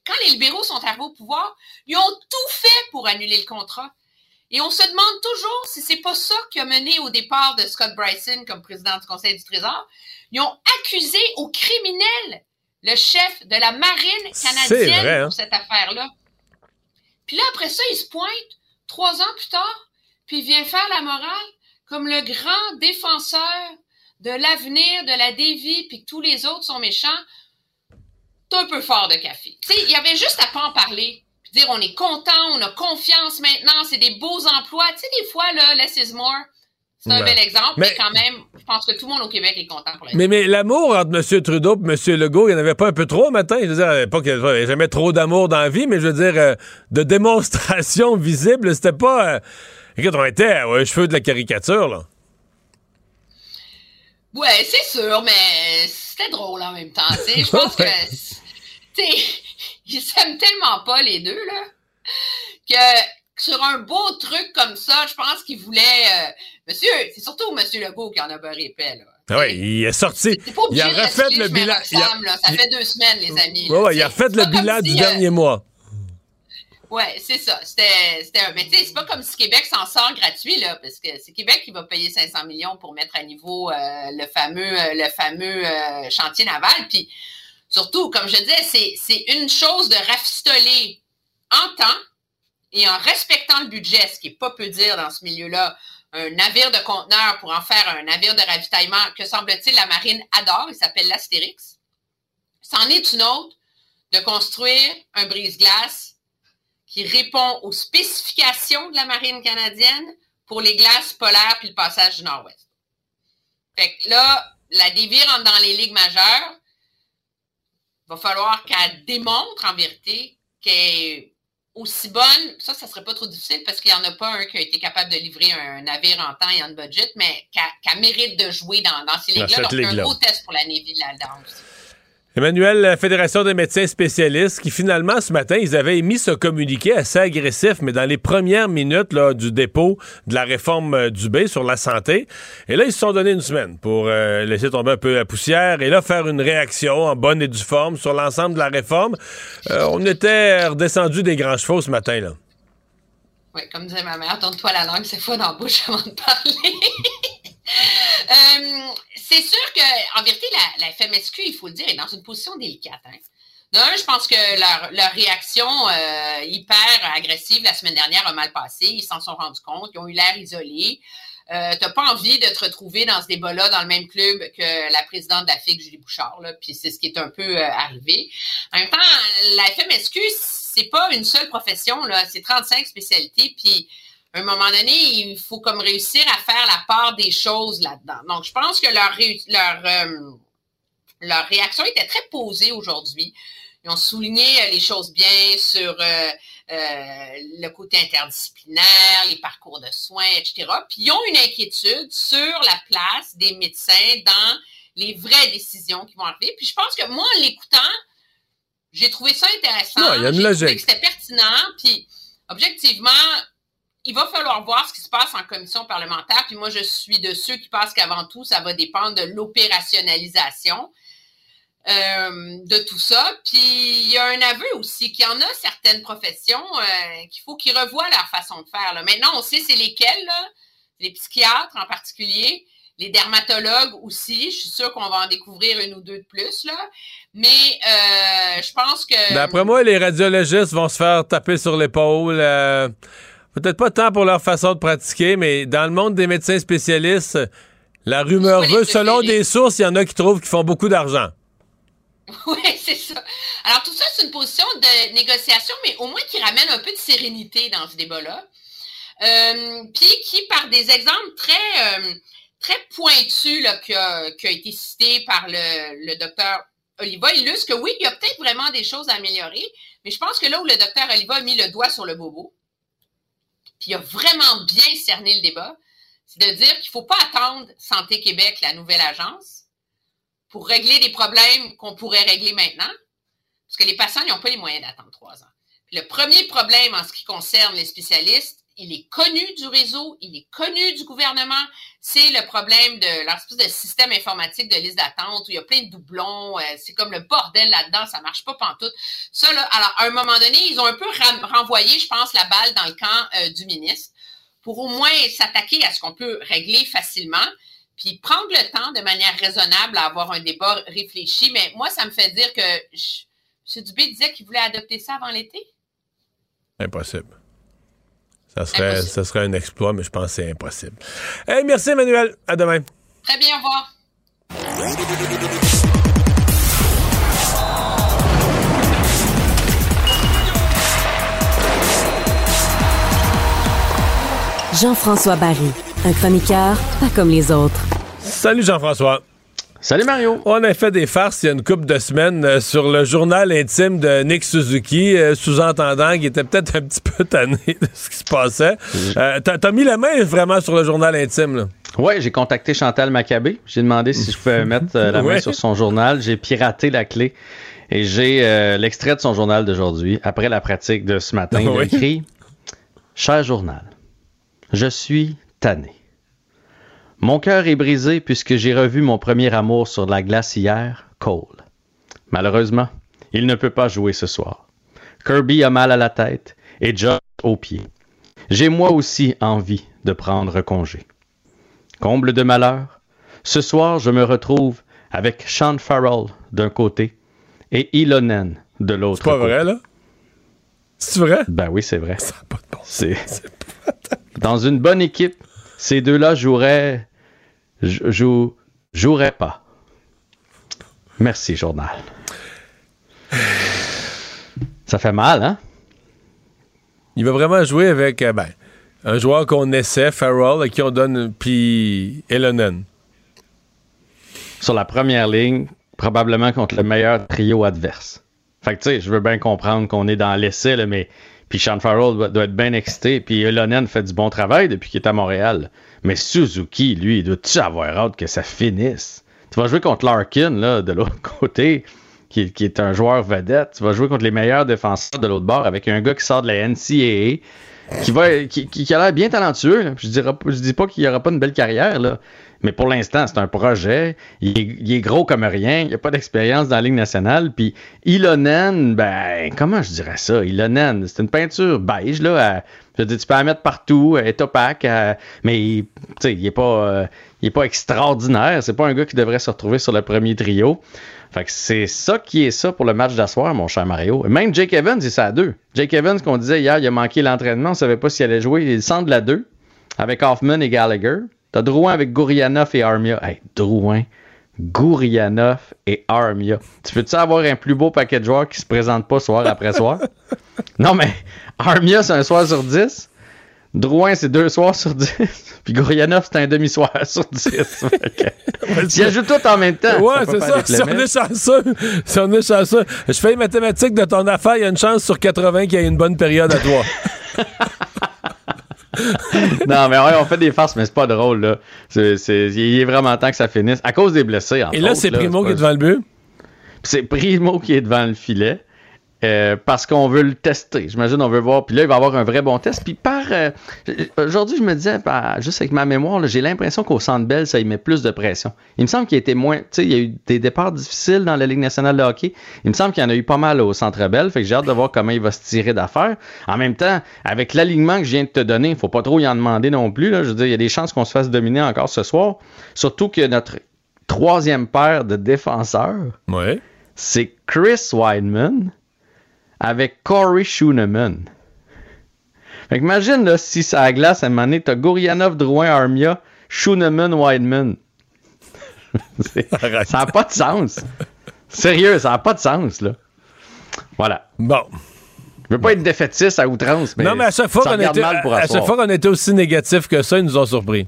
quand les libéraux sont arrivés au pouvoir, ils ont tout fait pour annuler le contrat. Et on se demande toujours si c'est pas ça qui a mené au départ de Scott Bryson comme président du Conseil du Trésor. Ils ont accusé au criminel le chef de la marine canadienne hein? pour cette affaire-là. Puis là, après ça, il se pointe trois ans plus tard, puis il vient faire la morale comme le grand défenseur de l'avenir de la dévie, puis que tous les autres sont méchants un peu fort de café. Tu sais, il y avait juste à pas en parler. Puis dire, on est content, on a confiance maintenant, c'est des beaux emplois. Tu sais, des fois, là, less is more. C'est un bel exemple, mais, quand même, je pense que tout le monde au Québec est content pour Mais, mais l'amour entre M. Trudeau et M. Legault, il n'y en avait pas un peu trop matin? Je veux dire, pas qu'il n'y avait jamais trop d'amour dans la vie, mais je veux dire, euh, de démonstration visible, c'était pas. Euh, écoute, on était à cheveux de la caricature, là. Ouais, c'est sûr, mais c'était drôle en même temps. Je pense que ils s'aiment tellement pas, les deux, là, que sur un beau truc comme ça, je pense qu'il voulait. Euh, monsieur, c'est surtout Monsieur Legault qui en a beurré épais, là. Ah oui, il est sorti. il a refait le bilan. ça fait deux semaines, les amis. Oui, il a refait le bilan du dernier euh, mois. Oui, c'est ça. C'était Mais tu sais, c'est pas comme si Québec s'en sort gratuit, là, parce que c'est Québec qui va payer 500 millions pour mettre à niveau euh, le fameux, le fameux chantier naval. Puis surtout, comme je disais, c'est une chose de rafistoler en temps et en respectant le budget, ce qui n'est pas peu dire dans ce milieu-là, un navire de conteneur pour en faire un navire de ravitaillement que semble-t-il la marine adore, il s'appelle l'Astérix. C'en est une autre de construire un brise-glace qui répond aux spécifications de la marine canadienne pour les glaces polaires puis le passage du Nord-Ouest. Fait que là, la dévire rentre dans les ligues majeures. Il va falloir qu'elle démontre en vérité qu'elle aussi bonne, ça, ça serait pas trop difficile parce qu'il n'y en a pas un qui a été capable de livrer un navire en temps et en budget, mais qui mérite de jouer dans, dans ces ligues-là. Donc, un gros test pour la Navy là-dedans aussi. Emmanuel, la Fédération des médecins spécialistes, qui finalement, ce matin, ils avaient émis ce communiqué assez agressif, mais dans les premières minutes là, du dépôt de la réforme euh, du B sur la santé. Et là, ils se sont donné une semaine pour euh, laisser tomber un peu la poussière et là, faire une réaction en bonne et due forme sur l'ensemble de la réforme. Euh, on était redescendu des grands chevaux ce matin. là. Oui, comme disait ma mère, tourne-toi la langue, c'est fois dans la bouche avant de parler. c'est sûr qu'en vérité, la, la, FMSQ, il faut le dire, est dans une position délicate. Hein. Je pense que leur, réaction euh, hyper agressive la semaine dernière a mal passé. Ils s'en sont rendus compte. Ils ont eu l'air isolés. Euh, tu n'as pas envie de te retrouver dans ce débat-là dans le même club que la présidente de la FIC, Julie Bouchard. Puis c'est ce qui est un peu euh, arrivé. En même temps, la FMSQ, c'est pas une seule profession. C'est 35 spécialités. Puis à un moment donné, il faut comme réussir à faire la part des choses là-dedans. Donc, je pense que leur, leur, euh, leur réaction était très posée aujourd'hui. Ils ont souligné euh, les choses bien sur euh, le côté interdisciplinaire, les parcours de soins, etc. Puis ils ont une inquiétude sur la place des médecins dans les vraies décisions qui vont arriver. Puis je pense que moi, en l'écoutant, j'ai trouvé ça intéressant. il y a une logique. C'était pertinent. Puis objectivement, il va falloir voir ce qui se passe en commission parlementaire. Puis moi, je suis de ceux qui pensent qu'avant tout, ça va dépendre de l'opérationnalisation euh, de tout ça. Puis il y a un aveu aussi qu'il y en a certaines professions euh, qu'il faut qu'ils revoient leur façon de faire. Là. Maintenant, on sait c'est lesquelles, là. les psychiatres en particulier. Les dermatologues aussi, je suis sûre qu'on va en découvrir une ou deux de plus, là. Mais euh, je pense que. D'après moi, les radiologistes vont se faire taper sur l'épaule peut-être pas tant pour leur façon de pratiquer, mais dans le monde des médecins spécialistes, la rumeur veut, selon des sources, il y en a qui trouvent qu'ils font beaucoup d'argent. Oui, c'est ça. Alors, tout ça, c'est une position de négociation, mais au moins qui ramène un peu de sérénité dans ce débat-là. Euh, puis qui, par des exemples très, euh, très pointus là, qui, a, été cité par le, le docteur Oliva, illustre que oui, il y a peut-être vraiment des choses à améliorer, mais je pense que là où le docteur Oliva a mis le doigt sur le bobo, puis il a vraiment bien cerné le débat, c'est de dire qu'il ne faut pas attendre Santé Québec, la nouvelle agence, pour régler des problèmes qu'on pourrait régler maintenant, parce que les patients n'ont pas les moyens d'attendre trois ans. le premier problème en ce qui concerne les spécialistes, il est connu du réseau, il est connu du gouvernement. C'est le problème de l'espèce de système informatique de liste d'attente où il y a plein de doublons. Euh, c'est comme le bordel là-dedans, ça marche pas pantoute. Ça, là, alors, à un moment donné, ils ont un peu renvoyé, je pense, la balle dans le camp euh, du ministre pour au moins s'attaquer à ce qu'on peut régler facilement, puis prendre le temps de manière raisonnable à avoir un débat réfléchi. Mais moi, ça me fait dire que M. Dubé disait qu'il voulait adopter ça avant l'été. Impossible. Ça serait, ça serait un exploit, mais je pense que c'est impossible. Hey, merci, Emmanuel. À demain. Très bien, au revoir. Jean-François Barry, un chroniqueur pas comme les autres. Salut Jean-François. Salut Mario. On a fait des farces il y a une couple de semaines euh, sur le journal intime de Nick Suzuki, euh, sous-entendant qu'il était peut-être un petit peu tanné de ce qui se passait. Euh, t'as, mis la main vraiment sur le journal intime, là. Oui, j'ai contacté Chantal Maccabé. J'ai demandé si je pouvais mettre la main sur son journal. J'ai piraté la clé et j'ai l'extrait de son journal d'aujourd'hui après la pratique de ce matin. Il écrit Cher journal, je suis tanné. Mon cœur est brisé puisque j'ai revu mon premier amour sur la glace hier, Cole. Malheureusement, il ne peut pas jouer ce soir. Kirby a mal à la tête et Josh aux pieds. J'ai moi aussi envie de prendre congé. Comble de malheur, ce soir je me retrouve avec Sean Farrell d'un côté et Ilonen de l'autre. C'est pas vrai, là? C'est vrai? Ben oui, c'est vrai. C'est Dans une bonne équipe, ces deux-là joueraient. Jou... joueraient pas. Merci, journal. Ça fait mal, hein? Il va vraiment jouer avec euh, ben, un joueur qu'on essaie, Farrell, à qui on donne, puis Elonen. Sur la première ligne, probablement contre le meilleur trio adverse. Fait que, tu sais, je veux bien comprendre qu'on est dans l'essai, mais. Puis Sean Farrell doit, être bien excité. Puis Elonen fait du bon travail depuis qu'il est à Montréal. Mais Suzuki, lui, il doit-tu avoir hâte que ça finisse? Tu vas jouer contre Larkin, là, de l'autre côté, qui, est un joueur vedette. Tu vas jouer contre les meilleurs défenseurs de l'autre bord avec un gars qui sort de la NCAA, qui, va, qui, a l'air bien talentueux. Je, je dis pas qu'il n'y aura pas une belle carrière, là. Mais pour l'instant, c'est un projet. Il est, gros comme rien. Il n'y a pas d'expérience dans la Ligue nationale. Puis Ilonen, ben, comment je dirais ça? Ilonen, c'est une peinture beige, là. je veux tu peux la mettre partout, elle est opaque, mais il n'est pas, euh, il est pas extraordinaire. C'est pas un gars qui devrait se retrouver sur le premier trio. Fait que c'est ça qui est ça pour le match d'asseoir, mon cher Mario. même Jake Evans, il est à deux. Jake Evans, qu'on disait hier, il a manqué l'entraînement, on savait pas s'il allait jouer. Il centre de la 2 avec Hoffman et Gallagher. T'as Drouin avec Gourianov et Armia. Hey, Drouin, Gourianov et Armia. Tu peux-tu avoir un plus beau paquet de joueurs qui se présentent pas soir après soir? non, mais Armia, c'est un soir sur 10. Drouin, c'est deux soirs sur 10. Puis Gourianov, c'est un demi-soir sur 10. Tu ajoutes tout en même temps. Ouais, c'est ça. Si on est chanceux, si on est chanceux. Je fais les mathématiques de ton affaire, il y a une chance sur 80 qu'il y ait une bonne période à toi. non, mais ouais, on fait des farces, mais c'est pas drôle, là. C'est, il est vraiment temps que ça finisse. À cause des blessés, en Et là, c'est Primo qui est devant le but? C'est Primo qui est devant le filet. Euh, parce qu'on veut le tester. J'imagine on veut voir. Puis là, il va avoir un vrai bon test. Puis par. Euh, aujourd'hui, je me disais, juste avec ma mémoire, j'ai l'impression qu'au Centre Bell, ça y met plus de pression. Il me semble qu'il y a été moins. Tu sais, il y a eu des départs difficiles dans la Ligue nationale de hockey. Il me semble qu'il y en a eu pas mal au Centre Bell. Fait que j'ai hâte de voir comment il va se tirer d'affaires. En même temps, avec l'alignement que je viens de te donner, il faut pas trop y en demander non plus. Là. Je veux dire, il y a des chances qu'on se fasse dominer encore ce soir. Surtout que notre troisième paire de défenseurs, c'est Chris Weidman avec Corey Schooneman. Fait imagine là, si ça a glace à un moment donné, t'as Gourianov, Drouin, Armia, Schooneman, Wideman. ça n'a pas de sens. Sérieux, ça n'a pas de sens, là. Voilà. Bon. Je veux pas être défaitiste à outrance, mais. Non, mais à chaque fois qu'on était, à chaque fois qu'on était aussi négatif que ça, ils nous ont surpris.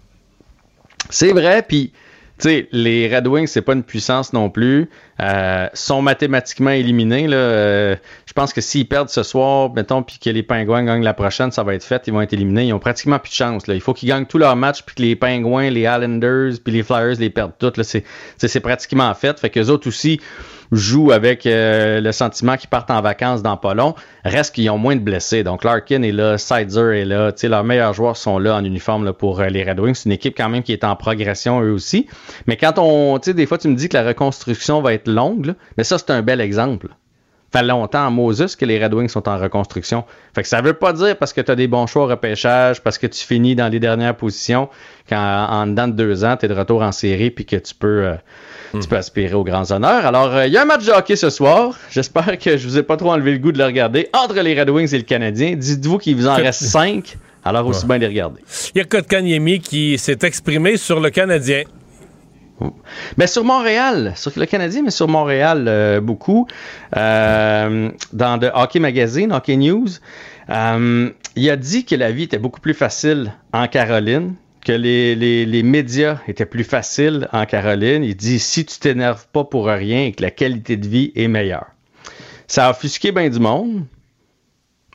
C'est vrai, puis sais, les Red Wings, c'est pas une puissance non plus. Euh, sont mathématiquement éliminés. Là. Euh, je pense que s'ils perdent ce soir, mettons, puis que les Pingouins gagnent la prochaine, ça va être fait. Ils vont être éliminés. Ils ont pratiquement plus de chance. Là. Il faut qu'ils gagnent tous leurs matchs, puis que les Pingouins, les Islanders, puis les Flyers les perdent toutes. C'est, pratiquement fait. Fait qu'eux autres aussi jouent avec euh, le sentiment qu'ils partent en vacances dans pas long. Reste qu'ils ont moins de blessés. Donc Larkin est là, Sizer est là. leurs meilleurs joueurs sont là en uniforme pour euh, les Red Wings. C'est une équipe quand même qui est en progression eux aussi. Mais quand on, tu sais, des fois tu me dis que la reconstruction va être longue, mais ça c'est un bel exemple fait longtemps en Moses que les Red Wings sont en reconstruction. Fait que ça veut pas dire parce que tu as des bons choix au repêchage, parce que tu finis dans les dernières positions, qu'en en dedans de deux ans, tu es de retour en série puis que tu peux, euh, tu peux aspirer aux grands honneurs. Alors, euh, il y a un match de hockey ce soir. J'espère que je vous ai pas trop enlevé le goût de le regarder. Entre les Red Wings et le Canadien, dites-vous qu'il vous en reste cinq. Alors, aussi bien les regarder. Il y a Kotkaniemi qui s'est exprimé sur le Canadien. Mais sur Montréal, sur le Canadien, mais sur Montréal euh, beaucoup. Euh, dans le Hockey Magazine, Hockey News, euh, il a dit que la vie était beaucoup plus facile en Caroline, que les, les, médias étaient plus faciles en Caroline. Il dit si tu t'énerves pas pour rien et que la qualité de vie est meilleure. Ça a offusqué bien du monde.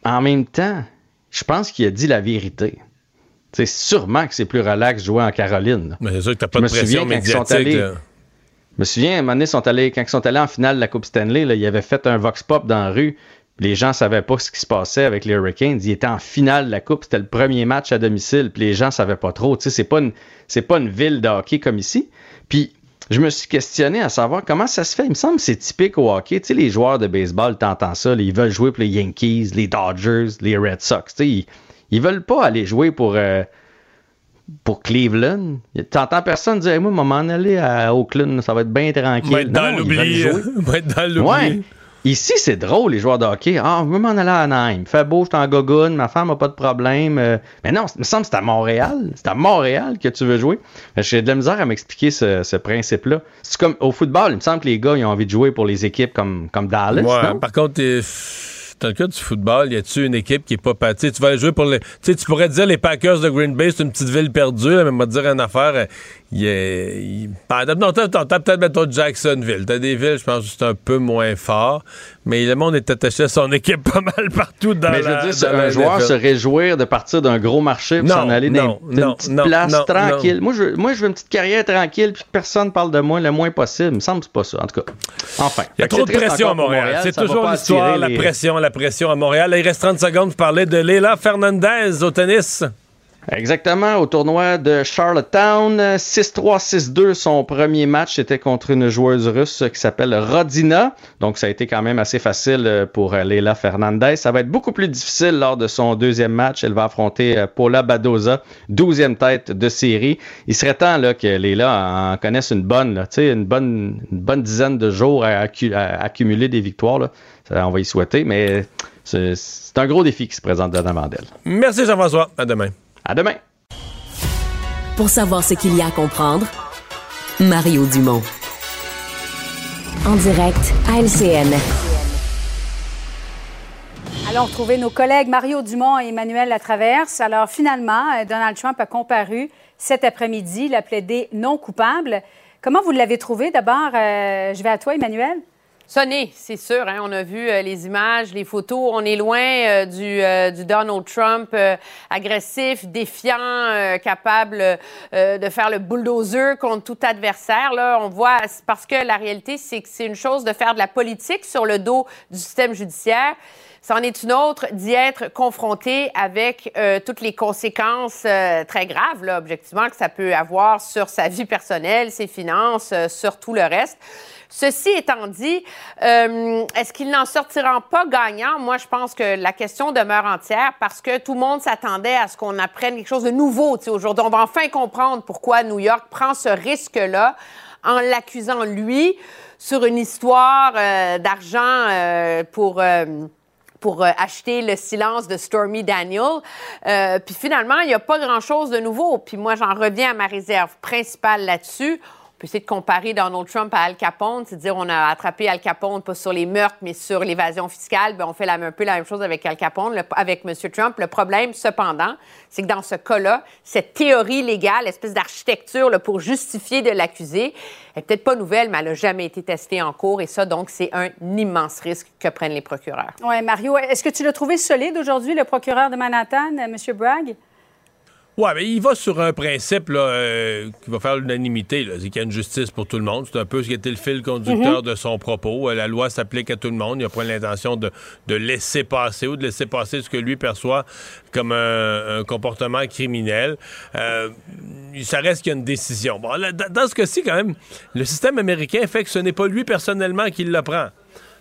En même temps, je pense qu'il a dit la vérité. C'est sûrement que c'est plus relax jouer en Caroline. Mais c'est sûr que t'as pas de pression médiatique. je me souviens, à un moment donné, sont allés, quand ils sont allés en finale de la Coupe Stanley, là, ils avaient fait un vox pop dans la rue. Les gens savaient pas ce qui se passait avec les Hurricanes. Ils étaient en finale de la Coupe. C'était le premier match à domicile. Puis les gens savaient pas trop. Tu sais, c'est pas une, c'est pas une ville de hockey comme ici. Puis je me suis questionné à savoir comment ça se fait. Il me semble que c'est typique au hockey. Tu sais, les joueurs de baseball, t'entends ça, ils veulent jouer pour les Yankees, les Dodgers, les Red Sox. Tu sais, ils, ils veulent pas aller jouer pour, euh, pour Cleveland. T'entends personne dire, moi, m'en aller à Oakland, ça va être bien tranquille. Va être dans l'oubli. Va être dans l'oubli. Ouais. Ici, c'est drôle, les joueurs de hockey. Ah, je veux m'en aller à Anaheim. Fait beau, je suis en gogoune, ma femme n'a pas de problème. Euh. mais non, il me semble que c'est à Montréal. C'est à Montréal que tu veux jouer. J'ai de la misère à m'expliquer ce, principe-là. C'est comme au football, il me semble que les gars, ils ont envie de jouer pour les équipes comme, comme Dallas. Ouais, par contre, dans le cas du football, y a-tu une équipe qui est pas pâtée? Tu vas aller jouer pour les. Tu sais, tu pourrais dire les Packers de Green Bay, c'est une petite ville perdue, mais me dire une affaire. Il est. Non, t'as peut-être mettre Jacksonville. T'as des villes, je pense, c'est un peu moins fort. Mais le monde est attaché à son équipe pas mal partout dans mais la. Mais je veux dire, un joueur se réjouir de partir d'un gros marché pour s'en aller dans une petite place tranquille. Moi je, moi, je veux une petite carrière tranquille puis personne parle de moi le moins possible. Il me semble que c'est pas ça. En tout cas, enfin. Il y a trop de pression à Montréal. C'est toujours l'histoire, la pression, la pression à Montréal. il reste 30 secondes pour parler de Leila Fernandez au tennis. Exactement, au tournoi de Charlottetown, 6-3, 6-2, son premier match était contre une joueuse russe qui s'appelle Rodina. Donc ça a été quand même assez facile euh, pour euh, Leila Fernandez. Ça va être beaucoup plus difficile lors de son deuxième match. Elle va affronter euh, Paula Badoza, douzième tête de série. Il serait temps que Leila en connaisse une bonne, là, une bonne, bonne dizaine de jours à, accumuler des victoires. On va y souhaiter, mais c'est un gros défi qui se présente devant d'elle. Merci Jean-François. À demain. À demain. Pour savoir ce qu'il y a à comprendre, Mario Dumont. En direct à LCN. Allons retrouver nos collègues Mario Dumont et Emmanuel Latraverse. Alors finalement, euh, Donald Trump a comparu cet après-midi, il a plaidé non coupable. Comment vous l'avez trouvé? D'abord, euh, je vais à toi, Emmanuel. Sonné, c'est sûr. Hein. On a vu euh, les images, les photos. On est loin euh, du, euh, du, Donald Trump agressif, défiant, capable de faire le bulldozer contre tout adversaire. Là, on voit parce que la réalité, c'est que c'est une chose de faire de la politique sur le dos du système judiciaire. C'en est une autre d'y être confronté avec toutes les conséquences très graves, là, objectivement, que ça peut avoir sur sa vie personnelle, ses finances, sur tout le reste. Ceci étant dit, euh, est-ce qu'il n'en sortira pas gagnant? Moi, je pense que la question demeure entière parce que tout le monde s'attendait à ce qu'on apprenne quelque chose de nouveau. Aujourd'hui, on va enfin comprendre pourquoi New York prend ce risque-là en l'accusant, lui, sur une histoire euh, d'argent euh, pour pour acheter le silence de Stormy Daniel. puis finalement, il n'y a pas grand-chose de nouveau. Puis moi, j'en reviens à ma réserve principale là-dessus peut essayer de comparer Donald Trump à Al Capone, c'est dire on a attrapé Al Capone pas sur les meurtres mais sur l'évasion fiscale, ben on fait un peu la même chose avec Al Capone, avec M. Trump. Le problème, cependant, c'est que dans ce cas-là, cette théorie légale, espèce d'architecture pour justifier de l'accuser, est peut-être pas nouvelle, mais elle n'a jamais été testée en cours et ça, donc, c'est un immense risque que prennent les procureurs. Oui, Mario, est-ce que tu l'as trouvé solide aujourd'hui, le procureur de Manhattan, M. Bragg? Ouais, mais il va sur un principe là, euh, qui va faire l'unanimité. C'est qu'il y a une justice pour tout le monde. C'est un peu ce qui était le fil conducteur mhm. de son propos. Euh, la loi s'applique à tout le monde. Il n'a pas l'intention de, laisser passer ou de laisser passer ce que lui perçoit comme un, comportement criminel. Euh, ça reste qu'il y a une décision. Bon, dans ce cas-ci, quand même, le système américain fait que ce n'est pas lui personnellement qui le prend.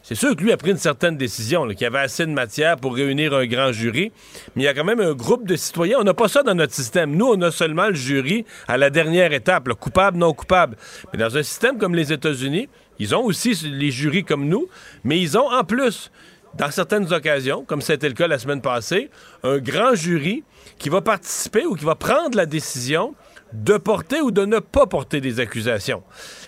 C'est sûr que lui a pris une certaine décision, qu'il y avait assez de matière pour réunir un grand jury, mais il y a quand même un groupe de citoyens. On n'a pas ça dans notre système. Nous, on a seulement le jury à la dernière étape, le coupable, non coupable. Mais dans un système comme les États-Unis, ils ont aussi les jurys comme nous, mais ils ont en plus, dans certaines occasions, comme c'était le cas la semaine passée, un grand jury qui va participer ou qui va prendre la décision de porter ou de ne pas porter des accusations.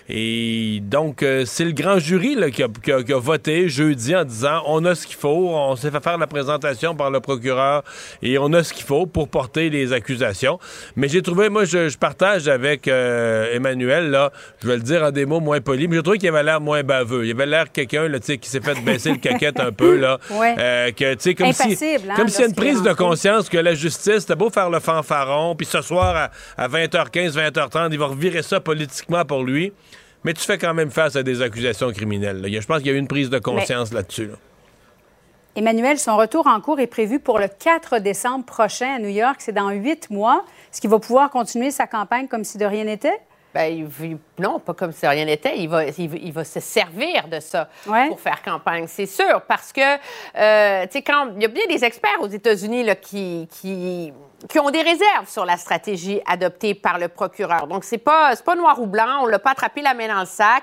Et donc, euh, c'est le grand jury qui, a, voté jeudi en disant on a ce qu'il faut, on s'est fait faire la présentation par le procureur et on a ce qu'il faut pour porter les accusations. Mais j'ai trouvé, moi, je, partage avec euh, Emmanuel, là, je vais le dire en des mots moins polis, mais j'ai trouvé qu'il avait l'air moins baveux. Il avait l'air quelqu'un qui s'est fait baisser le caquette un peu, là. Euh, que, comme si, hein, comme s'il y a une prise de conscience que la justice, c'était beau faire le fanfaron, puis ce soir à, à 20h15, 20h30, il va revirer ça politiquement pour lui mais tu fais quand même face à des accusations criminelles. Je pense qu'il y a eu une prise de conscience là-dessus. Emmanuel, son retour en cours est prévu pour le 4 décembre prochain à New York. C'est dans huit mois. Est-ce qu'il va pouvoir continuer sa campagne comme si de rien n'était? Ben, non, pas comme si rien n'était. Il va, il, va, se servir de ça pour faire campagne, c'est sûr. Parce que, euh, tu sais, quand il y a bien des experts aux États-Unis qui, qui, qui, ont des réserves sur la stratégie adoptée par le procureur. Donc, c'est pas, pas noir ou blanc. On l'a pas attrapé la main dans le sac.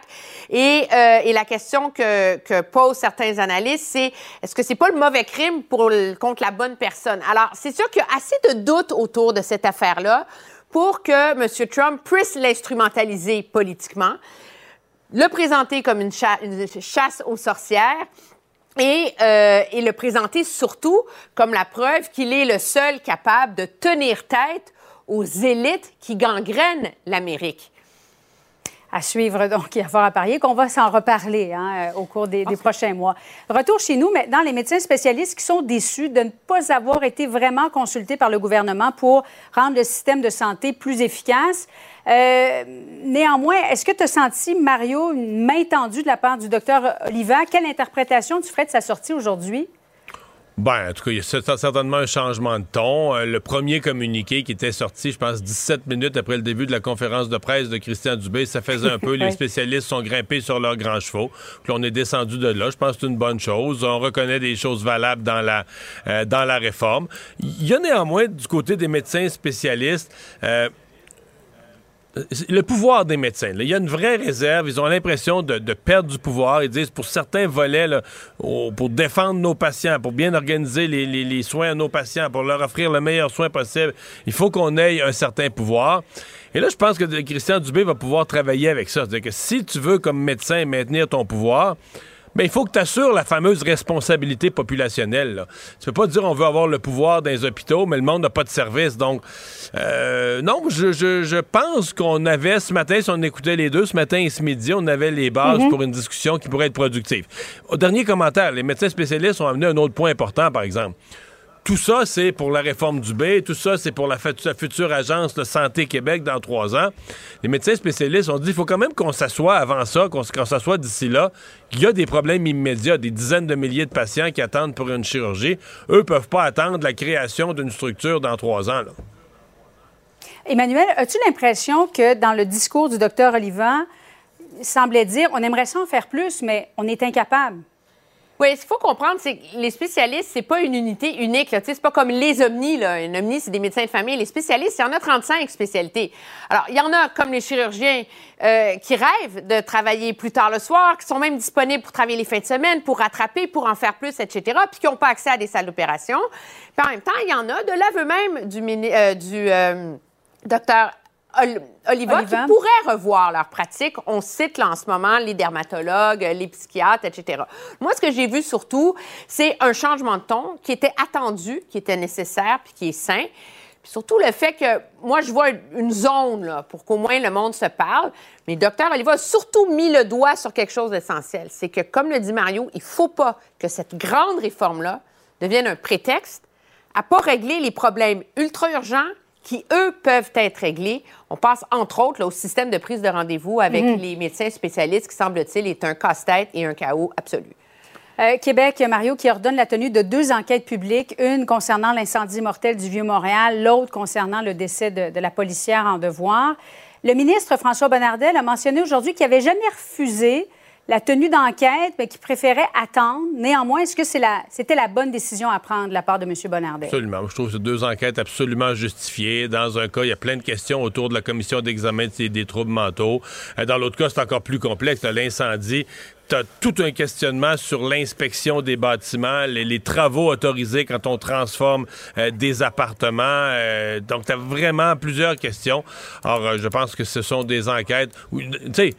Et, euh, et la question que, que, posent certains analystes, c'est est-ce que c'est pas le mauvais crime pour, contre la bonne personne? Alors, c'est sûr qu'il y a assez de doutes autour de cette affaire-là pour que M. Trump puisse l'instrumentaliser politiquement, le présenter comme une, chasse aux sorcières et, euh, et, le présenter surtout comme la preuve qu'il est le seul capable de tenir tête aux élites qui gangrènent l'Amérique à suivre, donc il y a fort à parier, qu'on va s'en reparler hein, euh, au cours des, prochains mois. Retour chez nous maintenant, les médecins spécialistes qui sont déçus de ne pas avoir été vraiment consultés par le gouvernement pour rendre le système de santé plus efficace. Euh, néanmoins, est-ce que tu as senti, Mario, une main tendue de la part du docteur Oliva? Quelle interprétation tu ferais de sa sortie aujourd'hui? Ben, en tout cas, il y a certainement un changement de ton. Euh, le premier communiqué qui était sorti, je pense, 17 minutes après le début de la conférence de presse de Christian Dubé, ça faisait un peu, les spécialistes sont grimpés sur leurs grands chevaux. Puis on est descendu de là. Je pense que c'est une bonne chose. On reconnaît des choses valables dans la, euh, dans la réforme. Il y a néanmoins, du côté des médecins spécialistes, euh, le pouvoir des médecins. il y a une vraie réserve. Ils ont l'impression de, perdre du pouvoir. Ils disent pour certains volets, pour défendre nos patients, pour bien organiser les, soins à nos patients, pour leur offrir le meilleur soin possible, il faut qu'on ait un certain pouvoir. Et là, je pense que Christian Dubé va pouvoir travailler avec ça. C'est-à-dire que si tu veux, comme médecin, maintenir ton pouvoir, mais il faut que tu assures la fameuse responsabilité populationnelle. Là. Tu peux pas dire on veut avoir le pouvoir dans les hôpitaux, mais le monde n'a pas de service. Donc, euh, non, je, pense qu'on avait ce matin, si on écoutait les deux, ce matin et ce midi, on avait les bases mhm. pour une discussion qui pourrait être productive. Au dernier commentaire, les médecins spécialistes ont amené un autre point important, par exemple. Tout ça, c'est pour la réforme du B. Tout ça, c'est pour la, future agence de Santé Québec dans trois ans. Les médecins spécialistes ont dit qu'il faut quand même qu'on s'assoie avant ça, qu'on s'assoie d'ici là. Il y a des problèmes immédiats, des dizaines de milliers de patients qui attendent pour une chirurgie. Eux peuvent pas attendre la création d'une structure dans trois ans. Emmanuel, as-tu l'impression que dans le discours du docteur Olivan, il semblait dire on aimerait ça en faire plus, mais on est incapable? Oui, ce qu'il faut comprendre, c'est que les spécialistes, c'est pas une unité unique. C'est pas comme les omnis. Là. Une omni, c'est des médecins de famille. Les spécialistes, il y en a 35 spécialités. Alors, il y en a comme les chirurgiens euh, qui rêvent de travailler plus tard le soir, qui sont même disponibles pour travailler les fins de semaine, pour rattraper, pour en faire plus, etc., puis qui n'ont pas accès à des salles d'opération. Puis en même temps, il y en a de l'aveu même du, euh, du euh, docteur Oliva, qui pourraient revoir leur pratique. On cite là en ce moment les dermatologues, les psychiatres, etc. Moi, ce que j'ai vu surtout, c'est un changement de ton qui était attendu, qui était nécessaire, puis qui est sain. Puis surtout le fait que moi, je vois une zone là, pour qu'au moins le monde se parle. Mais docteur Oliva a surtout mis le doigt sur quelque chose d'essentiel. C'est que, comme le dit Mario, il ne faut pas que cette grande réforme-là devienne un prétexte à pas régler les problèmes ultra urgents qui, eux, peuvent être réglés. On passe, entre autres, au système de prise de rendez-vous avec mhm. les médecins spécialistes qui, semble-t-il, est un casse-tête et un chaos absolu. Euh, Québec, Mario, qui ordonne la tenue de deux enquêtes publiques, une concernant l'incendie mortel du Vieux-Montréal, l'autre concernant le décès de, de, la policière en devoir. Le ministre François Bonnardel a mentionné aujourd'hui qu'il n'avait jamais refusé la tenue d'enquête, mais qui préférait attendre. Néanmoins, est-ce que c'est la, c'était la bonne décision à prendre de la part de M. Bonnardel? Absolument. Je trouve que c'est deux enquêtes absolument justifiées. Dans un cas, il y a plein de questions autour de la commission d'examen des troubles mentaux. Euh, dans l'autre cas, c'est encore plus complexe. L'incendie, tu as tout un questionnement sur l'inspection des bâtiments, les, travaux autorisés quand on transforme euh, des appartements. Euh, donc, tu as vraiment plusieurs questions. Alors, je pense que ce sont des enquêtes tu sais,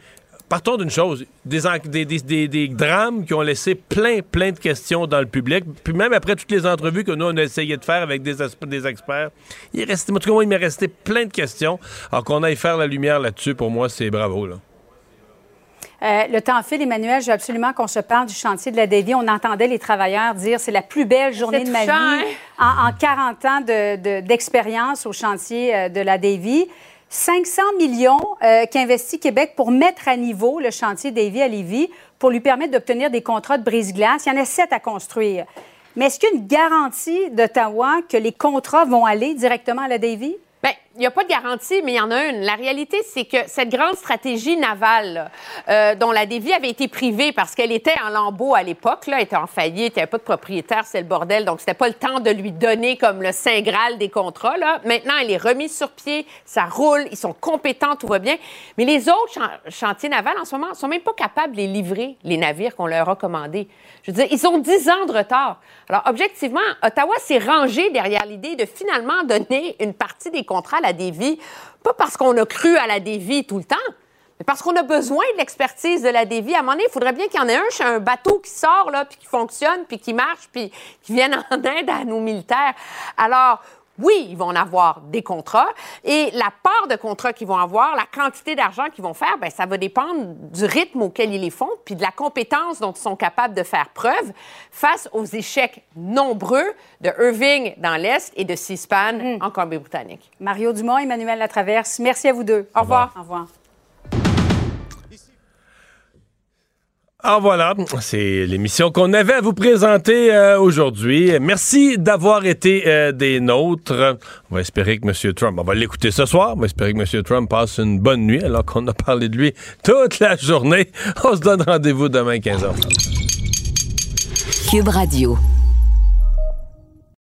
partons d'une chose, des, des, drames qui ont laissé plein, plein de questions dans le public. Puis même après toutes les entrevues que nous, on a essayé de faire avec des, des experts, il reste, en tout cas, il m'est resté plein de questions. Alors qu'on aille faire la lumière là-dessus, pour moi, c'est bravo. Là. Euh, le temps file, Emmanuel. Je veux absolument qu'on se parle du chantier de la Davy. On entendait les travailleurs dire c'est la plus belle journée de ma vie hein? en, 40 ans d'expérience au chantier euh, de la Davy. 500 millions euh, qu'investit Québec pour mettre à niveau le chantier Davy à Lévis pour lui permettre d'obtenir des contrats de brise-glace. Il y en a sept à construire. Mais est-ce qu'il y a une garantie d'Ottawa que les contrats vont aller directement à la Davy? Il n'y a pas de garantie, mais il y en a une. La réalité, c'est que cette grande stratégie navale, euh, dont la Dévie avait été privée parce qu'elle était en lambeau à l'époque, là, était en faillite, il n'y avait pas de propriétaire, c'est le bordel, donc c'était pas le temps de lui donner comme le saint graal des contrats. Maintenant, elle est remise sur pied, ça roule, ils sont compétents, tout va bien. Mais les autres chantiers navals, en ce moment, sont même pas capables de les livrer, les navires qu'on leur a commandés. Je veux dire, ils ont 10 ans de retard. Alors, objectivement, Ottawa s'est rangé derrière l'idée de finalement donner une partie des contrats à la Pas parce qu'on a cru à la Dévie tout le temps, mais parce qu'on a besoin de l'expertise de la Dévie. À un moment donné, il faudrait bien qu'il y en ait un chez un bateau qui sort, là, puis qui fonctionne, puis qui marche, puis qui vienne en aide à nos militaires. Alors, oui, ils vont en avoir des contrats. Et la part de contrats qu'ils vont avoir, la quantité d'argent qu'ils vont faire, bien, ça va dépendre du rythme auquel ils les font, puis de la compétence dont ils sont capables de faire preuve face aux échecs nombreux de Irving dans l'Est et de Seaspan hmm. en Colombie-Britannique. Mario Dumont, Emmanuel Latraverse, merci à vous deux. Au revoir. Au revoir. Alors voilà, c'est l'émission qu'on avait à vous présenter euh, aujourd'hui. Merci d'avoir été euh, des nôtres. On va espérer que M. Trump, on va l'écouter ce soir, on va espérer que M. Trump passe une bonne nuit alors qu'on a parlé de lui toute la journée. On se donne rendez-vous demain 15h. Cube Radio.